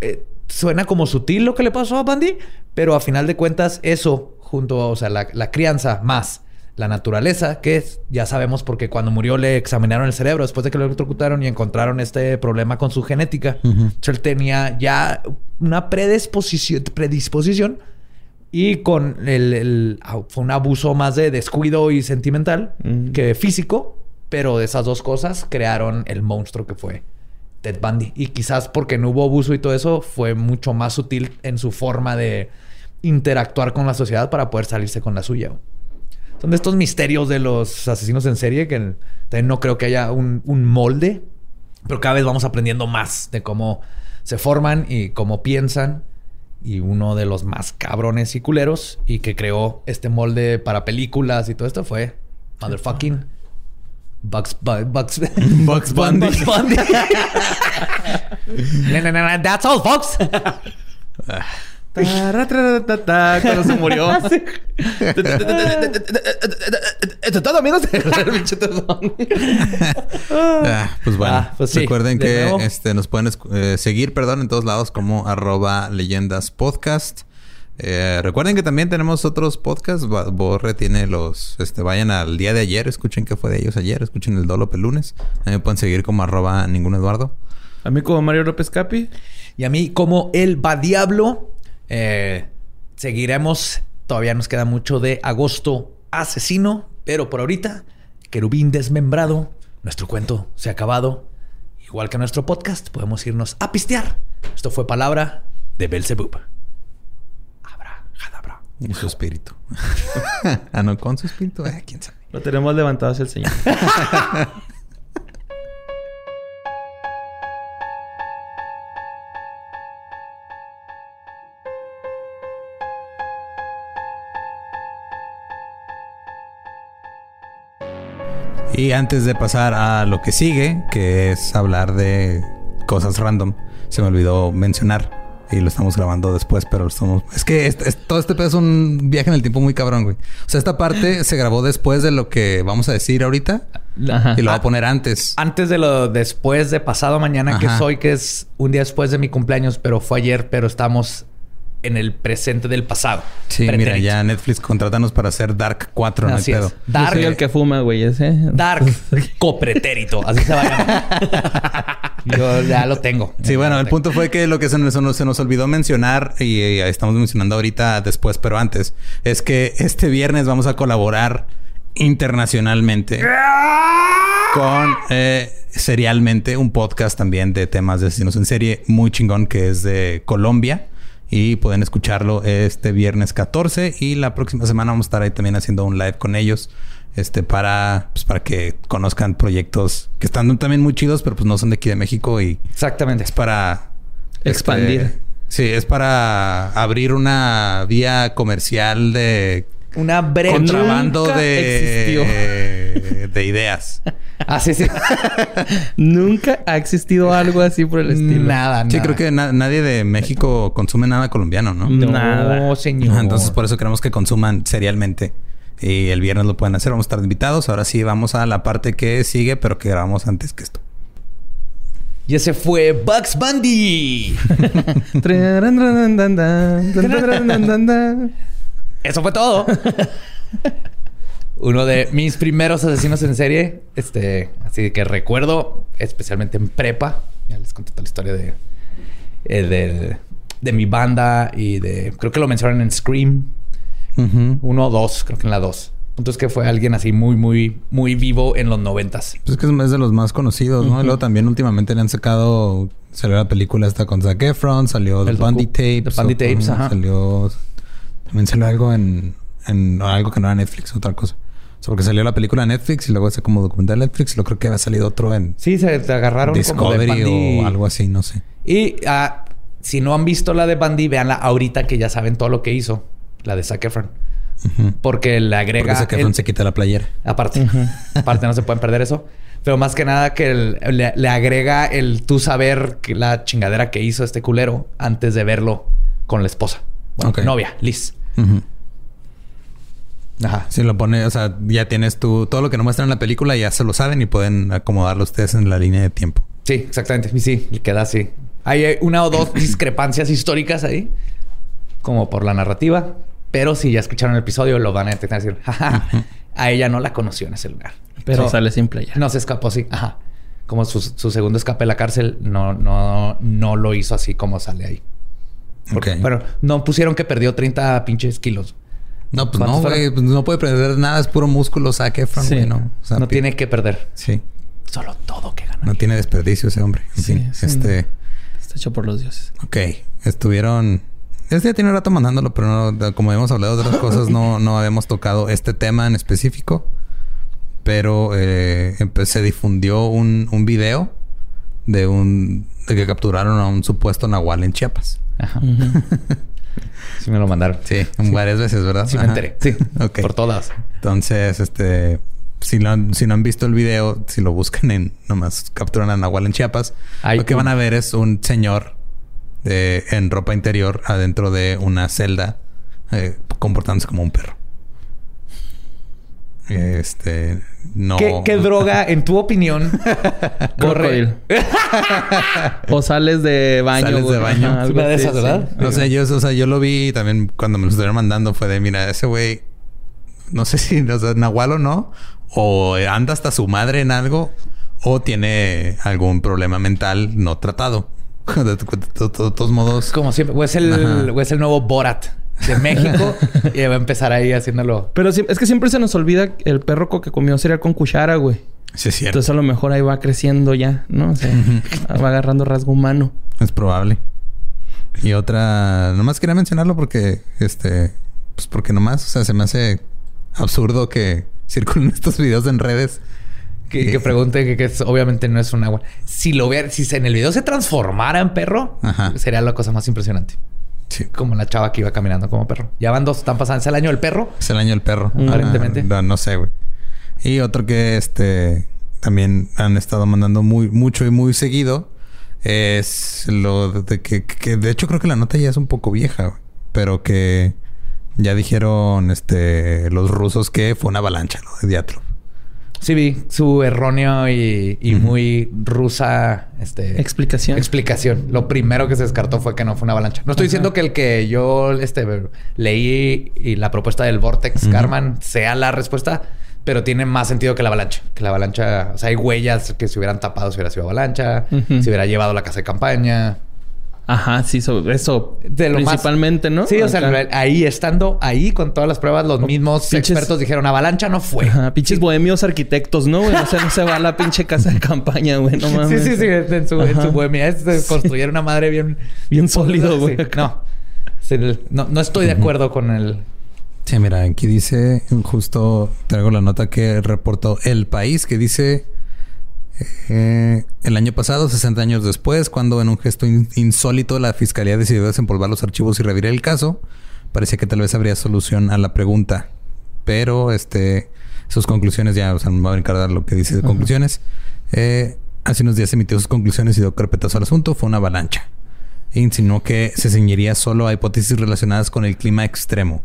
eh, suena como sutil lo que le pasó a Bundy, pero a final de cuentas eso, junto a o sea, la, la crianza más la naturaleza, que es, ya sabemos porque cuando murió le examinaron el cerebro después de que lo electrocutaron y encontraron este problema con su genética. Entonces, él tenía ya una predisposición, predisposición y con el, el- fue un abuso más de descuido y sentimental que físico, pero de esas dos cosas crearon el monstruo que fue Ted Bundy. Y quizás porque no hubo abuso y todo eso, fue mucho más sutil en su forma de interactuar con la sociedad para poder salirse con la suya. Son de estos misterios de los asesinos en serie que también no creo que haya un, un molde, pero cada vez vamos aprendiendo más de cómo se forman y cómo piensan. Y uno de los más cabrones y culeros y que creó este molde para películas y todo esto fue Motherfucking Bugs, Bu- Bugs, Bugs Bundy. Bugs Bundy. No, no, no, That's all, folks. Cuando se murió. Esto es todo, amigos. Bundy. Ah, pues bueno, Ah, pues sí. recuerden De que este, nos pueden eh, seguir, perdón, en todos lados como arroba leyendas podcast. Eh, recuerden que también tenemos otros podcasts. Borre tiene los... Este, vayan al día de ayer, escuchen qué fue de ellos ayer, escuchen el Dolo lunes. También me pueden seguir como arroba ningún Eduardo. A mí como Mario López Capi. Y a mí, como el va diablo, eh, seguiremos. Todavía nos queda mucho de agosto asesino, pero por ahorita, querubín desmembrado, nuestro cuento se ha acabado. Igual que nuestro podcast, podemos irnos a pistear. Esto fue palabra de Belzebub. Y su espíritu. ah, no, con su espíritu. Eh, quién sabe. Lo tenemos levantado hacia el Señor. Y antes de pasar a lo que sigue, que es hablar de cosas random, se me olvidó mencionar. Y lo estamos grabando después, pero estamos... Es que este- es- todo este pedo es un viaje en el tiempo muy cabrón, güey. O sea, esta parte se grabó después de lo que vamos a decir ahorita. Ajá. Y lo voy a poner antes. Antes de lo después de pasado mañana, que Ajá. es hoy, que es un día después de mi cumpleaños, pero fue ayer, pero estamos en el presente del pasado. Sí, mira, Pretérito. ya Netflix, contrátanos para hacer Dark 4, no hay Así es. pedo. Dark, soy el que fuma, güey, ese. Dark copretérito. Así se va a llamar. Yo ya lo tengo. Sí, bueno, el punto fue que lo que se nos, se nos- olvidó mencionar, y, estamos mencionando ahorita después, pero antes, es que este viernes vamos a colaborar internacionalmente con eh, Serialmente, un podcast también de temas de asesinos en serie muy chingón que es de Colombia. Y pueden escucharlo este viernes 14 y la próxima semana vamos a estar ahí también haciendo un live con ellos. Este, para, pues, para que conozcan proyectos que están también muy chidos, pero pues no son de aquí de México y Exactamente. es para Expandir. este, sí, es para abrir una vía comercial de Una breve. contrabando nunca de, de ideas. Ah, sí, sí. Nunca ha existido algo así por el estilo. Nada, Sí, nada. creo que na- nadie de México consume nada colombiano, ¿no? Mm. No, Nada. señor. Entonces por eso queremos que consuman serialmente. Y el viernes lo pueden hacer. Vamos a estar invitados. Ahora sí vamos a la parte que sigue, pero que grabamos antes que esto. Y ese fue Bugs Bundy. Eso fue todo. Uno de mis primeros asesinos en serie. Este, así que recuerdo, especialmente en prepa. Ya les conté toda la historia de, eh, de, de mi banda y de. Creo que lo mencionaron en Scream. Uno o dos, creo que en la dos. El punto es que fue alguien así muy, muy, muy vivo en los noventas. Pues es que es de los más conocidos, ¿no? Y luego también últimamente le han sacado... Salió la película esta con Zac Efron. Salió The docu- Tapes. The Bundy o- Tapes, ajá. Salió... También salió algo en... en algo que no era Netflix, otra cosa. O sea, porque salió la película de Netflix y luego ese como documental de Netflix. Y luego creo que había salido otro en Sí, se te agarraron como de Discovery o algo así, no sé. Y ah, si no han visto la de Bundy, véanla ahorita que ya saben todo lo que hizo. La de Zac Efron. Porque le agrega... Porque Zac Efron el- se quita la playera. Aparte. Aparte no se pueden perder eso. Pero más que nada que el- le, le agrega el tú saber que la chingadera que hizo este culero antes de verlo con la esposa. Bueno, Ok. novia, Liz. Ajá. Si lo pone, o sea, ya tienes tú... Todo lo que no muestran en la película ya se lo saben y pueden acomodarlo ustedes en la línea de tiempo. Sí, exactamente. Y sí, y queda así. Hay una o dos discrepancias históricas ahí. Como por la narrativa. Pero si ya escucharon el episodio, lo van a detectar y decir, jaja, a ella no la conoció en ese lugar. Pero sale sin playa. No se escapó así. Ajá. Como su, su segundo escape de la cárcel, no, no, no lo hizo así como sale ahí. Porque. Bueno, no pusieron que perdió 30 pinches kilos. No, pues ¿Cuántos no, güey. Pues no puede perder nada. Es puro músculo, Efron, Sí. ¿no? O sea, no pi- tiene que perder. Sí. Solo todo que ganar. No tiene desperdicio ese hombre. En Sí, fin, sí. este... Está hecho por los dioses. Ok. Estuvieron... Este ya tiene rato mandándolo, pero no, como hemos hablado de otras cosas, no, no habíamos tocado este tema en específico. Pero eh, se difundió un, un video de un... de que capturaron a un supuesto nahual en Chiapas. Ajá. Sí me lo mandaron. Sí, varias veces, ¿verdad? Sí me enteré. Sí. Ok. Por todas. Entonces, este, si no, han- si no han visto el video, si lo buscan en nomás capturan a Nahual en Chiapas, Hay lo que un- van a ver es un señor de, en ropa interior adentro de una celda eh, comportándose como un perro. Este, no. ¿Qué, qué droga, en tu opinión, corre? O sales de baño. Sales de baño. Ajá, Una de esas, sí. ¿verdad? O sea, yo, o sea, yo lo vi también cuando me lo estuvieron mandando. Fue de, mira, ese güey, no sé si o sea, Nahual o no, o anda hasta su madre en algo, o tiene algún problema mental no tratado. De, todos modos, Como siempre. O es el, o es el nuevo Borat de México. y va a empezar ahí haciéndolo. Pero es que siempre se nos olvida el perro que comió cereal con cuchara, güey. sí es cierto. Entonces a lo mejor ahí va creciendo ya, ¿no? O sea, va agarrando rasgo humano. Es probable. Y otra, nomás quería mencionarlo porque, este, pues porque nomás, o sea, se me hace absurdo que circulen estos videos en redes. Que, que pregunte que, que es- obviamente no es un agua. Si lo ve, si se- en el video se transformara en perro, Ajá. sería la cosa más impresionante. Sí. Como la chava que iba caminando como perro. Ya van dos, están pasando. Es el año del perro. Es el año del perro. Aparentemente. Ah, no, no sé, güey. Y otro que este también han estado mandando muy mucho y muy seguido es lo de que, que de hecho creo que la nota ya es un poco vieja, güey, pero que ya dijeron este los rusos que fue una avalancha lo de Diatlov. Sí, vi su erróneo y, y muy rusa este, Explicación. explicación. Lo primero que se descartó fue que no fue una avalancha. No estoy diciendo que el que yo este, leí y la propuesta del Vortex Carman sea la respuesta, pero tiene más sentido que la avalancha. Que la avalancha, o sea, hay huellas que se hubieran tapado si hubiera sido avalancha, si hubiera llevado la casa de campaña. Ajá, sí, so- eso De lo más- principalmente, ¿no? Sí, o sea, ahí estando ahí con todas las pruebas, los mismos pinches- expertos dijeron avalancha no fue. Ajá, pinches bohemios arquitectos, ¿no? güey? O sea, no se va a la pinche casa de campaña, güey. No Sí, mames. sí, sí, en su, en su bohemia. Es de construir una madre bien... Bien sólido, güey. Sí, no. Sí, no. No estoy de acuerdo con el... Sí, mira, aquí dice, justo traigo la nota que reportó El País, que dice, eh, el año pasado, 60 años después, cuando en un gesto in- insólito la Fiscalía decidió desempolvar los archivos y revirar el caso, parecía que tal vez habría solución a la pregunta. Pero, este, sus conclusiones ya, o sea, me voy a brincar a dar lo que dice de conclusiones. Eh, hace unos días emitió sus conclusiones y dio carpetazo al asunto, fue una avalancha. E insinuó que se ceñiría solo a hipótesis relacionadas con el clima extremo.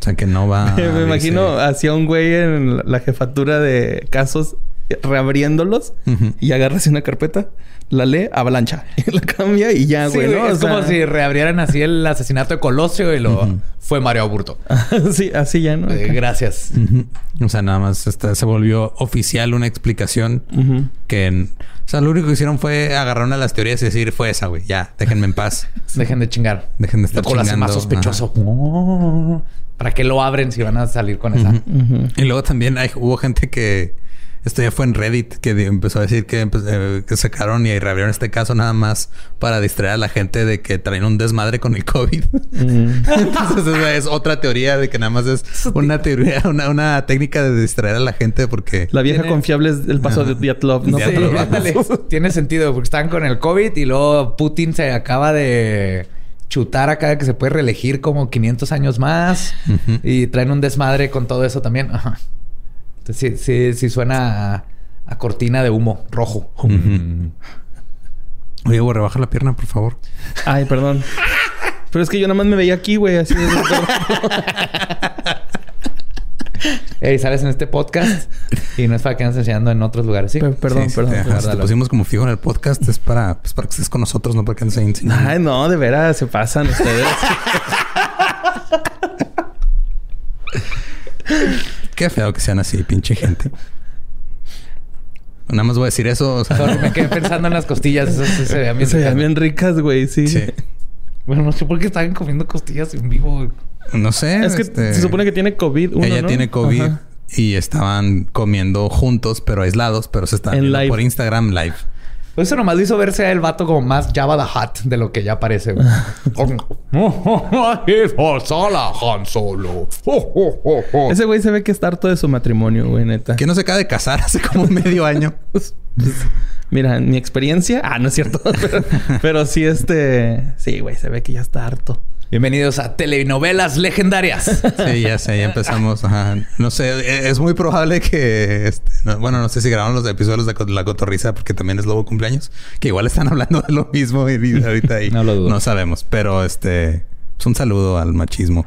O sea, que no va... Me dice- imagino hacia un güey en la jefatura de casos reabriéndolos y agarra así una carpeta, la lee, avalancha, y la cambia y ya, Sí, güey, güey, ¿no? O es como sea, si reabrieran así el asesinato de Colosio y lo... Fue Mario Aburto. sí, así ya, ¿no? Eh, gracias. O sea, nada más esta- se volvió oficial una explicación que... en- o sea, lo único que hicieron fue agarrar una de las teorías y decir, fue esa, güey. Ya, déjenme en paz. Dejen de chingar. Dejen de estar Lo hace más chingando. sospechoso. Oh, ¿Para qué lo abren si van a salir con esa? Y luego también hay- hubo gente que... Esto ya fue en Reddit, que empezó a decir que, empe- eh, que sacaron y reabrieron este caso nada más para distraer a la gente de que traen un desmadre con el COVID. Entonces esa es otra teoría de que nada más es una teoría, una, una técnica de distraer a la gente porque... La vieja Tiene- confiable es el paso de Diatlov, ¿no? Sí, Sí, Pero- ándale. Tiene sentido porque están con el COVID y luego Putin se acaba de chutar acá que se puede reelegir como 500 años más y traen un desmadre con todo eso también. Ajá. Entonces sí, sí, sí suena a, a cortina de humo rojo. Oye, güey, rebaja la pierna, por favor. Ay, perdón. Pero es que yo nada más me veía aquí, güey, así de... Ey, sales en este podcast y no es para que andes enseñando en otros lugares, ¿sí? Per- Perdón, Sí, perdón. sí, ajá, perdón. si te pusimos como fijo en el podcast es para, pues, para que estés con nosotros, no para que andes ahí enseñando. Ay, no, de veras, se pasan ustedes. Qué feo que sean así, pinche gente. Nada más voy a decir eso. O sea, Sorry, me quedé pensando en las costillas. Eso sí se veía bien. Se veían bien ricas, güey, sí. sí. Bueno, no sé por qué estaban comiendo costillas en vivo. No sé. Es que este, se supone que tiene COVID uno, ella ¿no? tiene COVID Ajá. y estaban comiendo juntos, pero aislados, pero se estaban En viendo live. por Instagram live. Eso nomás hizo verse a el vato como más Java the Hutt de lo que ya parece. Sola, Han Solo. Ese güey se ve que está harto de su matrimonio, güey, neta. Que no se acaba de casar hace como medio año. Mira, en mi experiencia... Ah, no es cierto. pero, pero sí, este... Sí, güey, se ve que ya está harto. Bienvenidos a Telenovelas Legendarias. Sí, ya sé, ya empezamos. Ajá. No sé, e- es muy probable que... este, no- bueno, no sé si grabaron los episodios de La Cotorriza porque también es Lobo Cumpleaños. Que igual están hablando de lo mismo y ahorita ahí. No lo dudo. No sabemos. Pero este... Es un saludo al machismo.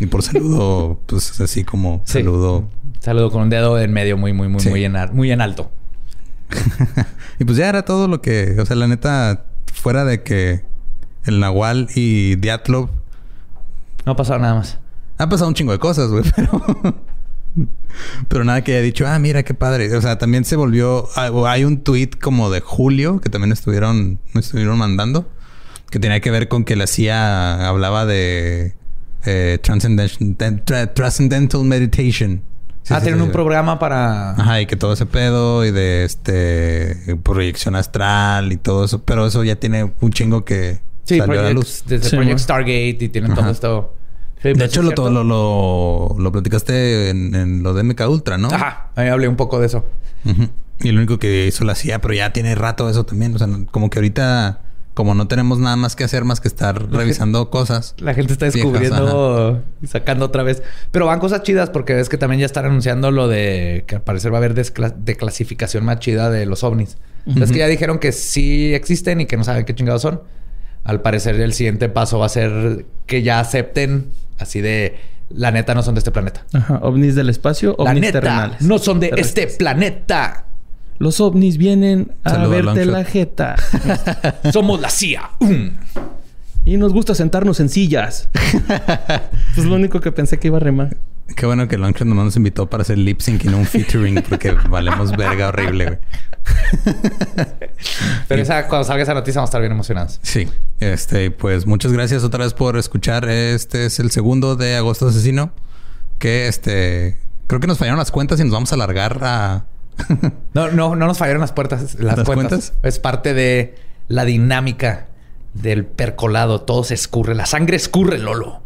Y por saludo, pues así como Sí. saludo... Saludo con un dedo en medio muy, muy, muy, Sí. muy, en, muy en alto. y pues ya era todo lo que... O sea, la neta, fuera de que el Nahual y Diatlov... No ha pasado nada más. Ha pasado un chingo de cosas, güey, pero... pero nada que haya dicho, ah, mira qué padre. O sea, también se volvió... ah, Hay un tweet como de julio que también estuvieron, me estuvieron mandando. Que tenía que ver con que la CIA hablaba de... Eh, transcendental, tra- transcendental meditation. Sí, ah, sí, tienen sí, un programa para... Ajá, y que todo ese pedo y de este proyección astral y todo eso, pero eso ya tiene un chingo que Sí, salió a la Project- luz. desde Sí, Project. Stargate y tienen Ajá. todo esto. Sí, De pues, hecho, ¿es lo, lo, lo, lo platicaste en, en lo de MK Ultra, ¿no? Ajá, ahí hablé un poco de eso. Y lo único que hizo la CIA, pero ya tiene rato eso también. O sea, como que ahorita, como no tenemos nada más que hacer más que estar revisando cosas. La gente está Viejas, descubriendo y sacando otra vez. Pero van cosas chidas porque ves que también ya están anunciando lo de que al parecer va a haber declasificación más chida de los ovnis. Es que ya dijeron que sí existen y que no saben qué chingados son. Al parecer el siguiente paso va a ser que ya acepten así de la neta no son de este planeta. Ajá. Ovnis del espacio, La ovnis neta terrenales. no son de este planeta. Los ovnis vienen a verte la jeta. Somos la CIA. Mm. y nos gusta sentarnos en sillas. pues lo único que pensé que iba a remar. Qué bueno que Longshot nomás nos invitó para hacer lip sync y no un featuring porque valemos verga horrible, güey. Pero esa, cuando salga esa noticia vamos a estar bien emocionados. Sí. Este, pues muchas gracias otra vez por escuchar. Este es el segundo de Agosto Asesino. Que este. Creo que nos fallaron las cuentas y nos vamos a alargar a. No, no, no nos fallaron las puertas, las, ¿Las cuentas. cuentas? Es parte de la dinámica del percolado. Todo se escurre. La sangre escurre, Lolo.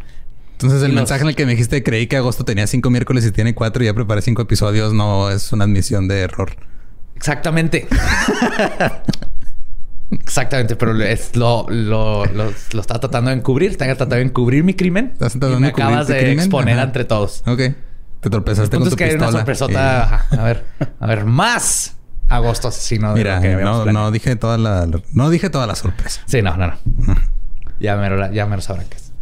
Entonces, el los- mensaje en el que me dijiste creí que agosto tenía cinco miércoles y tiene cuatro y ya preparé cinco episodios, no es una admisión de error. Exactamente. Exactamente, pero es lo, lo, lo, lo está tratando de encubrir. Está tratando de encubrir mi crimen. ¿Estás y tratando me de encubrir acabas de crimen? exponer Ajá. entre todos. Ok. Te tropezaste El con tu es que hay una sorpresota. ajá. A ver, a ver, más agosto asesino. Y- de Mira, lo que no, no dije toda la, no dije toda la sorpresa. Sí, no, no, no. Ya me lo, ya me lo sabrán que es.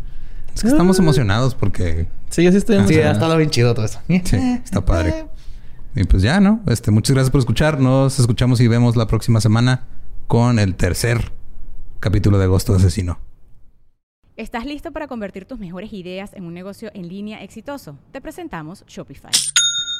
Es que estamos emocionados porque Sí, yo sí estoy Sí, ha emocionado. estado bien chido todo eso. sí, está padre. Y pues ya, ¿no? Este, muchas gracias por escuchar. Nos escuchamos y vemos la próxima semana con el tercer capítulo de Agosto Asesino. ¿Estás listo para convertir tus mejores ideas en un negocio en línea exitoso? Te presentamos Shopify.